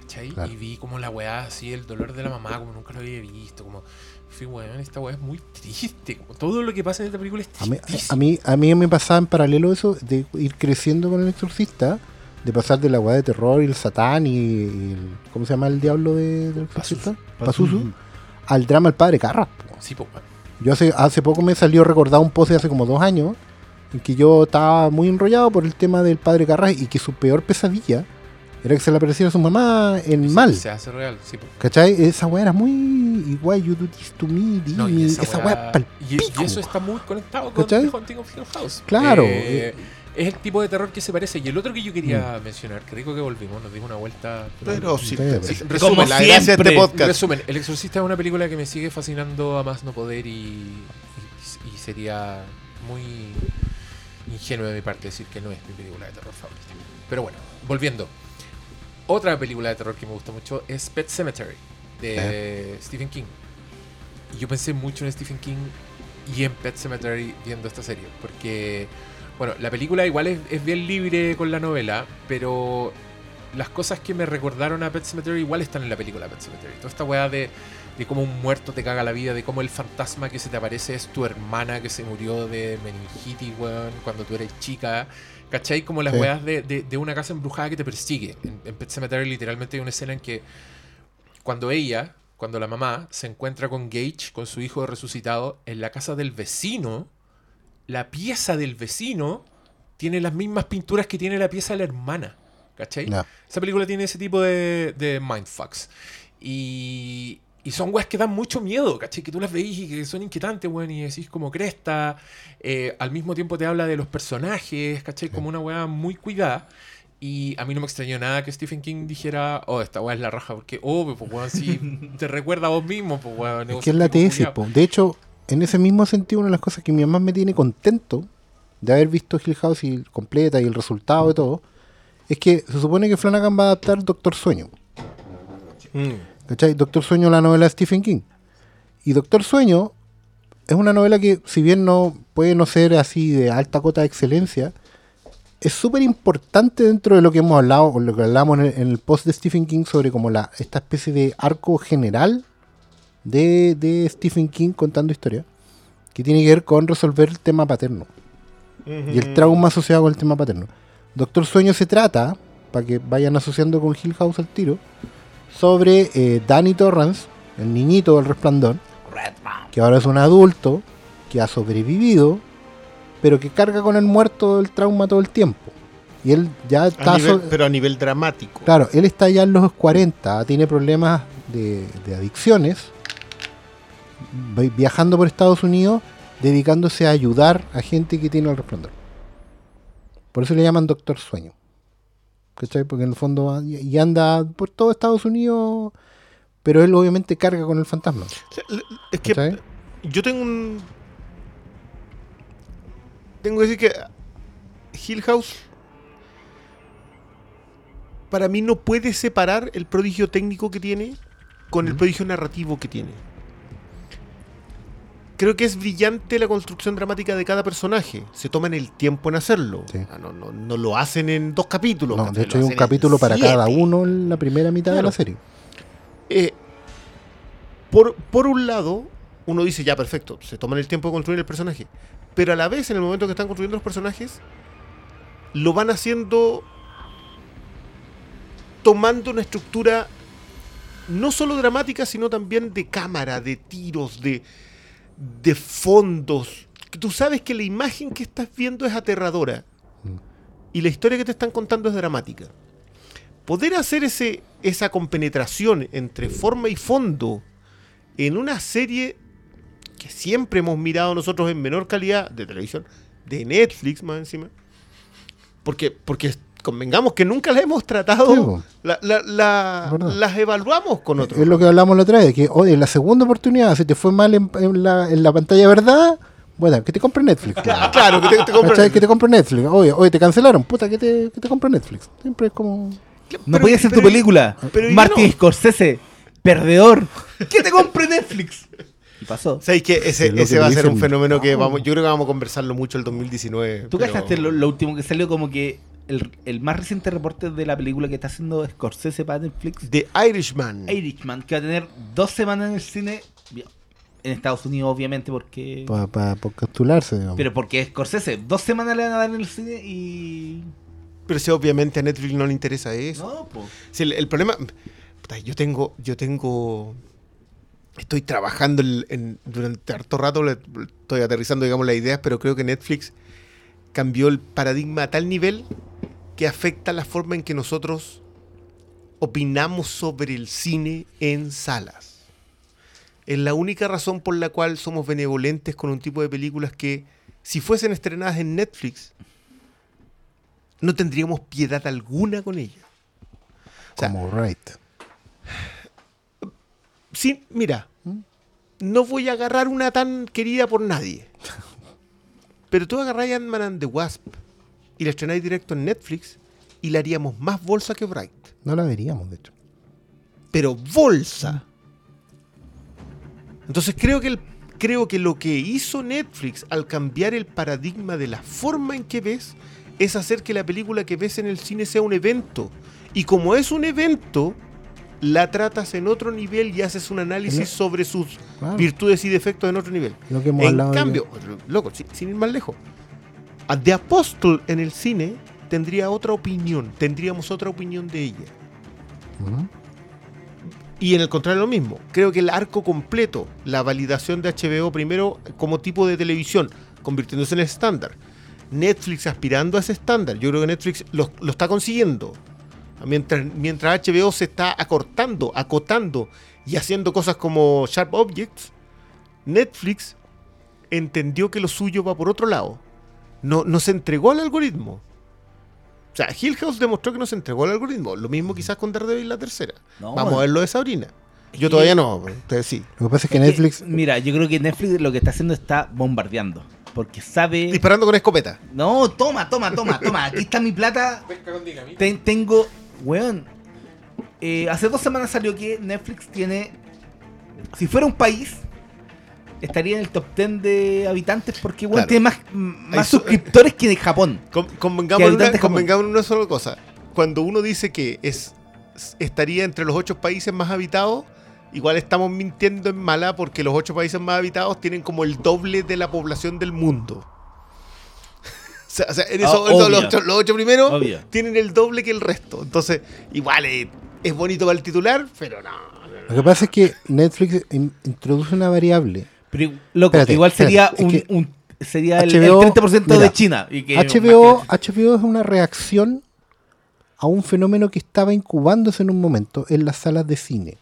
¿Cachai? Claro. Y vi como la weá así, el dolor de la mamá, como nunca lo había visto. Como, fui weón, esta weá es muy triste. Como todo lo que pasa en esta película es A mí, tristísimo. a, mí, a mí me pasaba en paralelo eso de ir creciendo con el exorcista, de pasar de la weá de terror y el satán y, el, ¿cómo se llama el diablo de, del exorcista? Pazuzu, al drama El Padre Carras. Sí, po. Yo hace, hace poco me salió recordado un post de hace como dos años en que yo estaba muy enrollado por el tema del Padre Carras y que su peor pesadilla era que se le apareciera a su mamá en mal. Se hace real, sí, po. ¿Cachai? Esa weá era muy igual, you do this to me, di No, y me, esa, esa weá- weá y, y eso está muy conectado con ¿Cachai? The Haunting of Hill House. Claro. Eh, es el tipo de terror que se parece. Y el otro que yo Mm. quería mencionar, que rico que volvimos, nos dimos una vuelta. Pero sí. Sí. Como Resumen, la gracia de siempre. este podcast. Resumen, El Exorcista es una película que me sigue fascinando a más no poder y, y- y sería muy ingenuo de mi parte decir que no es mi película de terror favorita. Pero bueno, volviendo. Otra película de terror que me gusta mucho es Pet Cemetery de Stephen King. Y yo pensé mucho en Stephen King y en Pet Cemetery viendo esta serie. Porque, bueno, la película igual es, es bien libre con la novela, pero las cosas que me recordaron a Pet Cemetery igual están en la película Pet Cemetery. Toda esta weá de, de cómo un muerto te caga la vida, de cómo el fantasma que se te aparece es tu hermana que se murió de meningitis, weón, cuando tú eres chica. ¿Cachai? Como las Sí. weas de, de- de una casa embrujada que te persigue. En, en Pet Cemetery literalmente hay una escena en que cuando ella, cuando la mamá se encuentra con Gage, con su hijo resucitado, en la casa del vecino, la pieza del vecino tiene las mismas pinturas que tiene la pieza de la hermana. ¿Cachai? Esa película tiene ese tipo de, de mindfucks. Y, y son weas que dan mucho miedo, ¿cachai? Que tú las veís y que son inquietantes, weón, y decís como cresta. Eh, al mismo tiempo te habla de los personajes, ¿cachai? Como una wea muy cuidada. Y a mí no me extrañó nada que Stephen King dijera, oh, esta weá es la raja, porque, oh, pues weón, si te recuerda a vos mismo, pues weón. Es que es la tesis, po. De hecho, en ese mismo sentido, una de las cosas que mi mamá me tiene contento de haber visto Hill House y completa y el resultado de todo, es que se supone que Flanagan va a adaptar Doctor Sueño. Mm. ¿Cachai? Doctor Sueño, la novela de Stephen King. Y Doctor Sueño es una novela que, si bien no puede no ser así de alta cota de excelencia, es súper importante dentro de lo que hemos hablado, o lo que hablamos en el, en el post de Stephen King sobre como la, esta especie de arco general de, de Stephen King contando historia, que tiene que ver con resolver el tema paterno y el trauma asociado con el tema paterno. Doctor Sueño se trata, para que vayan asociando con Hill House al tiro, sobre eh, Danny Torrance, el niñito del resplandor, que ahora es un adulto, que ha sobrevivido, pero que carga con el muerto del trauma todo el tiempo. Y él ya A está... nivel- so- pero a nivel dramático. Claro, él está ya en los 40, tiene problemas de, de adicciones, viajando por Estados Unidos, dedicándose a ayudar a gente que tiene el resplandor. Por eso le llaman Doctor Sueño. ¿Cachai? Porque en el fondo y anda por todo Estados Unidos, pero él obviamente carga con el fantasma. Es que ¿Cachai? yo tengo un. Tengo que decir que Hill House. Para mí no puede separar el prodigio técnico que tiene con el prodigio narrativo que tiene. Creo que es brillante la construcción dramática de cada personaje. Se toman el tiempo en hacerlo. Sí. Ah, No, no- no lo hacen en dos capítulos. No, de hecho hay un capítulo para siete. cada uno en la primera mitad de la serie. Eh, por, por un lado, uno dice, ya, perfecto, se toman el tiempo de construir el personaje. Pero a la vez, en el momento que están construyendo los personajes, lo van haciendo tomando una estructura no solo dramática, sino también de cámara, de tiros, de, de fondos. Que tú sabes que la imagen que estás viendo es aterradora. Mm. Y la historia que te están contando es dramática. Poder hacer ese, esa compenetración entre forma y fondo en una serie que siempre hemos mirado nosotros en menor calidad de televisión, de Netflix más encima, Porque, porque convengamos que nunca las hemos tratado, Sí, po. la- la- la- Es verdad. las evaluamos con otros. Es lo que hablamos la otra vez, que oye, la segunda oportunidad, si te fue mal en, en la, en la pantalla verdad, bueno, que te compre Netflix. Ah, claro, que te, te ¿Cachai? Que te compre Netflix. Oye, oye, te cancelaron, puta, que te, que te compre Netflix. Siempre es como... No podía ser tu pero- película. pero Martin no. Scorsese, perdedor. ¿Qué te compre Netflix? Y pasó. ¿Sabes qué? Ese, Es lo ese que va a ser un fenómeno que vamos, yo creo que vamos a conversarlo mucho el 2019. ¿Tú pero- cachaste lo, lo último que salió como que el, el más reciente reporte de la película que está haciendo Scorsese para Netflix? The Irishman. Irishman, que va a tener dos semanas en el cine. En Estados Unidos, obviamente, porque. Para pa, pa postularse, digamos. Pero porque es Scorsese, dos semanas le van a dar en el cine y. Pero si obviamente a Netflix no le interesa eso. No, pues. Si el, el problema. Yo tengo. Yo tengo. Estoy trabajando en- en- durante harto rato, le- estoy aterrizando, digamos, las ideas, pero creo que Netflix cambió el paradigma a tal nivel que afecta la forma en que nosotros opinamos sobre el cine en salas. Es la única razón por la cual somos benevolentes con un tipo de películas que, si fuesen estrenadas en Netflix, no tendríamos piedad alguna con ellas. o sea, como right. Sí, mira, no voy a agarrar una tan querida por nadie. Pero tú agarráis Ant-Man and the Wasp y la estrenáis directo en Netflix y la haríamos más bolsa que Bright. No la veríamos, de hecho. Pero bolsa. Entonces creo que, el- creo que lo que hizo Netflix al cambiar el paradigma de la forma en que ves es hacer que la película que ves en el cine sea un evento. Y como es un evento, la tratas en otro nivel y haces un análisis sobre sus Claro. virtudes y defectos en otro nivel. Lo que hemos En hablado cambio, loco, sin, sin ir más lejos, a The Apostle en el cine tendría otra opinión, tendríamos otra opinión de ella. Y en el contrario lo mismo. Creo que el arco completo, la validación de HBO primero como tipo de televisión, convirtiéndose en el estándar. Netflix aspirando a ese estándar. Yo creo que Netflix lo, lo está consiguiendo. Mientras, mientras HBO se está acortando, acotando y haciendo cosas como Sharp Objects, Netflix entendió que lo suyo va por otro lado. No, no se entregó al algoritmo. O sea, Hill House demostró que no se entregó al algoritmo. Lo mismo quizás con Daredevil la tercera. No, Vamos bueno. a ver lo de Sabrina. Yo todavía no, pero ustedes sí. Lo que pasa es que Es que, Netflix... mira, yo creo que Netflix lo que está haciendo está bombardeando. Porque sabe. Disparando con escopeta. No, toma, toma, toma, toma. Aquí está mi plata. Ten- tengo. Weón. eh, hace dos semanas salió que Netflix tiene. Si fuera un país, estaría en el top 10 de habitantes porque Claro. tiene más, más Hay su- suscriptores que en Japón. Con- Que convengamos, en una, convengamos en una sola cosa. Cuando uno dice que es estaría entre los ocho países más habitados, igual estamos mintiendo en mala porque los ocho países más habitados tienen como el doble de la población del mundo. o sea, o sea, en eso, Ah, los, ocho, los ocho primeros Obvio. tienen el doble que el resto. Entonces, igual eh, es bonito para el titular, pero no. no, no. Lo que pasa es que Netflix in- introduce una variable. Pero, loco, Espérate, igual sería espérate, es un, que un- sería el, el HBO 30% de mira, China. Y que HBO, HBO es una reacción a un fenómeno que estaba incubándose en un momento en las salas de cine.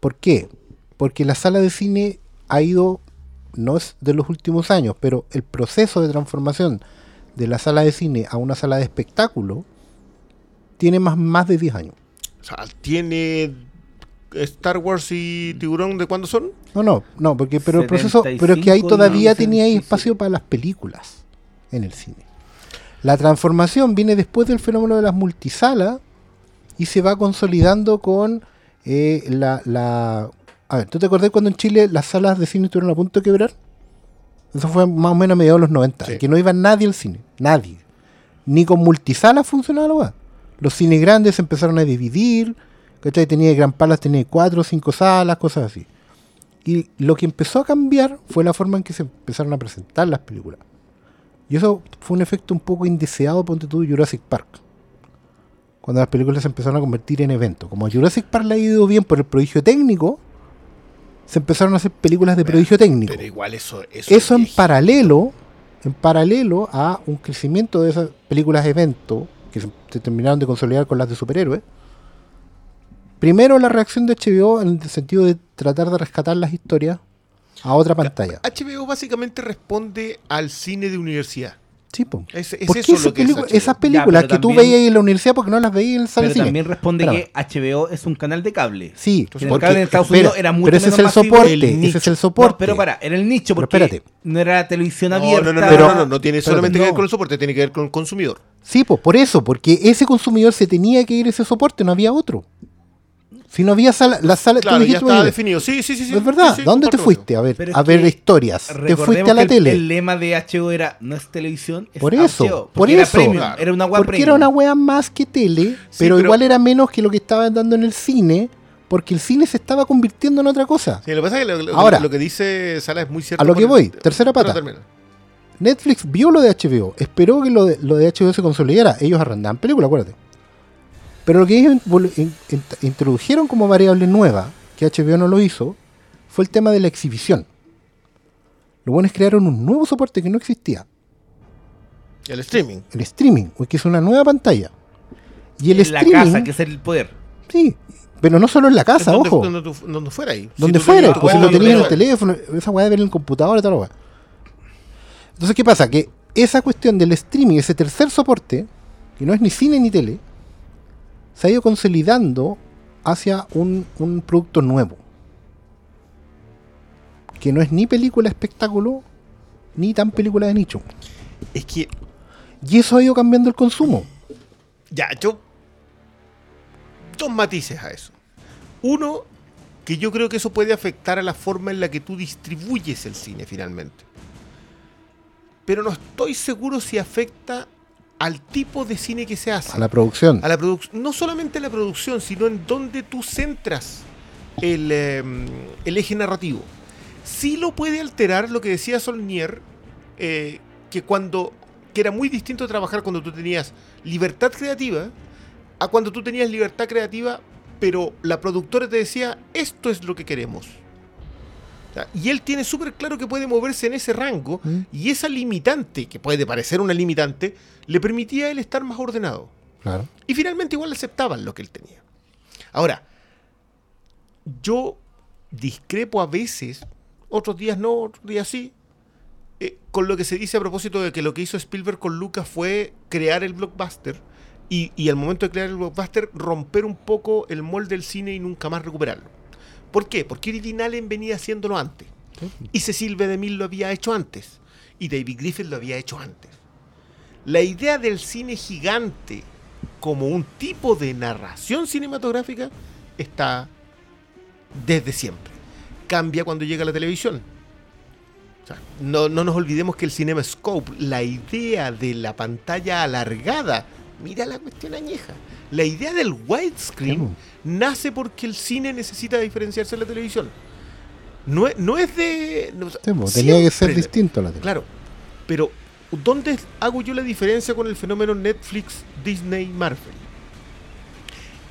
¿Por qué? Porque la sala de cine ha ido, no es de los últimos años, pero el proceso de transformación de la sala de cine a una sala de espectáculo tiene más, más de 10 años. O sea, tiene Star Wars y Tiburón de cuándo son? No, no, no, porque pero el proceso, pero es que ahí 75 todavía tenía ahí 96. espacio para las películas en el cine. La transformación viene después del fenómeno de las multisalas y se va consolidando con eh, la, la... A ver, ¿tú te acordás cuando en Chile las salas de cine estuvieron a punto de quebrar? Eso fue más o menos a mediados de los 90, Sí. que no iba nadie al cine, nadie. Ni con multisalas funcionaba. Los cines grandes se empezaron a dividir, ¿cachai? Tenía Gran Palas, tenía cuatro o cinco salas, cosas así. Y lo que empezó a cambiar fue la forma en que se empezaron a presentar las películas. Y eso fue un efecto un poco indeseado, ponte tú, Jurassic Park. Cuando las películas se empezaron a convertir en eventos. Como a Jurassic Park le ha ido bien por el prodigio técnico, se empezaron a hacer películas de prodigio técnico. Pero igual eso... Eso, Eso en paralelo, en paralelo a un crecimiento de esas películas evento que se terminaron de consolidar con las de superhéroes. Primero la reacción de HBO en el sentido de tratar de rescatar las historias a otra pantalla. HBO básicamente responde al cine de universidad. Sí, po. Es, es ¿Por qué eso esas lo que es pelicu- HBO. esas películas pero que tú también- veías en la universidad porque no las veías en el sala Pero de cine? también responde Espérame. que HBO es un canal de cable. Sí, En el porque- cable en Estados Unidos era mucho pero ese es el masivo soporte, el ese es el soporte. No, pero para, era el nicho Pero porque espérate. no era televisión abierta. no, no, no, Pero- no, no, no tiene espérate, solamente que ver con el soporte, tiene que ver con el consumidor. Sí, pues por eso, porque ese consumidor se tenía que ir a ese soporte, no había otro. Si no había sala, la sala, tú ya dijiste, estaba definido. Sí, sí, sí. sí es verdad, sí, sí, ¿dónde te fuiste? A ver, a ver historias. Te fuiste a la que tele. El, lema de HBO era no es televisión, es Por eso, HBO, por era eso. premium, Claro. era una web porque premium. era una wea más que tele, Sí, pero, pero- igual era menos que lo que estaban dando en el cine, porque el cine se estaba convirtiendo en otra cosa. Sí, lo que pasa es que lo, lo- Ahora, lo que dice Sala es muy cierto. a lo que el- voy, tercera pata. Netflix vio lo de HBO, esperó que lo de, lo de HBO se consolidara. Ellos arrendaban películas, acuérdate. Pero lo que ellos introdujeron como variable nueva, que HBO no lo hizo, fue el tema de la exhibición. Los buenos crearon un nuevo soporte que no existía, El streaming. el streaming, que es una nueva pantalla. Y el En la streaming, casa, que es el poder. sí, pero no solo en la casa, donde, ojo. Donde, donde fuera ahí. donde tú fuera, pues si lo tenías en el teléfono, esa weá de ver en el computador y tal weá. Entonces, ¿qué pasa? Que esa cuestión del streaming, ese tercer soporte, que no es ni cine ni tele, se ha ido consolidando hacia un, un producto nuevo. Que no es ni película espectáculo, ni tan película de nicho. Es que, Y eso ha ido cambiando el consumo. ya, yo. Dos matices a eso. Uno, que yo creo que eso puede afectar a la forma en la que tú distribuyes el cine finalmente. Pero no estoy seguro si afecta al tipo de cine que se hace. A la producción. a la produc- no solamente a la producción, sino en donde tú centras el, eh, el eje narrativo. Sí lo puede alterar lo que decía Solnier, eh, que cuando que era muy distinto trabajar cuando tú tenías libertad creativa a cuando tú tenías libertad creativa, pero la productora te decía, esto es lo que queremos. Y él tiene súper claro que puede moverse en ese rango ¿Mm? y esa limitante, que puede parecer una limitante, le permitía a él estar más ordenado. Claro. Y finalmente igual aceptaban lo que él tenía. Ahora, yo discrepo a veces, otros días no, otros días sí, eh, con lo que se dice a propósito de que lo que hizo Spielberg con Lucas fue crear el blockbuster y, y al momento de crear el blockbuster romper un poco el molde del cine y nunca más recuperarlo. ¿Por qué? Porque Irving Allen venía haciéndolo antes. Y Cecil B. DeMille lo había hecho antes. Y David Griffith lo había hecho antes. La idea del cine gigante como un tipo de narración cinematográfica está desde siempre. Cambia cuando llega la televisión. O sea, no, no nos olvidemos que el CinemaScope, la idea de la pantalla alargada, mira la cuestión añeja. La idea del widescreen nace porque el cine necesita diferenciarse de la televisión. No, es- no es de. no, pues, tenía que ser distinto a la tele. Claro, pero ¿dónde hago yo la diferencia con el fenómeno Netflix, Disney, Marvel?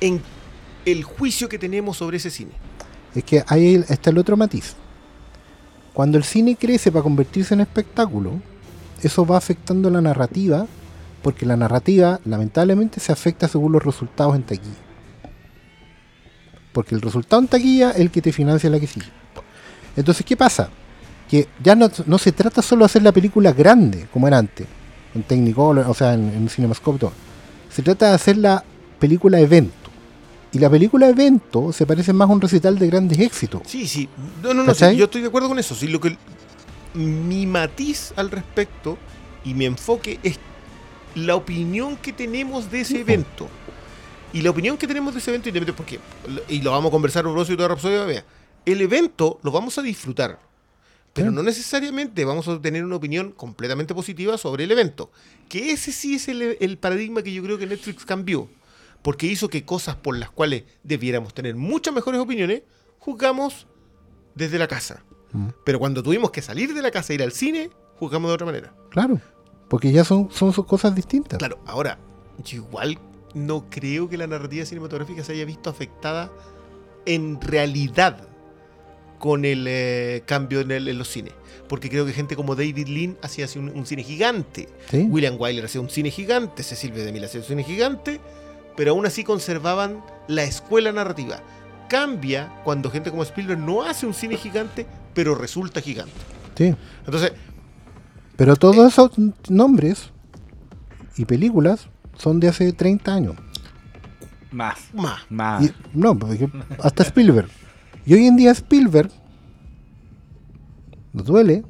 En el juicio que tenemos sobre ese cine. Es que ahí está el otro matiz. Cuando el cine crece para convertirse en espectáculo, eso va afectando la narrativa, porque la narrativa lamentablemente se afecta según los resultados en taquilla. Porque el resultado en taquilla es el que te financia la que sigue. Entonces, ¿qué pasa? Que ya no, no se trata solo de hacer la película grande, como era antes, en Technicolor, o sea, en, en Cinemascope, y todo. Se trata de hacer la película evento. Y la película evento se parece más a un recital de grandes éxitos. Sí, sí. No, no, no. Sí, yo estoy de acuerdo con eso. Sí, lo que, mi matiz al respecto y mi enfoque es la opinión que tenemos de ese evento. Y la opinión que tenemos de ese evento, porque, y lo vamos a conversar un y toda Rapsodia, vea, el evento lo vamos a disfrutar, pero no necesariamente vamos a tener una opinión completamente positiva sobre el evento. Que ese sí es el, el paradigma que yo creo que Netflix cambió, porque hizo que cosas por las cuales debiéramos tener muchas mejores opiniones, juzgamos desde la casa. Mm. Pero cuando tuvimos que salir de la casa e ir al cine, juzgamos de otra manera. Claro, porque ya son, son cosas distintas. Claro, ahora, yo igual no creo que la narrativa cinematográfica se haya visto afectada en realidad con el eh, cambio en, el- en los cines. Porque creo que gente como David Lean hacía un, un cine gigante. ¿sí? William Wyler hacía un cine gigante. Cecil B. DeMille hacía un cine gigante. Pero aún así conservaban la escuela narrativa. Cambia cuando gente como Spielberg no hace un cine gigante, pero resulta gigante. Sí. Entonces, Pero todos esos nombres y películas son de hace 30 años. Más. Más. Más. Y- no, porque hasta Spielberg. Y hoy en día Spielberg, nos duele,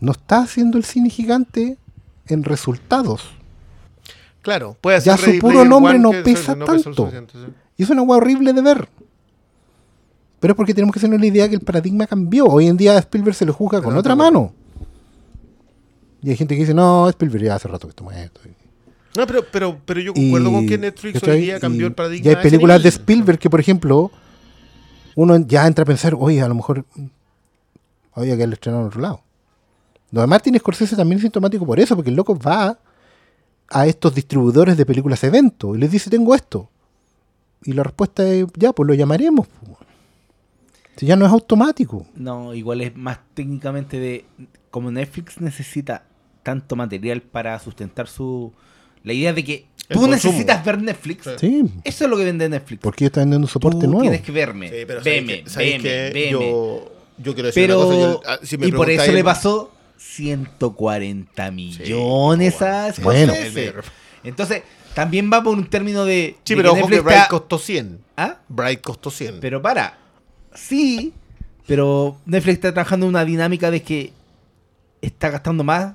no está haciendo el cine gigante en resultados. Claro, puede Ya hacer su puro nombre no pesa lo tanto. sí. Y es una hueá horrible de ver. Pero es porque tenemos que hacernos la idea que el paradigma cambió. Hoy en día a Spielberg se le juzga con Pero otra mano. Y hay gente que dice, no, Spielberg ya hace rato que está muerto. No, pero, pero, pero yo Y- concuerdo con que Netflix hoy día cambió Y- el paradigma. Y hay películas de. Spielberg que, por ejemplo, uno ya entra a pensar, oye, a lo mejor había que haberlo estrenado en otro lado. Lo de Martin Scorsese también es sintomático por eso, porque el loco va a estos distribuidores de películas evento y les dice, tengo esto. Y la respuesta es, ya, pues lo llamaremos. po". Si ya no es automático. No, igual es más técnicamente de. Como Netflix necesita tanto material para sustentar su. La idea de que El tú consumo. necesitas ver Netflix. Sí, Eso es lo que vende Netflix. porque están vendiendo un soporte tú nuevo. tienes que verme. Sí, pero ¿sabéis veme, veme, veme. Yo, yo quiero decir Pero. una cosa. yo- ah, si me y por eso le pasó 140 millones a Bueno. Scorsese. Entonces, también va por un término de. Sí, de pero ojo que Netflix Bright está- costó 100. ¿Ah? Bright costó 100. Pero para. Sí, pero Netflix está trabajando en una dinámica de que está gastando más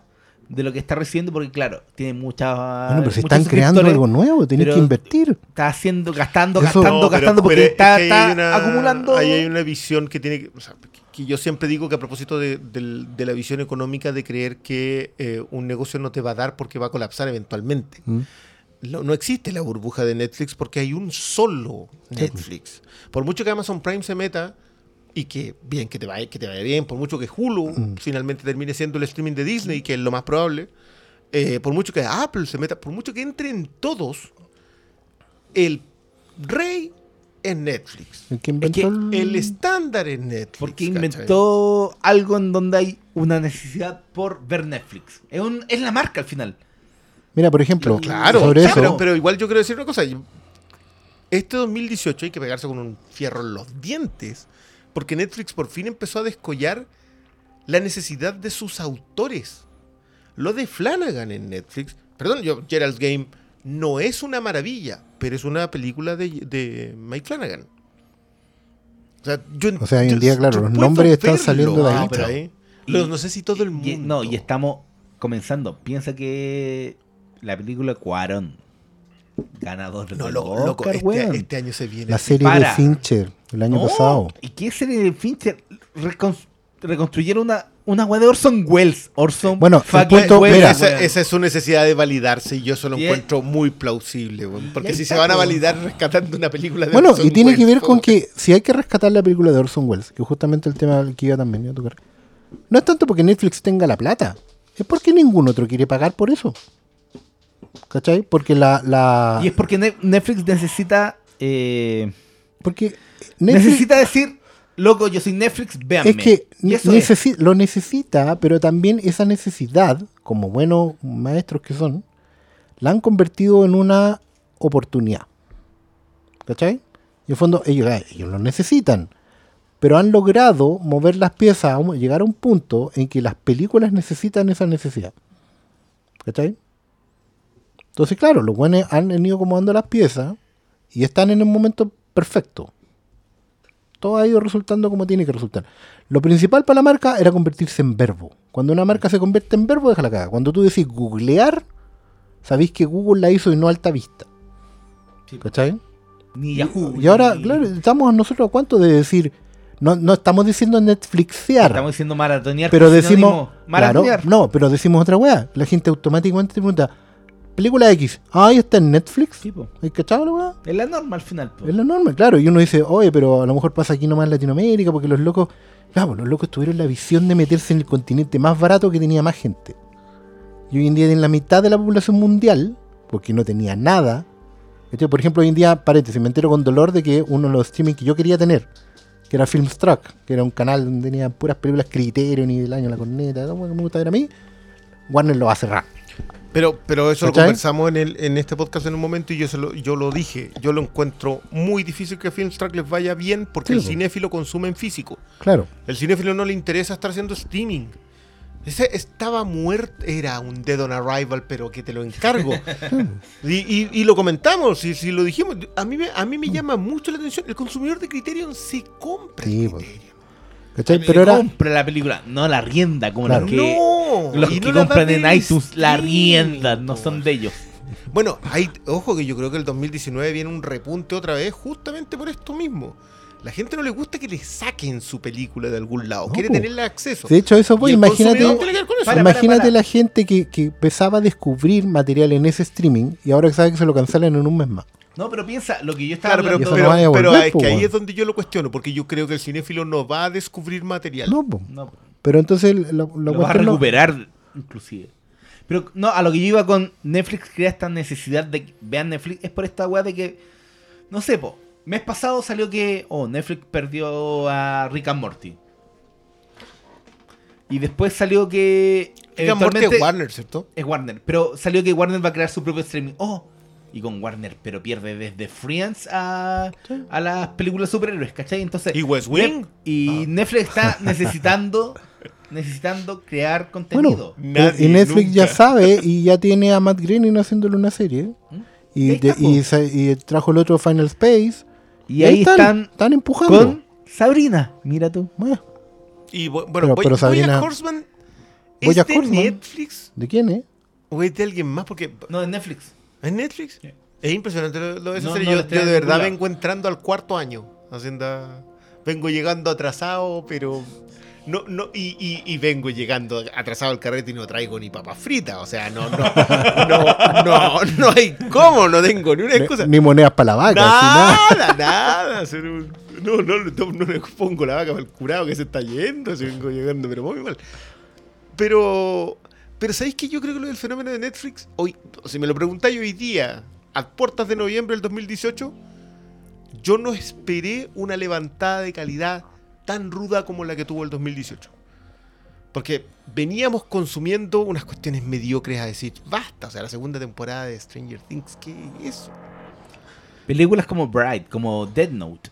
de lo que está recibiendo porque, claro, tiene muchas. Bueno, pero muchos están creando algo nuevo, tienen pero- que invertir. Está haciendo, gastando, Eso- gastando, No, pero- gastando porque pero es está, que ahí está una- acumulando. Ahí hay una visión que tiene que. o sea, que- que yo siempre digo que a propósito de, del- de la visión económica de creer que eh, un negocio no te va a dar porque va a colapsar eventualmente. ¿Mm? No, no existe la burbuja de Netflix porque hay un solo Netflix. Por mucho que Amazon Prime se meta y que bien que te vaya, que te vaya bien, por mucho que Hulu Mm. finalmente termine siendo el streaming de Disney, que es lo más probable, eh, por mucho que Apple se meta, por mucho que entren todos, el rey es Netflix. El que inventó que el- estándar es Netflix. Porque ¿cachai? inventó algo en donde hay una necesidad por ver Netflix. Es, un- es la marca al final. Mira, por ejemplo, Claro, sobre eso, pero, pero igual yo quiero decir una cosa. Este 2018 hay que pegarse con un fierro en los dientes, porque Netflix por fin empezó a descollar la necesidad de sus autores. Lo de Flanagan en Netflix, perdón, yo, Gerald's Game no es una maravilla, pero es una película de, de Mike Flanagan. O sea, yo, O sea, hoy en yo- día, claro, los nombres están verlo, saliendo de ahí, ¿cachai? Lo- no sé si todo el mundo. Y- no, y estamos comenzando. Piensa que la película Cuarón, ganador No, del loco, Oscar, loco, este, este año se viene. la serie de. Fincher el año No, pasado. ¿Y qué serie de Fincher? Recon- reconstruyeron una, una weá de Orson Welles. Orson Bueno, punto- Welles, mira. esa, es su necesidad de validarse y yo eso lo encuentro muy plausible, weón, porque si se van a validar rescatando una película de Bueno, Orson y tiene que Welles, ver con que si hay que rescatar la película de Orson Welles, que justamente el tema que iba también iba a tocar, no es tanto porque Netflix tenga la plata, es porque ningún otro quiere pagar por eso. ¿Cachai? Porque la... la Y es porque Ne- Netflix necesita. eh, porque Netflix necesita decir, loco, yo soy Netflix, véanme. es que Y eso es. necesi- lo necesita, pero también esa necesidad, como buenos maestros que son, la han convertido en una oportunidad. ¿Cachai? Y en el fondo ellos, ah, ellos lo necesitan. Pero han logrado mover las piezas, llegar a un punto en que las películas necesitan esa necesidad. ¿Cachai? Entonces, claro, los buenos han venido acomodando las piezas y están en el momento perfecto. Todo ha ido resultando como tiene que resultar. Lo principal para la marca era convertirse en verbo. Cuando una marca se convierte en verbo, deja la caga. Cuando tú decís googlear, sabéis que Google la hizo y no alta vista. ¿Cachai? Ni Yahoo. Y ahora, ni- claro, estamos nosotros a cuánto de decir. No, no estamos diciendo Netflixear. Estamos diciendo maratonear. pero que es decimos. sinónimo. Claro, Maratonear. no, pero decimos otra weá. La gente automáticamente te pregunta: Película X. Ah, ¿y está en Netflix? Sí, po. ¿Hay cachado la weá? Es la norma al final. po. Es la norma, claro. Y uno dice, oye, pero a lo mejor pasa aquí nomás en Latinoamérica, porque los locos, claro, los locos tuvieron la visión de meterse en el continente más barato que tenía más gente. Y hoy en día en la mitad de la población mundial, porque no tenía nada. Por ejemplo, hoy en día, paréntesis, me entero con dolor de que uno de los streaming que yo quería tener, que era Filmstruck, que era un canal donde tenía puras películas Criterion y del año La Corneta, todo lo que me gusta ver a mí, Warner lo va a cerrar. Pero, pero eso lo conversamos en, el, en este podcast en un momento y yo, se lo, yo lo dije. Yo lo encuentro muy difícil que Filmstruck les vaya bien porque Sí, el cinéfilo consume en físico. Claro. El cinéfilo no le interesa estar haciendo streaming. Ese estaba muerto, era un Dead on Arrival, pero que te lo encargo. y, y- y lo comentamos, y si lo dijimos. A mí, me, a mí me llama mucho la atención. El consumidor de Criterion se compra. Sí, el. Criterion. ¿Cachai? Pero era. compra la película, no la rienda, como Claro. los que, no, los que no compran en iTunes, la riendan, no son de ellos. Bueno, hay, ojo que yo creo que el 2019 viene un repunte otra vez justamente por esto mismo. La gente no le gusta que le saquen su película de algún lado, No, quiere tenerle acceso. De hecho, eso consumidor Imagínate. tiene que ver con eso. Para, para, imagínate para. la gente que, que empezaba a descubrir material en ese streaming y ahora que sabe que se lo cancelan en un mes más. No, pero piensa, lo que yo estaba Claro, pero, no es po, que ahí es donde yo lo cuestiono, porque yo creo que el cinéfilo no va a descubrir material. No, po. No, pero entonces la lo vas a no- recuperar, inclusive. Pero no, a lo que yo iba con Netflix, crea esta necesidad de que vean Netflix, es por esta weá de que, no sé, po, mes pasado salió que, oh, Netflix perdió a Rick and Morty. Y después salió que... Rick and Morty es Warner, ¿cierto? Es Warner, pero salió que Warner va a crear su propio streaming. Oh, y con Warner, pero pierde desde Friends a, a las películas superhéroes, ¿cachai? Entonces, ¿Y West Wing? Nef- y Netflix está necesitando necesitando crear contenido. Nadie, y Netflix ya sabe y ya tiene a Matt Groening haciéndole una serie. ¿Mm? Y, de- y, trajo el otro Final Space. y ahí están, están empujando. con Sabrina. Mira tú. Bueno, Y bu- bueno, Pero- Sabrina- Bojack Horseman es Bojack de Horseman. Netflix ¿de quién es? o es de alguien más porque No, de Netflix. ¿Es Netflix? Sí. Es impresionante lo, lo de esa No, serie. no yo, de verdad vengo entrando al cuarto año. Haciendo, vengo llegando atrasado, pero. No, no, y, y- y vengo llegando atrasado al carrete y no traigo ni papas fritas. O sea, no, no, no, no, no hay cómo, no tengo ni una Ni- excusa. Ni monedas para la vaca. nada. Nada, nada. hacer un- No, no, no, no le pongo la vaca para el curado que se está yendo. Si vengo llegando, pero muy mal. Pero, pero ¿sabéis que yo creo que lo del fenómeno de Netflix, hoy, si me lo preguntáis hoy día, a puertas de noviembre del 2018, yo no esperé una levantada de calidad tan ruda como la que tuvo el 2018. Porque veníamos consumiendo unas cuestiones mediocres a decir, basta, o sea, la segunda temporada de Stranger Things, ¿qué es eso? Películas como Bright, como Dead Note.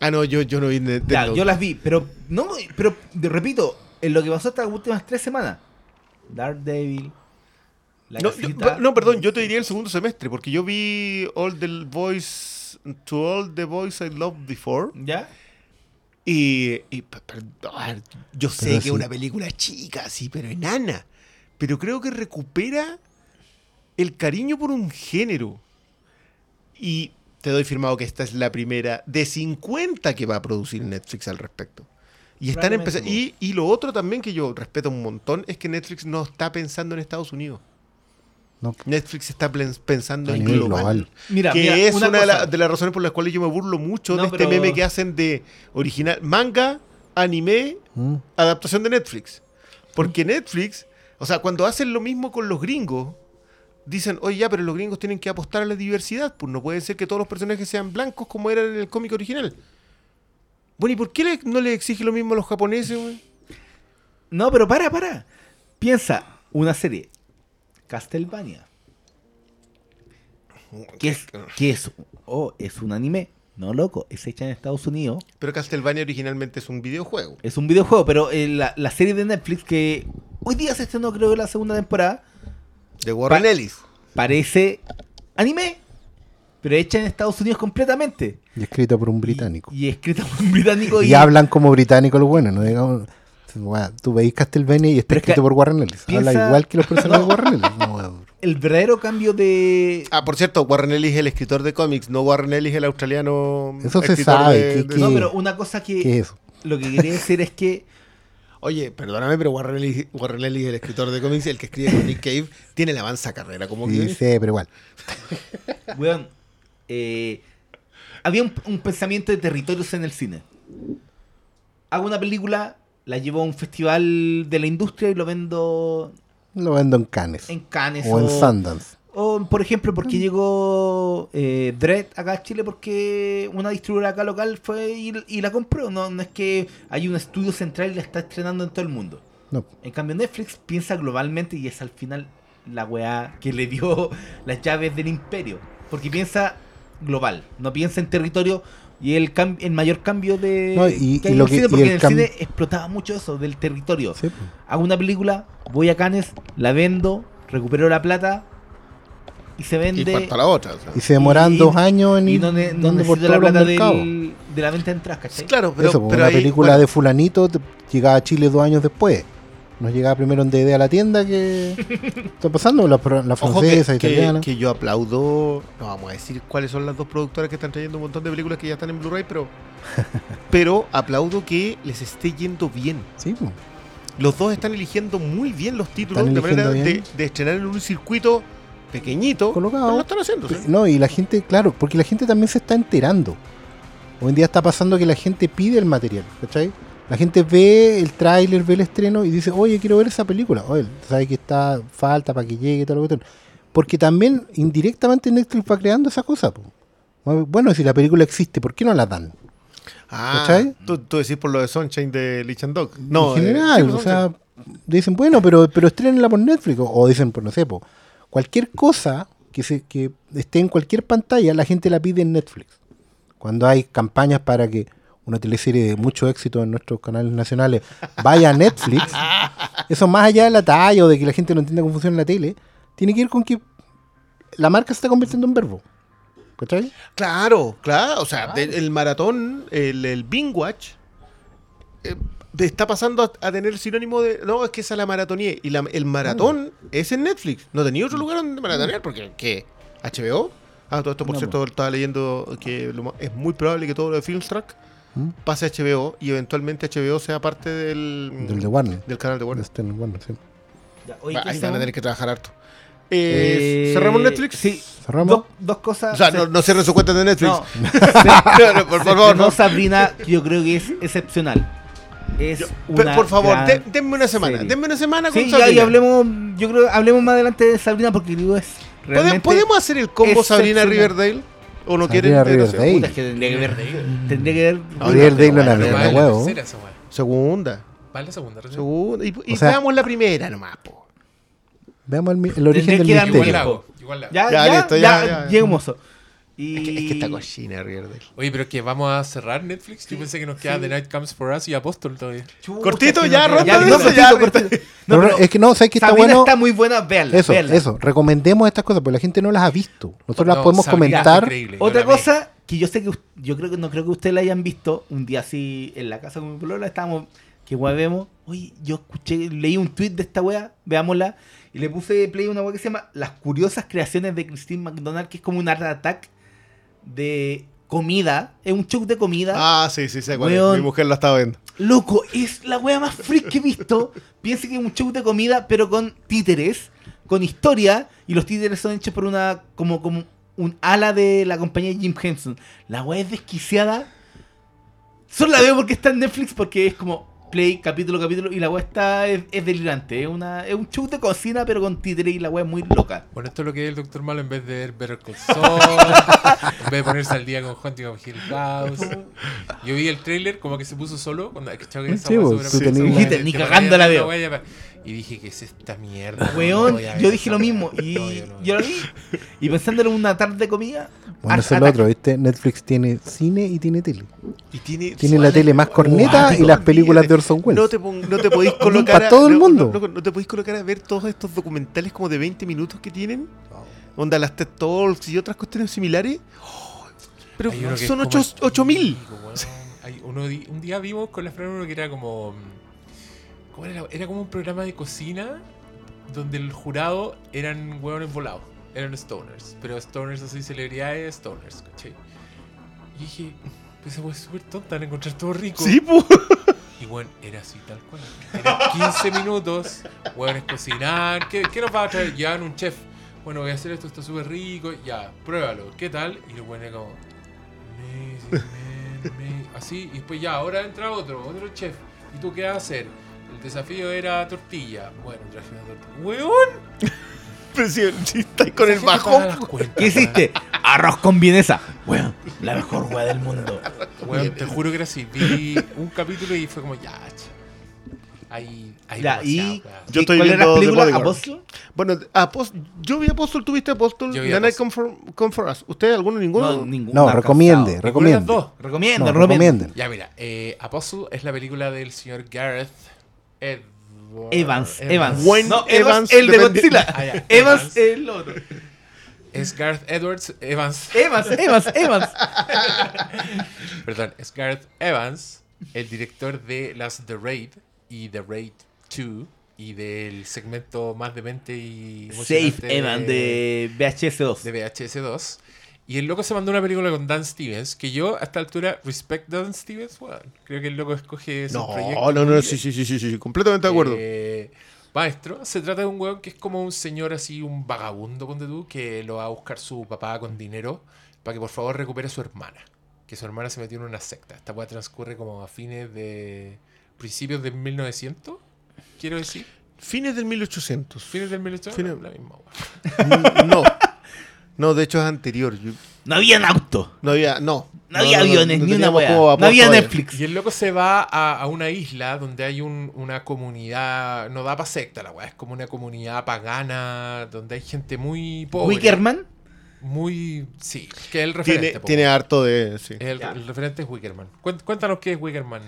Ah, no, yo, yo no vi de, Ya, yo las vi, pero no, pero repito, en lo que pasó estas últimas tres semanas. Dark Devil. La no, yo- no, perdón, yo te diría el segundo semestre, porque yo vi All the Boys, To All the Boys I Loved Before, ¿Ya? y, perdón, yo sé Pero que sí. es una película chica, sí, pero enana, pero creo que recupera el cariño por un género, y te doy firmado que esta es la primera de 50 que va a producir Netflix al respecto. Y están empezando. Y, y lo otro también que yo respeto un montón es que Netflix no está pensando en Estados Unidos. No. Netflix está pensando en global. global. Mira, que mira, es una, de, cosa. la- de las razones por las cuales yo me burlo mucho No, de este pero- meme que hacen de original manga, anime, Mm. adaptación de Netflix. Porque Netflix, o sea, cuando hacen lo mismo con los gringos, dicen, oye, ya, pero los gringos tienen que apostar a la diversidad, pues no puede ser que todos los personajes sean blancos como eran en el cómic original. Bueno, ¿y por qué le- no le exige lo mismo a los japoneses, güey? No, pero para, para. Piensa, una serie. Castlevania. ¿Qué es? ¿Qué es? Oh, es un anime. No, loco, es hecha en Estados Unidos. Pero Castlevania originalmente es un videojuego. Es un videojuego, pero eh, la, la serie de Netflix que hoy día se estrenó, creo, la segunda temporada, De Warren Pa- Ellis. parece anime, pero hecha en Estados Unidos completamente. Y escrito por un británico. Y, y escrita por un británico. Y, hablan como británicos los buenos, no digamos. Tú veis Castlevania y está Pero escrito por Warren Ellis. Habla Habla igual que los personajes de Warren Ellis. No, el verdadero cambio de. Ah, por cierto, Warren Ellis es el escritor de cómics, no Warren Ellis el australiano. Eso se sabe, de- que- de- que- No, pero una cosa que. ¿Qué es eso? Lo que quería decir es que. Oye, perdóname, pero Warren Ellis, Warren Ellis, el escritor de cómics, el que escribe con Nick Cave, tiene la avanza carrera como Sí, sí, pero igual. Weón, eh, había un, un pensamiento de territorios en el cine. Hago una película, la llevo a un festival de la industria y lo vendo Lo vendo en Cannes. en Cannes. o en Sundance. o, por ejemplo, porque llegó eh, Dread acá a Chile porque una distribuidora acá local fue y, y la compró. No, no es que hay un estudio central y la está estrenando en todo el mundo. No. En cambio, Netflix piensa globalmente y es al final la weá que le dio las llaves del imperio. Porque piensa global, no piensa en territorio. Y el, cam- el mayor cambio de. No, y- que y hay lo en el que- cine, y porque el en el cine explotaba mucho eso del territorio. Sí, pues. Hago una película, voy a Cannes, la vendo, recupero la plata y se Y vende. falta la otra. o sea. Y se demoran Y- dos años en y ir no, ne- no necesito la plata del- de la venta de entradas, ¿cachai? Claro, pero, Eso, pero una ahí, película bueno, de fulanito te- llegaba a Chile dos años después. Nos llegaba primero en DVD a la tienda que está pasando, la, la francesa, que- italiana. que yo aplaudo. No vamos a decir cuáles son las dos productoras que están trayendo un montón de películas que ya están en Blu-ray, pero. pero aplaudo que les esté yendo bien. Sí, pues. Los dos están eligiendo muy bien los títulos de manera de, estrenar en un circuito pequeñito. Colocado. pero lo están haciendo. ¿sí? No, y la gente, claro, porque la gente también se está enterando. Hoy en día está pasando que la gente pide el material, ¿cachai? La gente ve el tráiler, ve el estreno y dice, oye, quiero ver esa película. Oye, sabe que está falta para que llegue y tal, lo que tal. Porque también indirectamente Netflix va creando esa cosa. po. Bueno, si la película existe, ¿por qué no la dan? Ah, tú, tú decís por lo de Sunshine de Lich and Dog. No, en eh, general, sí, o sea, dicen, bueno, pero, pero estrenenla por Netflix. O, o dicen, por no sé, po, cualquier cosa que, se, que esté en cualquier pantalla, la gente la pide en Netflix. Cuando hay campañas para que una teleserie de mucho éxito en nuestros canales nacionales vaya a Netflix, eso más allá de la talla o de que la gente no entienda cómo funciona la tele, tiene que ir con que la marca se está convirtiendo en verbo. ¿Cachai? Claro, claro. O sea, el maratón, el, el Bing Watch, eh, está pasando a, a tener sinónimo de. No, es que esa la maratoneé. Y la- el maratón es en Netflix. No tenía otro lugar donde maratonear. Porque, ¿qué? ¿HBO? Ah, todo esto, por No, cierto, estaba leyendo que lo es muy probable que todo lo de Filmstruck ¿Mm? pase a HBO y eventualmente HBO sea parte del, Del de Warner. del canal de De Warner. Stern Warner, sí. Ya, oye, Va, ¿qué ahí van a tener que trabajar harto. Eh, ¿Cerramos Netflix? Sí. ¿Cerramos? Dos, dos cosas. O sea, no, no cierren su cuenta de Netflix. No. Por Se favor, no. Sabrina, yo creo que es excepcional. Es Pero, una por favor, de- denme una semana. serie. Denme una semana con Sí, Sabrina. y hablemos, yo creo, hablemos más adelante de Sabrina porque digo es ¿Pode- realmente... ¿Podemos hacer el combo Sabrina. Riverdale? ¿O no quieren? Riverdale. Puta, es que tendría que ver, tendría que ver. Riverdale no la la huevo. Segunda. Va en la segunda, recién. Segunda. Y, veamos la primera nomás, po. Veamos el, origen del Igual misterio. Igual la hago. Ya, Ya, ya, ya, ya, ya. lleguemos. Y... Es que, es que está cochina Riverdale. Oye, pero es que vamos a cerrar Netflix. Yo pensé que nos queda sí. The Night Comes for Us y Apóstol todavía. Cortito, ya, no- ronda no, de eso, ya, cortito, cortito. No, No, no, pero es que no, sabes que está bueno. está muy buena, véanla. Eso, véanla. eso. Recomendemos estas cosas, porque la gente no las ha visto. Nosotros las No, podemos Sabrina, comentar. Otra cosa que yo sé que yo creo que no creo que ustedes la hayan visto un día así en la casa con mi polola estábamos que vemos oye yo escuché leí un tweet de esta wea veámosla y le puse play a una wea que se llama las curiosas creaciones de Christine McDonald que es como un art attack de comida es un show de comida Ah, sí, sí, sé cuál es. Mi mujer la estaba viendo. Loco, es la wea más freak que he visto. Piense que es un show de comida, pero con títeres, con historia, y los títeres son hechos por una. como, como un ala de la compañía Jim Henson. La wea es desquiciada. Solo la veo porque está en Netflix, porque es como play, capítulo, capítulo, y la wea está. es, es delirante. Es, una, es un show de cocina, pero con títeres, y la wea es muy loca. Bueno, esto es lo que es el Doctor Malo en vez de ver Better Call Saul, en vez de ponerse al día con Hunting of Hill House. Yo vi el trailer como que se puso solo. Cuando, ¿cachai que esa Sí, weá seguramente sí, weá ni cagando la veo. Y dije, ¿qué es esta mierda? Weón, yo dije lo mismo. Y No, yo no. yo lo vi. Y pensándolo en una tarde de comida. Bueno, eso es lo otro, ¿viste? Netflix tiene cine y tiene tele. Y tiene, Tiene la tele más corneta y las películas de Orson Welles. No te, pon- no te podéis colocar Para todo el no- mundo. No, no- no te podéis colocar a ver todos estos documentales como de 20 minutos que tienen. Onda las TED Talks y otras cuestiones similares. Oh, pero que son es como 8000. chico, weón. Hay uno di- un día vimos con la Fran uno que era como. Mm, ¿Cómo era? Era como un programa de cocina donde el jurado eran hueones volados. Eran stoners. Pero stoners así, celebridades, stoners, ¿cachai? Y dije, pues es súper tonta, encontrar todo rico. Sí, pues. Y bueno, era así tal cual. Eran 15 minutos, hueones cocinar. ¿Qué, ¿Qué nos va a traer? Llevan un chef. Bueno, voy a hacer esto, está súper rico. Ya, pruébalo. ¿Qué tal? Y lo pone como. amazing, man, amazing. Así, y después ya, ahora entra otro, otro chef. ¿Y tú qué vas a hacer? El desafío era tortilla. Bueno, traje una tortilla. ¡Weón! Pero si, si estáis con el cuentas, ¿Qué hiciste? Arroz con vienesa. Weón, la mejor weá del mundo. Weón, te juro que era así. Vi un capítulo y fue como, ya, hay Ya, y- weón. Yo estoy ¿Cuál era viendo la The película? Bodyguard. ¿Apostle? Bueno, Apos- yo vi Apóstol, tuviste Apóstol, Yo vi The Night Apostle. Come For, Come For Us. ¿Ustedes alguno, ninguno? No, ninguno. No, alcanzado. recomiende, ¿Ninguna de las recomiende. dos? Recomienda, No, recomienda. recomienden. Ya, mira, eh, Apostle es la película del señor Gareth Edwards. Evans, Evans. Wayne no, Evans, Evans, el de Godzilla. Ah, ya. Evans, Evans. el otro. Es Gareth Edwards Evans. Evans, Evans, Evans. Perdón, es Gareth Evans, el director de las The Raid y The Raid 2 y del segmento más demente y Safe Evans de VHS 2. de VHS 2. Y el loco se mandó una película con Dan Stevens, que yo a esta altura respect Dan Stevens, bueno, creo que el loco escoge esos No, proyectos no, no, muy sí, sí, sí, sí, sí, completamente de acuerdo. Eh, maestro, se trata de un weón que es como un señor así, un vagabundo, ponte tú, que lo va a buscar su papá con dinero para que por favor recupere a su hermana. Que su hermana se metió en una secta. Esta weá transcurre como a fines de. principios del 1900, quiero decir. Fines del 1800. Fines del 1800, Fines- la misma no. No, de hecho es anterior. Yo- No había auto. no había, no. No, había aviones, ni una teníamos como No había todavía. Netflix. Y el loco se va a, a una isla donde hay un- una comunidad, no da pa' secta la weá, es como una comunidad pagana, donde hay gente muy pobre. Wickerman. Muy. Sí, que es el referente. Tiene, po. tiene harto de. Sí. El, referente es Wickerman. Cuént- Cuéntanos qué es Wickerman.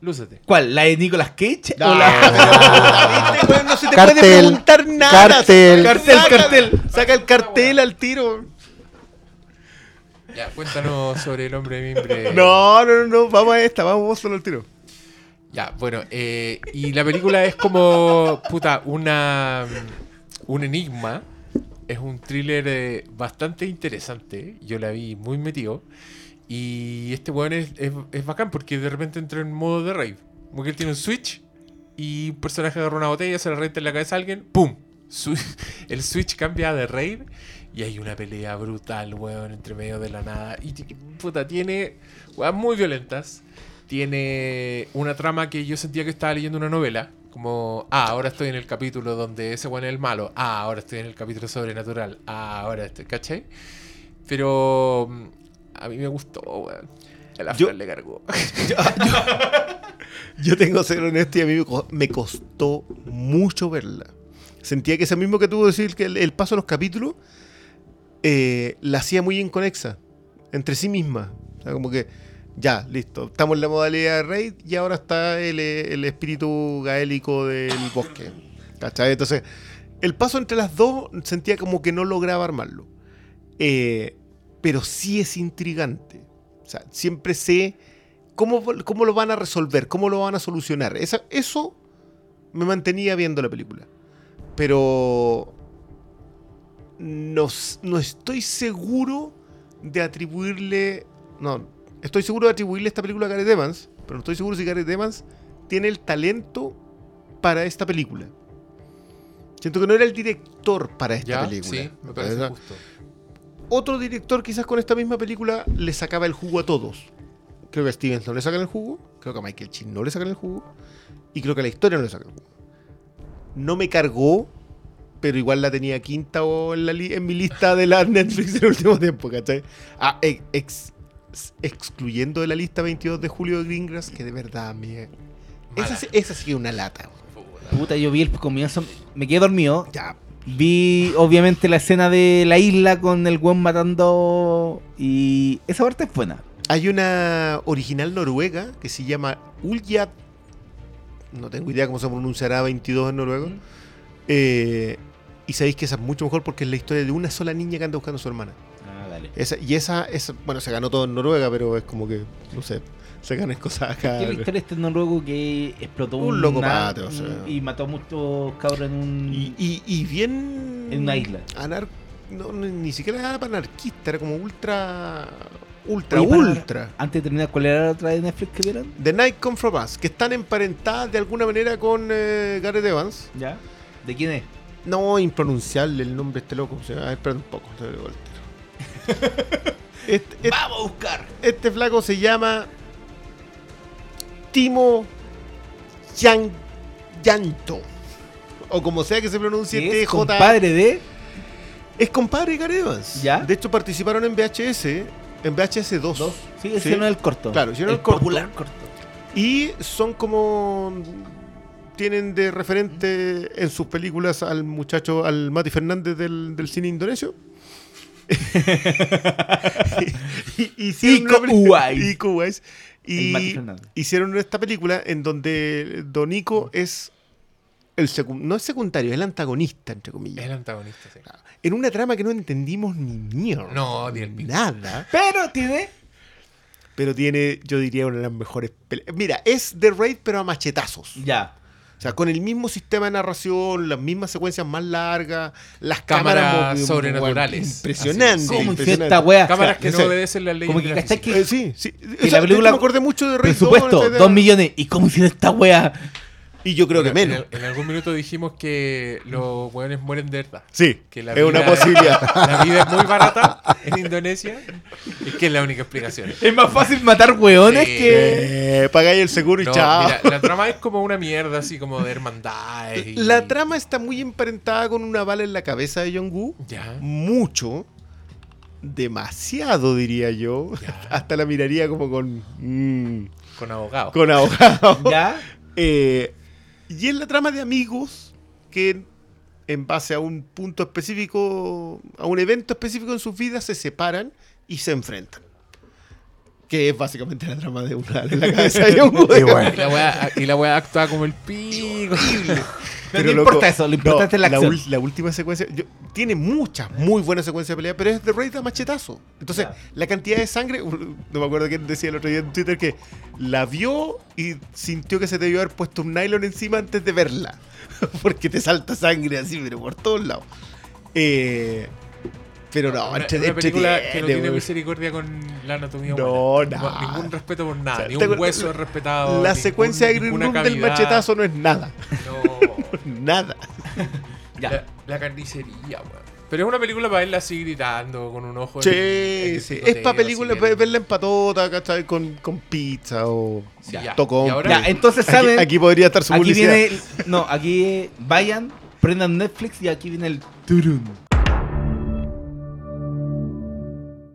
Lúcete. ¿Cuál? ¿La de Nicolas Cage? Ah, ¿O la... ¿viste, weón? no se te Cartel, puede preguntar nada. cartel. Cartel, Saca- cartel. Saca el cartel al tiro. Ya, cuéntanos sobre el hombre de mimbre. No, no, no, no, vamos a esta, vamos solo al tiro. Ya, bueno, eh, y la película es como, puta, una, un enigma. Es un thriller eh, bastante interesante. Yo la vi muy metido. Y este weón es, es, bacán porque de repente entra en modo de raid. Como que él tiene un switch y un personaje agarra una botella, se la renta en la cabeza a alguien, ¡pum! El switch cambia de raid y hay una pelea brutal, weón, entre medio de la nada. Y puta, tiene weas muy violentas. Tiene una trama que yo sentía que estaba leyendo una novela. Como, ah, ahora estoy en el capítulo donde ese weón es el malo. Ah, ahora estoy en el capítulo sobrenatural. Ah, ahora estoy, ¿cachai? Pero a mí me gustó, weón. El Yo- after le cargó. Yo tengo que ser honesto y a mí me co- me costó mucho verla. Sentía que ese mismo que tuvo decir que el, el paso de los capítulos eh, la hacía muy inconexa entre sí misma. O sea, como que ya, listo, estamos en la modalidad de raid y ahora está el, eh, el espíritu gaélico del bosque. ¿Cachai? Entonces, el paso entre las dos sentía como que no lograba armarlo. Eh, pero sí es intrigante. O sea, siempre sé cómo, cómo lo van a resolver, cómo lo van a solucionar. Esa- eso me mantenía viendo la película. Pero no, no estoy seguro de atribuirle. No, estoy seguro de atribuirle esta película a Gareth Evans, pero no estoy seguro si Gareth Evans tiene el talento para esta película. Siento que no era el director para esta ¿Ya? película. Sí, me parece justo. Otro director quizás con esta misma película le sacaba el jugo a todos. Creo que a Stevens no le sacan el jugo, creo que a Michael Chin no le sacan el jugo, y creo que a la historia no le sacan el jugo. No me cargó, pero igual la tenía quinta o en, la li- en mi lista de las Netflix en el último tiempo, ¿cachai? Ah, ex- ex- excluyendo de la lista 22 de julio de Greengrass, que de verdad me... Esa, esa sí que es una lata. Puta, yo vi el comienzo, me quedé dormido. Ya, Vi obviamente la escena de la isla con el buen matando y esa parte es buena. Hay una original noruega que se llama Uljat. No tengo idea cómo se pronunciará 22 en noruego. Eh, y sabéis que esa es mucho mejor porque es la historia de una sola niña que anda buscando a su hermana. Ah, dale. Esa, y esa, esa, bueno, se ganó todo en Noruega, pero es como que, no sé, se ganan cosas acá. ¿Qué es la historia de este noruego que explotó Un loco mate, o sea. y mató a muchos cabros en un Y, y- y bien. En una isla. anar- no, ni siquiera era anarquista, era como ultra. Ultra, Oye, para- ultra. Antes de terminar, ¿cuál era la otra de Netflix que vieron? The Night Come From Us, que están emparentadas de alguna manera con eh, Gareth Evans. ¿Ya? ¿De quién es? No, impronunciable el nombre de este loco. O sea, a ver, espera un poco. te. Este, este- ¡Vamos a buscar! este flaco se llama Timo Yan, Yanto. O como sea que se pronuncie ¿Qué es TJ. compadre de...? Es compadre de Evans. ¿Ya? De hecho, participaron en VHS. En VHS 2. Dos. Sí, Sí. hicieron el corto. Claro, hicieron el corto. popular corto. Y son como tienen de referente en sus películas al muchacho, al Mati Fernández del, del cine indonesio. y, hicieron Iko una Y hicieron esta película en donde Don Nico es el no es secundario, es el antagonista, entre Es comillas. el antagonista, sí. En una trama que no entendimos ni mierda. No, ni. Nada. Pero tiene. Pero tiene, yo diría, una de las mejores peleas. Mira, es The Raid, pero a machetazos. Ya. O sea, con el mismo sistema de narración, las mismas secuencias más largas, las Cámaras cámaras, sobrenaturales. bueno, Impresionante. Así, ¿Cómo esta wea? Cámaras O que no ese- obedecen las leyes como de que la que- Eh, sí, sí. O la sea, de película- hecho, me acordé mucho de 2, Presupuesto, etcétera. dos millones. ¿Y cómo hicieron esta wea? Y yo creo que En- menos. En, en algún minuto dijimos que los hueones mueren de verdad. Sí, Que la es una vida- posibilidad. La vida es muy barata en Indonesia y que es la única explicación. Es más fácil matar weones Sí. que. Eh, pagáis el seguro y No, chao. mira, la trama es como una mierda, así como de hermandades. y- La trama está muy emparentada con una bala en la cabeza de Jong-Woo. Ya. Mucho. Demasiado, diría yo. Ya. Hasta la miraría como con. mm, Con abogado. con ahogado. ¿Ya? Eh, y es la trama de amigos que en base a un punto específico, a un evento específico en sus vidas, se separan y se enfrentan. Que es básicamente la trama de una en la cabeza de un Y bueno. Y la wea, y la wea actúa como el pico. Pero no loco, importa eso, lo importante es la acción. ul- la última secuencia, yo- tiene muchas muy buenas secuencias de pelea, pero es de Raid a machetazo. Entonces, la cantidad de sangre, no me acuerdo quién decía el otro día en Twitter que la vio y sintió que se debió haber puesto un nylon encima antes de verla. Porque te salta sangre así, pero por todos lados. Eh, pero no, una, entre, una película que no tiene misericordia con la anatomía No, humana. nada. Ningún respeto por nada. O sea, ni un hueso es respetado. La ningún- secuencia de Green Room del machetazo no es nada. No. Nada. Ya. La, la carnicería, weón. Pero es una película para verla así gritando con un ojo. en- Sí, en sí. Es para películas, así bien. verla en patota, ¿cachai? Con, con pizza o Sí, ya. tocón. Y ahora- Ya, entonces Aquí, saben. aquí podría estar su Aquí publicidad. viene. No, aquí vayan, prendan Netflix y aquí viene el turun.